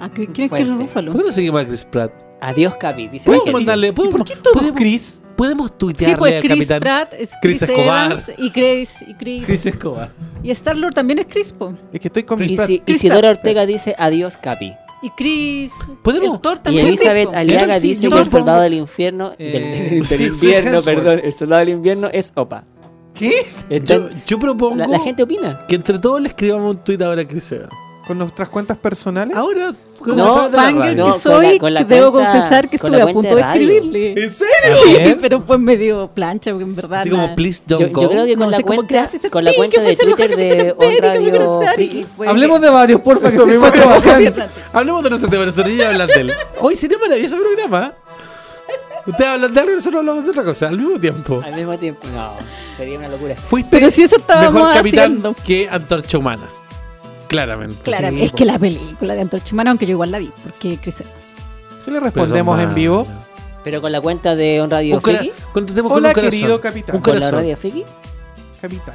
Ah, ¿Quién es Chris. Ruffalo? ¿Por qué no seguimos a Chris Pratt? Adiós, Capi. Dice ¿Podemos Angélica. mandarle? ¿Por ¿Podemos, qué todo podemos- Chris? Podemos tuitearle Sí, pues al Chris capitán? Pratt es Chris Chris, Escobar. Evans y Chris, y Chris. Chris Escobar. Y Star Lord también es Chris, po. Es que estoy con Y Pratt. si- Chris Isidora Pratt. Ortega dice adiós, Capi. Y Chris. ¿Podemos? el Thor Y también Chris, Elizabeth. Aliaga sí, dice que el soldado del infierno, Eh, del, del sí, invierno, Chris perdón, el soldado del invierno es Opa. ¿Qué? Está- Yo, yo propongo la, la gente opina. que entre todos le escribamos un tuit ahora a Chris Evans. Con nuestras cuentas personales. Ahora, Como No, fangirl no, que con la- soy, con la debo cuenta- confesar que con la estuve a punto de, escribirle. ¿En serio? Sí, pero pues me dio plancha, porque en verdad. Así como, please Yo, don't yo go. creo que No, con la así como, cuenta, con la cuenta que de Twitter de Radio Friki. Hablemos de varios, porfa, que se bacán. Hablemos de nuestro tema de nosotros y hablan de él. Hoy sería maravilloso programa. Ustedes hablan de algo y nosotros hablamos de otra cosa al mismo tiempo. Al mismo tiempo, no, sería una locura. Fuiste Pero si eso estábamos mejor capitán haciendo. que Antorcha Humana. Claramente. Sí, es que la película de Antorcha Humana, aunque yo igual la vi, porque Chris Evans. ¿Qué le respondemos en vivo? Pero con la cuenta de On Radio Un cora- Friki, contestemos con Hola, un corazón. querido capitán. Un con la. Radio Friki, Capitán.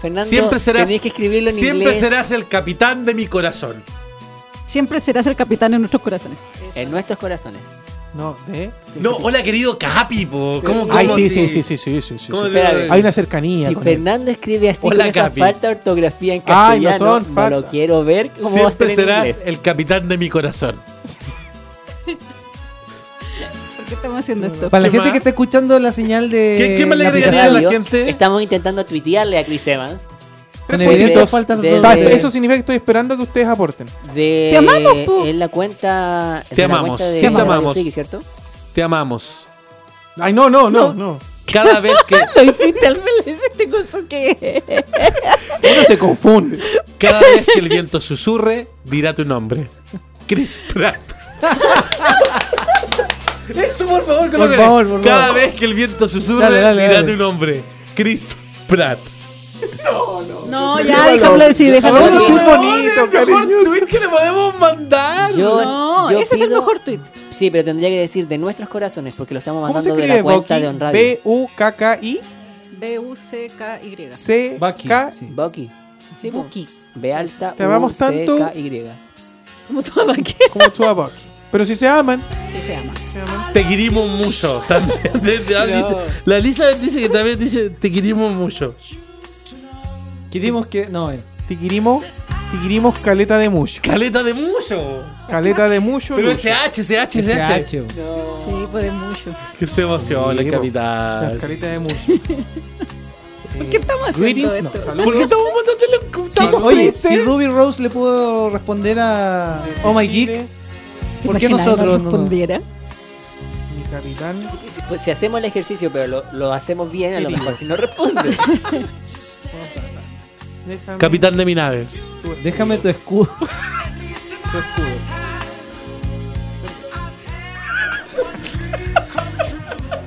Fernando, Siempre serás, tenéis que escribirlo en siempre inglés serás el capitán de mi corazón. Siempre serás el capitán en nuestros corazones. en nuestros corazones. No, ¿eh? No, hola querido Capi, po. ¿Cómo, Ay, cómo sí, sí, sí, sí, sí, sí, sí, ¿Cómo Espérame. Hay una cercanía Si con él. Fernando escribe así Hola, con esa Capi. falta de ortografía en Ay, no castellano, son no, falta. lo quiero ver cómo va a ser Siempre en serás inglés. el capitán de mi corazón. ¿Por qué estamos haciendo esto? Para la ¿Qué gente más? que está escuchando la señal de. ¿Qué- qué me le la agregaría a la gente? Estamos intentando tuitearle a Chris Evans. Faltas de de- eso significa que estoy esperando que ustedes aporten. De, Te amamos, po. En la cuenta. Te de la amamos, cuenta de te amamos. ¿cierto? Te amamos. Ay, no, no, no, no. Cada vez que, Lo hiciste al fin, lo hiciste con su que. Uno se confunde. cada vez que el viento susurre, dirá tu nombre. Chris Pratt. Eso, por favor, Por colócale. favor, por Cada favor. vez que el viento susurre, Dale, dale, dirá dale. tu nombre. Chris Pratt. No, ya, déjalo decir, déjalo decir. un tweet bonito, cariñoso. tweet que le podemos mandar. Yo, No, yo ese es el pido- mejor tweet. Sí, pero tendría que decir de nuestros corazones, porque lo estamos ¿Cómo se mandando de la cuenta Bucky? de On Radio. B-U-K-K-I B-U-C-K-Y. C-K. sí. Bucky. Sí. Buki. B alta Te amamos tanto. Y. Como tú amas que Como tú a Bucky. Pero si se aman, Sí se llama. Te queremos mucho. También, dice- la Lisa dice que también dice te queremos mucho. Queríamos que. No, eh. te querimos caleta de mucho. Caleta de mucho. Caleta de mucho. Pero Lucho. SH, SH, SH. SH. Sí, puede mucho. Que se emociona Sí, el capital. Caleta de mucho. ¿Por qué estamos haciendo Greetings, no, esto? saludos. ¿Por qué estamos mandándole Sí, oye, si Ruby Rose le pudo responder a Oh My Geek, ¿Te ¿por qué nosotros no no? no? respondiera? Mi capitán. Si, pues, si hacemos el ejercicio, pero lo, lo hacemos bien, a lo mejor si no responde. Déjame Capitán de mi nave. Déjame tu escudo. tu escudo.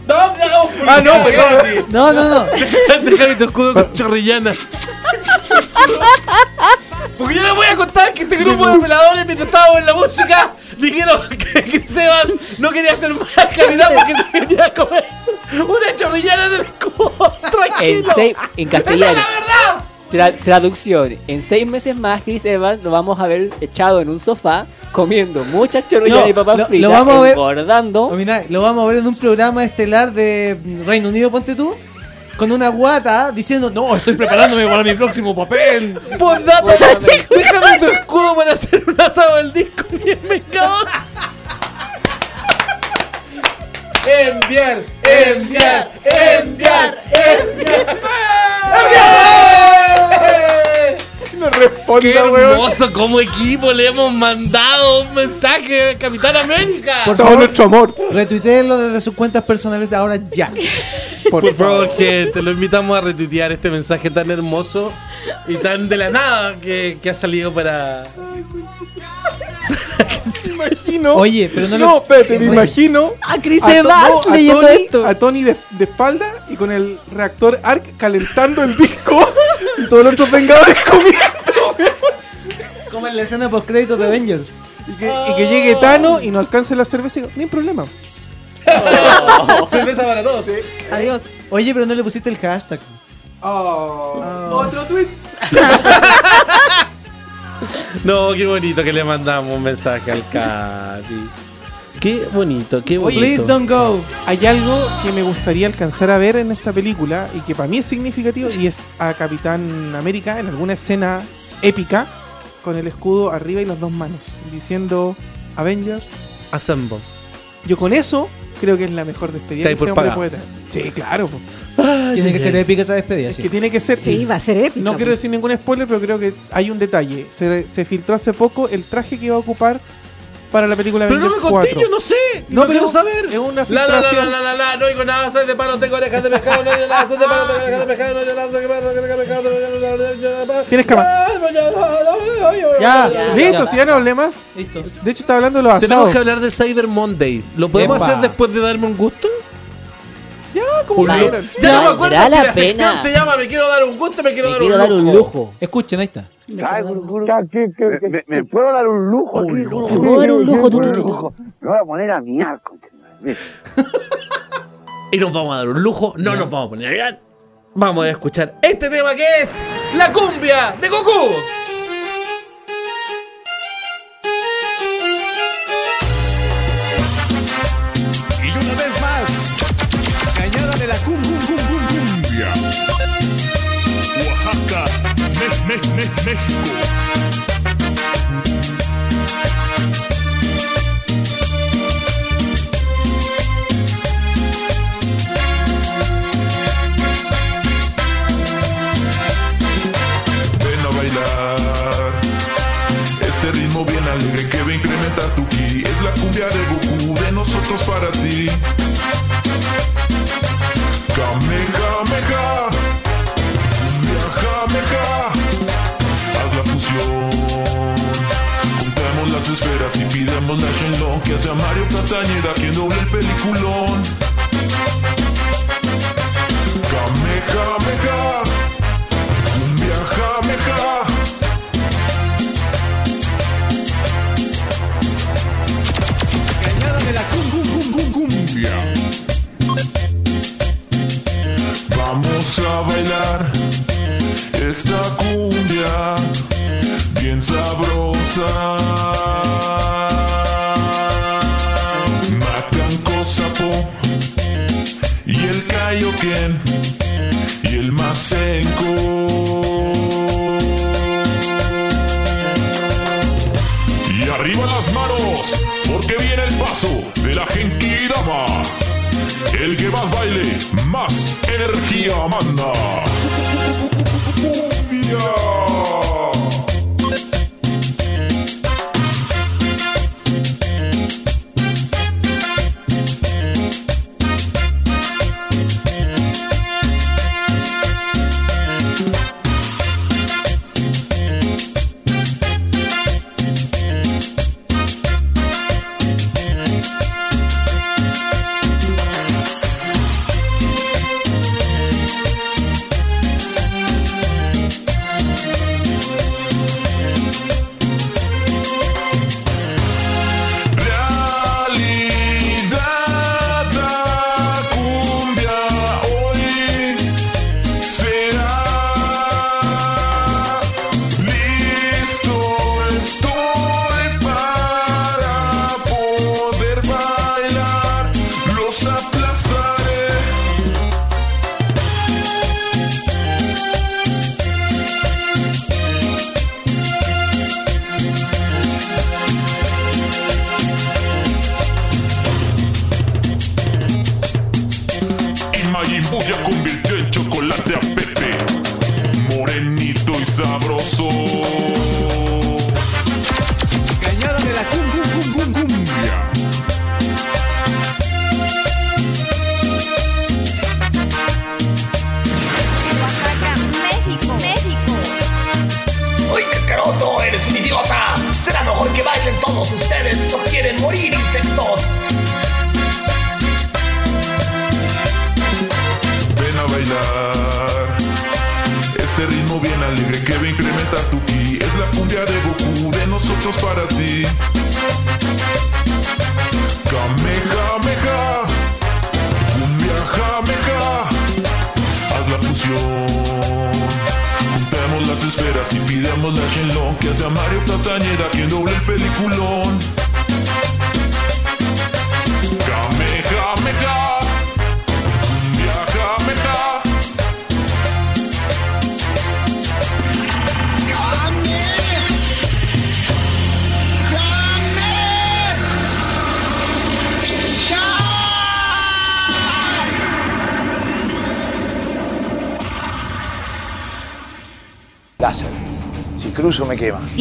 No, hagamos Ah, no, perdón. No, no, no. Déjame tu escudo con chorrillana. Porque yo les voy a contar que este grupo de peladores, mientras estábamos en la música, dijeron que, que Sebas no quería ser más capitán porque se quería comer una chorrillana del escudo. en, Tranquilo. seis, en ¡Esa es castellano. la verdad! Tra- traducción. En seis meses más, Chris Evans lo vamos a ver echado en un sofá, comiendo muchas chorrillas No, y papas lo- lo fritas, vamos a ver- engordando. Oh, mira, lo vamos a ver en un programa estelar de Reino Unido, ponte tú. Con una guata diciendo, no, estoy preparándome para mi próximo papel. Por datos, déjame tu escudo para hacer un asado del disco bien vengador. Enviar, enviar, enviar, enviar. No responda, ¡Qué weón. hermoso! Como equipo le hemos mandado un mensaje a Capitán América. Por Todo favor, nuestro amor. retuiteenlo desde sus cuentas personales de ahora ya. Por, favor, gente, lo invitamos a retuitear este mensaje tan hermoso y tan de la nada que, que ha salido para. Imagino. Oye, pero no No, espérate, me imagino. A Chris a Evans no, leyendo Tony, esto. a Tony de, de espalda y con el reactor ARC calentando el disco y todos los otros vengadores comiendo. Como en la escena post crédito de Avengers. Y que, y que llegue Tano y no alcance la cerveza y digo, ni problema. Cerveza para todos, ¿eh? Adiós. Oye, pero no le pusiste el hashtag. Otro tweet. No, qué bonito que le mandamos un mensaje al Cati. Qué bonito, qué bonito. Please don't go. Hay algo que me gustaría alcanzar a ver en esta película y que para mí es significativo y es a Capitán América en alguna escena épica con el escudo arriba y las dos manos diciendo Avengers. Assemble. Yo con eso creo que es la mejor despedida Está ahí que este por hombre pagar. puede tener. Sí, claro. po. Tiene que ser épica esa despedida, Es sí. que tiene que ser. Sí, va a ser épica. No quiero decir ningún spoiler, pero creo que hay un detalle. Se, se filtró hace poco el traje que va a ocupar para la película Pero no me Avengers conté, 4. yo no sé. No, No pero quiero saber. es una La, la, la, filtración. la, la, la, no oigo nada, soy de palo, tengo orejas de pescado, no oigo nada, soy de palo, tengo orejas de pescado, no oigo nada, soy de palo, tengo orejas de pescado, no oigo nada. Tienes cama. Ya, Ya, listo, si ya no hablemos. Listo. De hecho, está hablando de los Tenemos asados. que hablar del Cyber Monday. ¿Lo podemos hacer después de darme un gusto? Ya, como Va- quieran. Ya no me acuerdo si la la sección se llama Me quiero dar un gusto, me quiero Me dar quiero un dar lujo. un lujo. Escuchen, ahí está. Me ¿Me, me puedo dar un lujo? Un lujo. sí, Puedo dar un lujo, tú, tú, tú. Me voy a poner a miar. conchetumare. Y nos vamos a dar un lujo, no nos vamos a poner a mirar. Vamos a escuchar este tema que es La cumbia de Goku. Tu ki. Es la cumbia de Goku de nosotros para ti Que hace a Mario Castañeda quien doble el peliculón. Kamehameha Cumbia Jameja El que más baile, más energía manda.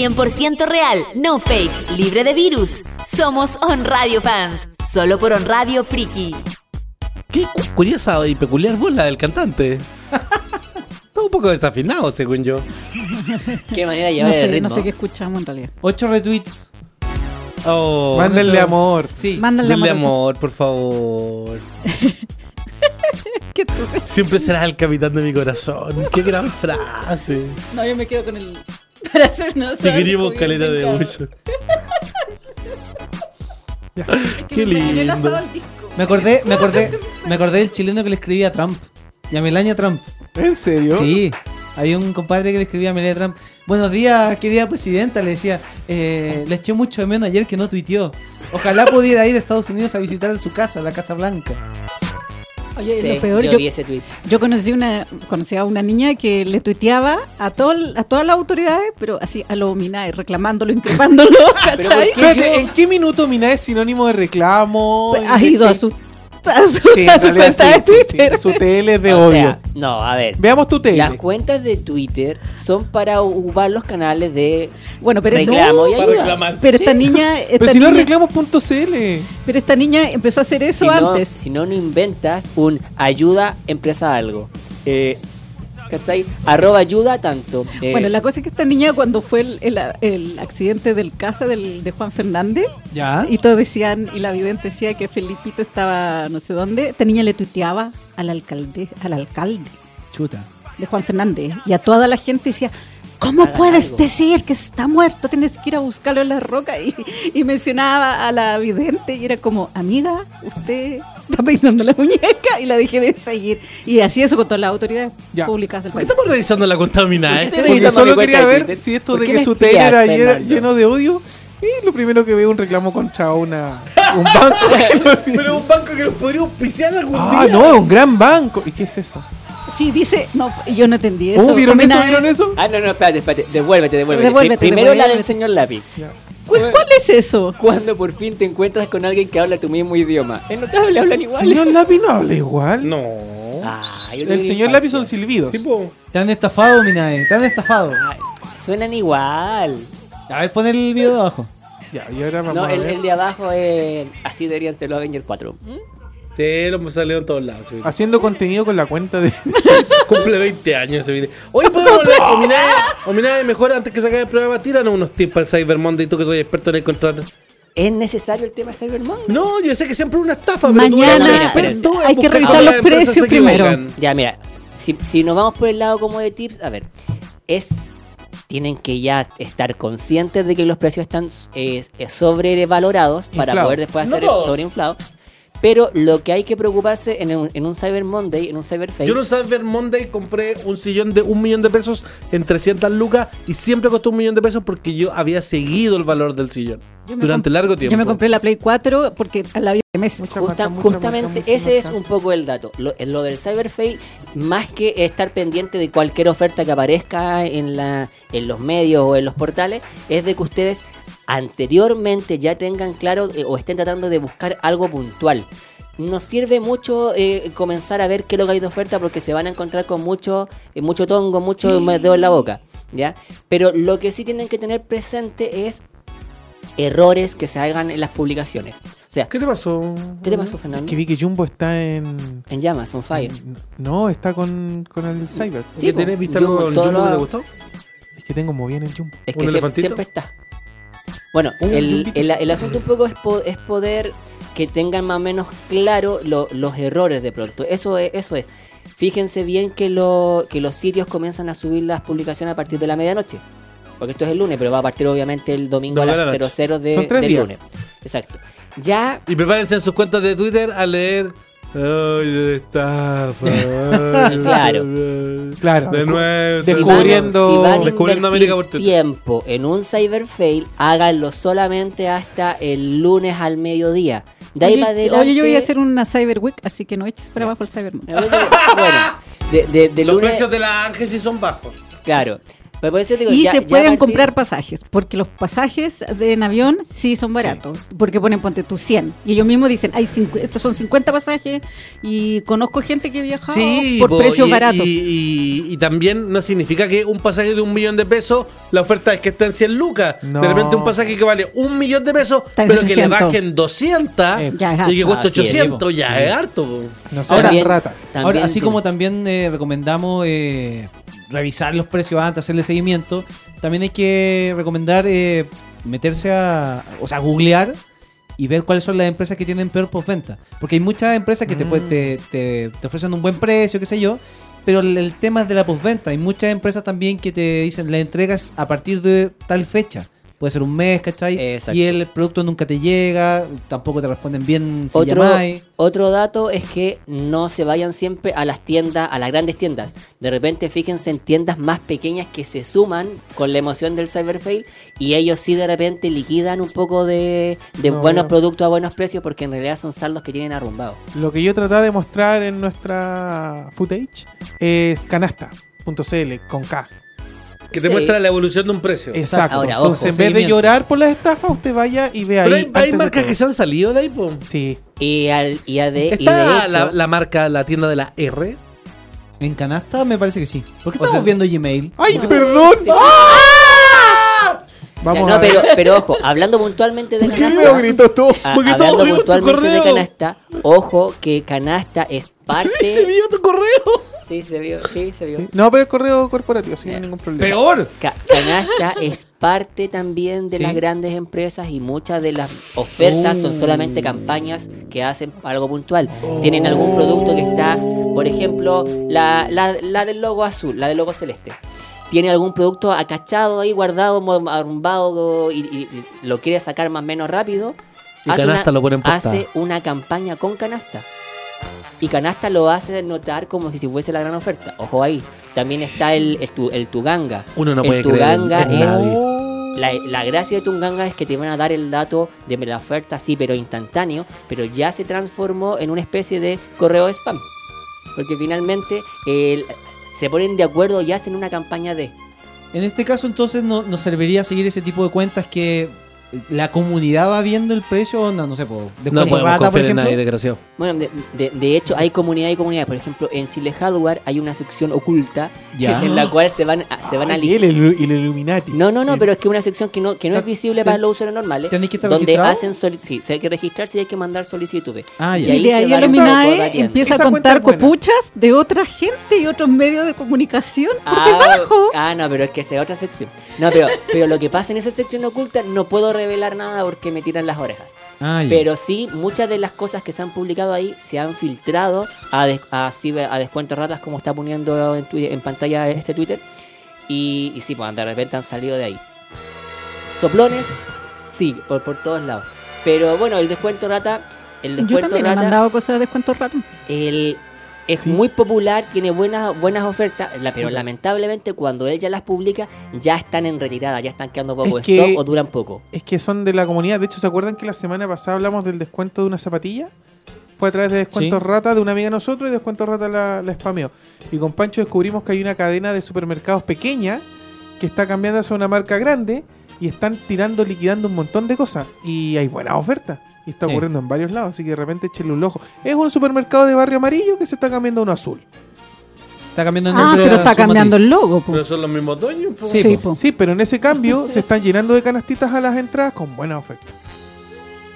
100% real, no fake, libre de virus. Somos On Radio Fans, solo por On Radio Friki. Qué cu- curiosa y peculiar voz la del cantante. Está un poco desafinado, según yo. Qué manera de No llevar el sé, ritmo. no sé qué escuchamos en realidad. Ocho retweets. Oh, Mándenle amor. Sí. Mándale Denle amor. amor, por favor. ¿Qué tú? Siempre serás el capitán de mi corazón. Qué gran frase. No, yo me quedo con el. Para hacer una Si queríamos caleta de mucho. Qué lindo. Me acordé, me acordé, me acordé del chileno que le escribía a Trump. Y a Melania Trump. ¿En serio? Sí. Hay un compadre que le escribía a Melania Trump. Buenos días, querida presidenta. Le decía, eh, le eché mucho de menos ayer que no tuiteó. Ojalá pudiera ir a Estados Unidos a visitar su casa, la Casa Blanca. Oye, Sí, lo peor, yo yo, vi ese tweet. yo conocí una, conocí a una niña que le tuiteaba a, todo, el- a todas las autoridades, pero así a lo Minay, reclamándolo, increpándolo, ¿cachai? Espérate, ¿en qué minuto Mina es sinónimo de reclamo? Pues, Has ido a su, a su, Sí, a su realidad cuenta sí, de sí, sí. Twitter. Su TL es de O odio. sea, no, a ver. Veamos tu TL. Las cuentas de Twitter son para ocupar los canales de Bueno, pero eso- reclamo y Para ayuda. reclamar. Pero esta niña- esta Pero si no niña- reclamos.cl. Pero esta niña empezó a hacer eso si no, antes. Si no, no inventas un ayuda empresa algo. Eh, ¿Cachai? Arroba ayuda tanto. Eh, Bueno, la cosa es que esta niña cuando fue el, el- el accidente del casa del, de Juan Fernández, Ya. y todos decían, y la vidente decía que Felipito estaba no sé dónde, esta niña le tuiteaba al alcalde, al alcalde Chuta. de Juan Fernández, y a toda la gente decía, ¿cómo Haga puedes algo". decir que está muerto? Tienes que ir a buscarlo en la roca. Y, y mencionaba a la vidente y era como, amiga, usted está peinando la muñeca y la dejé de seguir. Y así eso con todas las autoridades Ya. públicas del ¿Por qué país. estamos revisando la contaminada? ¿Por qué te Porque solo quería ver si esto ¿Por de que su espías, era Fernando? lleno de odio. Y lo primero que veo es un reclamo contra una, un banco. Pero un banco que nos podría auspiciar algún ah, día. no, es un gran banco. ¿Y qué es eso? Sí, dice, no, yo no entendí eso. ¿Oh, ¿Vieron eso? ¿Vieron eso? Ah, no, no, espérate, espérate. Devuélvete, devuélvete. Devuélvete, Pri- Primero la del devuélvete. señor Lápiz. ¿Cuál, cuál es eso? Cuando por fin te encuentras con alguien que habla tu mismo idioma. Es notable, hablan igual. Señor Lápiz no habla igual. No. El señor Lápiz son silbidos. Tipo, Te han estafado, Minae. Te han estafado. Suenan igual. A ver, pon el video de abajo. Ya, y ahora vamos No, a el, ver. el de abajo es. Así deberían ser los Avengers 4. Sí, lo hemos salido en todos lados. sí. Haciendo contenido con la cuenta de. Cumple 20 años ese video. Oye, podemos hablar. Ominae, Ominae, mejor antes que se acabe el programa, tíranos unos tips para el Cyber Monday, tú que soy experto en encontrar. ¿Es necesario el tema Cyber Monday? No, yo sé que siempre es una estafa, pero tú- Mañana Mira, espérense. tú hay que revisar los empresas precios se primero. equivocan. Ya, mira. Si, si nos vamos por el lado como de tips, a ver. Es. Tienen que ya estar conscientes de que los precios están eh, eh, sobrevalorados para poder después No hacer todos. sobreinflados. Pero lo que hay que preocuparse en un, en un Cyber Monday, en un Cyber Fail, Yo en un Cyber Monday compré un sillón de un millón de pesos en 300 lucas y siempre costó un millón de pesos porque yo había seguido el valor del sillón durante largo tiempo. Yo me compré la Play 4 porque la vida de meses. Mucha Justa- marca, mucha justamente mucha ese es un poco el dato. Lo, lo del Cyber Fail, más que estar pendiente de cualquier oferta que aparezca en, la, en los medios o en los portales, es de que ustedes anteriormente ya tengan claro eh, o estén tratando de buscar algo puntual. Nos sirve mucho eh, comenzar a ver qué es lo que hay de oferta porque se van a encontrar con mucho, eh, mucho tongo, mucho dedo en la boca. ¿ya? Pero lo que sí tienen que tener presente es errores que se hagan en las publicaciones. O sea, ¿Qué te pasó? ¿qué te pasó, Fernando? Que vi que Jumbo está en. En llamas, on fire. No, está con, con el Cyber. Sí, ¿Qué tenés? ¿Viste Jumbo, algo todo Jumbo lo que te gustó? Es que tengo muy bien el Jumbo. Es ¿Un que siempre está. Bueno, el, el- el asunto un poco es, po- es poder que tengan más o menos claro lo- los errores de pronto. Eso es, eso es. Fíjense bien que, lo, que los sitios comienzan a subir las publicaciones a partir de la medianoche. Porque esto es el lunes, pero va a partir obviamente el domingo a las noche. 00 de, Son tres del días. lunes. Exacto. Ya Y prepárense en sus cuentas de Twitter a leer. Ay, de estafa. ay, Claro. Claro. De nuevo. Si Descubriendo- si van a descubriendo América por Twitter. tiempo en un cyber fail, háganlo solamente hasta el lunes al mediodía. De ahí Oye, para adelante. oye, yo voy a hacer una Cyber Week, así que no eches para abajo el Cyber. Bueno, de, de- de Los lunes. precios de la Ángel sí son bajos. Claro. Pero por eso digo, y ya- se ya pueden partir- comprar pasajes, porque los pasajes de en avión sí son baratos, porque ponen, ponte tú 100. Y ellos mismos dicen, hay estos son 50 pasajes y conozco gente que viaja por po, precios y, baratos. Y, y- y también no significa que un pasaje de un millón de pesos, la oferta es que esté en 100 lucas. No. De repente un pasaje que vale un millón de pesos, pero que le 700. bajen 200 Ya es y que Así es, 800, po. ya Sí. es harto. No Ahora, rata. Ahora, así como también eh, recomendamos eh, revisar los precios antes, hacerle seguimiento, también hay que recomendar eh, meterse a, o sea, googlear y ver cuáles son las empresas que tienen peor postventa. Porque hay muchas empresas que te, pueden- te, te- te ofrecen un buen precio, qué sé yo, pero el, el tema es de la postventa. Hay muchas empresas también que te dicen la entregas a partir de tal fecha. Puede ser un mes, ¿cachai? Exacto. Y el producto nunca te llega, tampoco te responden bien si Otro, llamáis. otro dato es que no se vayan siempre a las tiendas, a las grandes tiendas. De repente fíjense en tiendas más pequeñas que se suman con la emoción del Cyberfail y ellos sí de repente liquidan un poco de, de No, buenos no. productos a buenos precios porque en realidad son saldos que tienen arrumbados. Lo que yo trataba de mostrar en nuestra footage es canasta.cl con K. Que te Sí. muestra la evolución de un precio. Exacto. Ahora, ojo, Entonces, en vez de llorar por las estafas, usted vaya y ve ahí. Pero hay, hay marcas que se han salido de ahí, po. Sí. Y, al, y, a de, y de ¿Está hecho, la, la marca, la tienda de la R? En canasta me parece que sí. ¿Por qué O sea, estamos viendo Gmail? ¡Ay, perdón! Vamos no, a ver. pero, pero ojo, hablando puntualmente de ¿Qué canasta. me gritó tú? a- todos hablando puntualmente de canasta, ojo que canasta es parte. Sí, se vio tu correo. Sí, se vio, sí, se vio. Sí. No, pero el correo corporativo, no hay ningún problema. ¡Peor! Ca- Canasta es parte también de Sí. las grandes empresas y muchas de las ofertas son Oh. solamente campañas que hacen algo puntual. Tienen algún producto que está, por ejemplo, la, la, la del logo azul, la del logo celeste. Tiene algún producto acachado ahí, guardado, arrumbado y, y- y lo quiere sacar más o menos rápido. Y hace Canasta una, lo pone en hace una campaña con canasta. Y Canasta lo hace notar como si fuese la gran oferta. Ojo ahí. También está el, el, tu- el Tuganga. Uno no el puede creer Tuganga en es. nadie. La, la gracia de Tunganga es que te van a dar el dato de la oferta, sí, pero instantáneo, pero ya se transformó en una especie de correo spam. Porque finalmente se ponen de acuerdo y hacen una campaña de... En este caso, entonces, no, nos serviría seguir ese tipo de cuentas que la comunidad va viendo el precio, onda, no sé, po, de No podemos rata, por confiar en ejemplo. nadie, desgraciado. Bueno, de, de- de hecho hay comunidad y comunidad. Por ejemplo, en Chile Hardware hay una sección oculta Ya. en la cual se van a, se van a el, Illuminati. No, no, no, pero es que una sección que no, que no O sea, es visible para los usuarios normales. ¿tenéis que estar donde registrado? hacen soli- sí, se hay que registrarse y hay que mandar solicitudes. Ah, Y ya. Y se ahí el un poco Illuminae batiendo. empieza a Esa contar copuchas de otra gente y otros medios de comunicación por Ah, debajo. ah, no, pero es que esa es otra sección. No, pero, pero lo que pasa en esa sección oculta no puedo revelar nada porque me tiran las orejas. Ah. Pero sí, muchas de las cosas que se han publicado ahí se han filtrado a, des- a, ciber- a descuento ratas, como está poniendo en, pantalla este Twitter. Y, y sí, pues de repente han salido de ahí. Soplones, sí, por, por todos lados. Pero bueno, el descuento rata, el Yo descuento también he rata, mandado cosas de descuento rato. el, es Sí. muy popular, tiene buenas, buenas ofertas, pero lamentablemente cuando él ya las publica, ya están en retirada, ya están quedando poco Es que- stock o duran poco. Es que son de la comunidad. De hecho, ¿se acuerdan que la semana pasada hablamos del descuento de una zapatilla? Fue a través de Descuentos Sí. Rata de una amiga de nosotros y Descuentos Rata la, la spameó. Y con Pancho descubrimos que hay una cadena de supermercados pequeña que está cambiando hacia una marca grande y están tirando, liquidando un montón de cosas. Y hay buenas ofertas. Y está Sí. ocurriendo en varios lados, así que de repente échenle un ojo. Es un supermercado de barrio amarillo que se está cambiando a uno azul. Está cambiando el Ah, pero está cambiando matriz. el logo. po. Pero son los mismos dueños. po. Sí, Sí, po. po. Sí, pero en ese cambio se están llenando de canastitas a las entradas con buenas ofertas.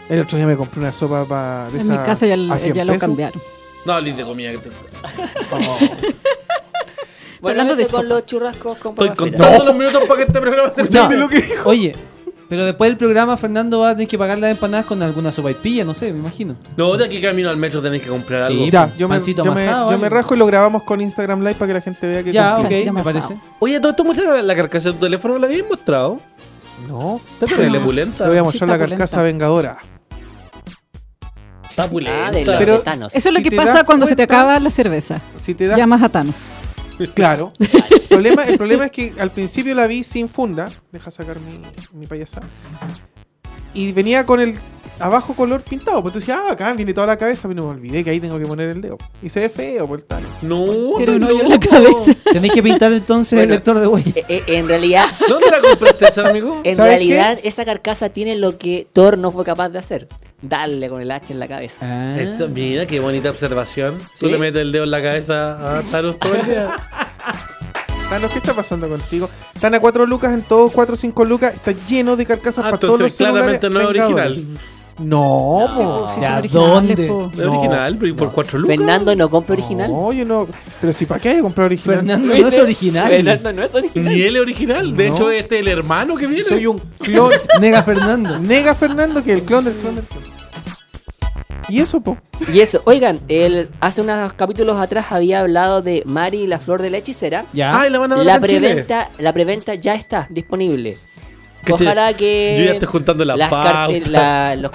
El otro día me compré una sopa para En mi casa ya, a 100 ya lo cambiaron. No, link de comida que te... Bueno, hablando de eso con sopa. los churrascos con Estoy papas con fritas. todos los minutos para que este programa termine. No. Oye, pero después del programa, Fernando va a tener que pagar las empanadas con alguna sopa y pilla, no sé, me imagino. No, de aquí camino al metro tenéis que comprar Sí, algo. Ya, yo me, yo me- amasado, yo me algo. rajo y lo grabamos con Instagram Live para que la gente vea que Ya, ok, cumplí. Pancito me parece. Oye, todo esto muestra la, carcasa de tu teléfono, ¿la habías mostrado? No, Está terrible pulenta. te voy a Sí, mostrar la carcasa pulenta. vengadora. Está pulenta. Ah, de Pero- de Thanos. Eso es lo Si que pasa cuando se te acaba la cerveza. Si te das Llamas a Thanos. Claro. El, problema, el problema es que al principio la vi sin funda. Deja sacar mi, mi payasada. Y venía con el abajo color pintado. Pues entonces dije, ah, acá viene toda la cabeza, pero me olvidé que ahí tengo que poner el dedo. Y se ve feo por tal. No, un no, en la cabeza. Tenéis que pintar entonces el lector de huella. Eh, eh, en realidad, ¿Dónde la compraste esa, amigo? en ¿Sabes realidad esa carcasa tiene lo que Thor no fue capaz de hacer. Darle con el hacha en la cabeza. Ah. Eso, mira, qué bonita observación. Tú ¿Sí? le metes el dedo en la cabeza a Thanos todo el día. Thanos, ¿qué está pasando contigo? Están a 4 lucas en todos 4 o 5 lucas. Está lleno de carcasas Ah, para todos los claramente no es original. No, po. son originales, ¿dónde? po. Es original, ¿y por cuatro lucas? Fernando no compra original. No, yo no. Pero si, ¿para qué hay que comprar original? Fernando no es original. Fernando no es original. Ni él es original. De No. hecho, este es el hermano que viene. Soy un clon. Nega Fernando. Nega Fernando, que es el clon del clon del clon. Y eso, po. Y eso, oigan, él hace unos capítulos atrás había hablado de Mari y la flor de la hechicera. Ya. Ay, la van a dar La Chile. preventa, la preventa ya está disponible. Ojalá que Yo ya estoy juntando la las pauta. carte- la- los-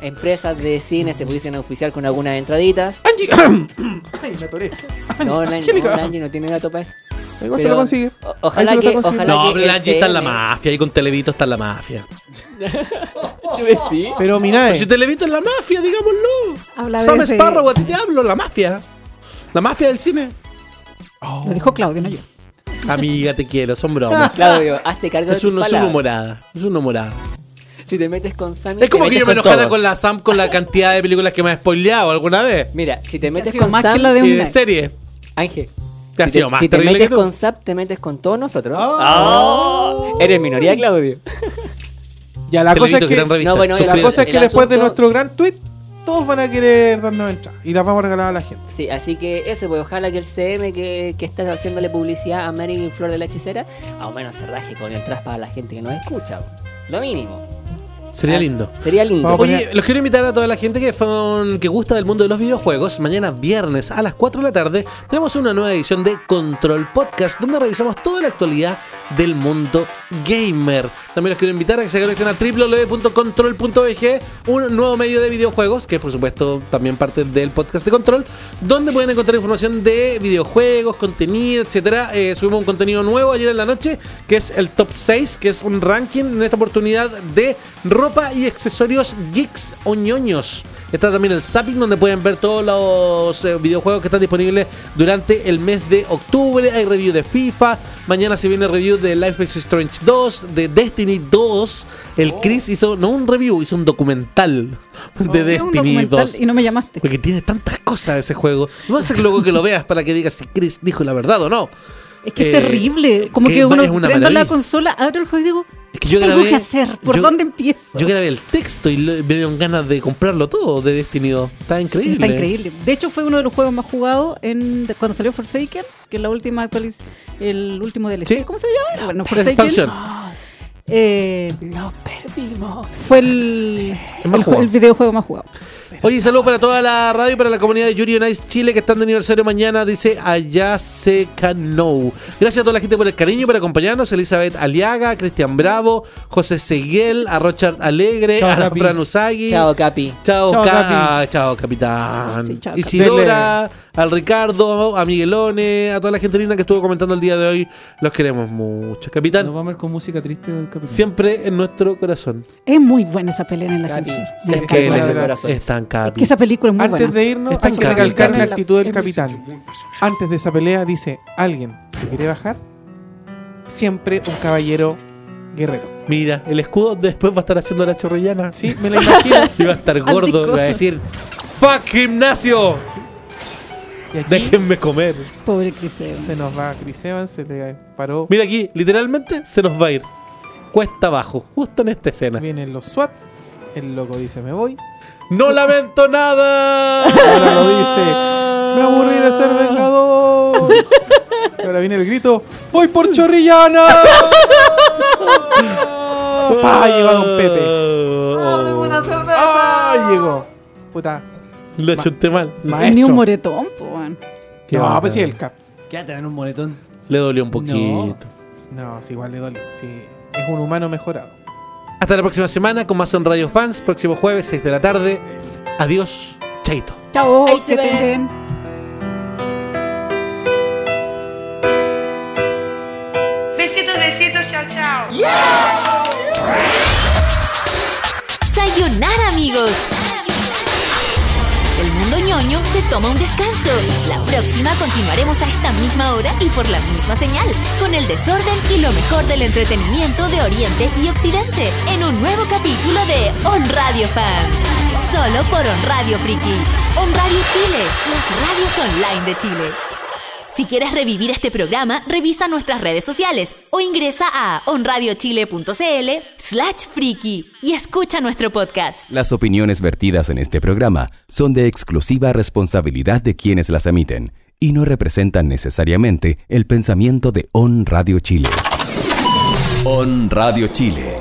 empresas de cine se pudiesen auspiciar con algunas entraditas. Ay, me atoré. No, Angélica. no, Angie no tiene dato para eso. Igual se Pero- lo consigue. Ojalá que, ojalá No, que pero Angie está en la mafia. Y con Televito está en la mafia. Sí. Pero mira, Pero si Televito es la mafia, digámoslo. Habla Sam Sparrow, a ti te hablo, la mafia. La mafia del cine. Lo dijo Claudio, no yo. Amiga, te quiero, son bromas. Claudio, hazte cargo de Es tus una, es una humorada. Es una humorada. Si te metes con Sammy, Es como te que yo me enojara todos. con la Sam con la cantidad de películas que me ha spoileado alguna vez. Mira, si te metes con más que Sam, la de Y un de night. serie. Ángel. Te ha si sido te, más si te metes con Zap, te metes con todos nosotros. Oh. Eres minoría, Claudio. ya la cosa es que. No, bueno, la el- cosa es que el después de nuestro gran tweet, todos van a querer darnos entrada. Y las vamos a regalar a la gente. Sí, así que eso, pues ojalá que el CM que, que está haciéndole publicidad a Marilyn Flor de la Hechicera, al menos se raje con entradas para la gente que nos escucha. Lo mínimo. Sería Así- lindo. Sería lindo. Vamos a Oye, los quiero invitar a toda la gente que, son- que gusta del mundo de los videojuegos. Mañana viernes a las 4 de la tarde tenemos una nueva edición de Control Podcast donde revisamos toda la actualidad del mundo gamer. También los quiero invitar a que se conecten a www.control.bg, un nuevo medio de videojuegos que por supuesto también parte del podcast de Control, donde pueden encontrar información de videojuegos, contenido, etcétera. Eh, subimos un contenido nuevo ayer en la noche que es el top 6, que es un ranking en esta oportunidad de ropa y accesorios geeks o ñoños. Está también el Zapping, donde pueden ver todos los eh, videojuegos que están disponibles durante el mes de octubre. Hay review de FIFA. Mañana se viene review de Life is Strange 2, de Destiny 2. El Chris hizo, no un review, hizo un documental de Es un Destiny documental 2. Y no me llamaste. Porque tiene tantas cosas ese juego. No es luego que lo veas para que digas si Chris dijo la verdad o no. Es que Eh, es terrible. Como que que, uno una prendo la consola, abro el juego y digo, Es que ¿qué yo tengo grabé- que hacer? ¿Por yo- dónde empiezo? Yo grabé el texto y lo- me dieron ganas de comprarlo todo de Destiny 2. Está increíble. Está increíble. De hecho, fue uno de los juegos más jugados en, de- cuando salió Forsaken, que es la última actualiz el último DLC. Sí. ¿Cómo se llama? Bueno, Expansión. Forsaken. Eh, Lo perdimos. fue el, el videojuego más jugado. Oye, saludos para toda la radio y para la comunidad de Yuri on Ice Chile que están de aniversario mañana. Dice Allá se Cano. Gracias a toda la gente por el cariño y por acompañarnos. Elizabeth Aliaga, Cristian Bravo, José Seguel, a Richard Alegre, Chao, a Capi. Fran Usagi. Chao, Capi. Chao, Chao, Ca- Capi. chao, capitán. Sí, chao. Isidora, al Ricardo, a Miguelone, a toda la gente linda que estuvo comentando el día de hoy. Los queremos mucho. Capitán, Nos vamos a ver con música triste del capítulo. siempre en nuestro corazón. Es muy buena esa pelea en la Capi, ascensión. sí, Me es encanta. Que- es esa película es muy Antes buena. de irnos, Está hay que recalcar la actitud del capitán. Antes de esa pelea dice, alguien se quiere bajar, siempre un caballero guerrero. Mira, el escudo después va a estar haciendo la chorrillana. Sí, me lo imagino. Y va a estar gordo, y va a decir ¡Fuck gimnasio! Y aquí Déjenme comer. Pobre Chris Evans. se nos va Chris Evans, se le paró. Mira aquí, literalmente se nos va a ir. Cuesta abajo, justo en esta escena. Vienen los SWAT, el loco dice, me voy. ¡No lamento nada! Ahora lo dice, me aburrí de ser vengador. Ahora viene el grito, voy por Chorrillana. Pa, llegó Don Pepe. ¡Ah! Llegó. Puta. Lo chunté mal. Maestro. Ni un moretón, po, weón. Qué no, pues sí, el cap. Quédate en un moretón. Le dolió un poquito. No, sí, igual le dolió. Sí, es un humano mejorado. Hasta la próxima semana con más en Radio Fans. Próximo jueves, 6 de la tarde. Adiós. Chaito. Chao, Ahí que se ve. estén bien. Besitos, besitos, chao, chao. desayunar, amigos. Ñoño se toma un descanso. La próxima continuaremos a esta misma hora y por la misma señal, con el desorden y lo mejor del entretenimiento de Oriente y Occidente, en un nuevo capítulo de On Radio Fans. Solo por On Radio Friki. On Radio Chile, las radios online de Chile. Si quieres revivir este programa, revisa nuestras redes sociales o ingresa a onradiochile.cl slash friki y escucha nuestro podcast. Las opiniones vertidas en este programa son de exclusiva responsabilidad de quienes las emiten y no representan necesariamente el pensamiento de On Radio Chile. On Radio Chile.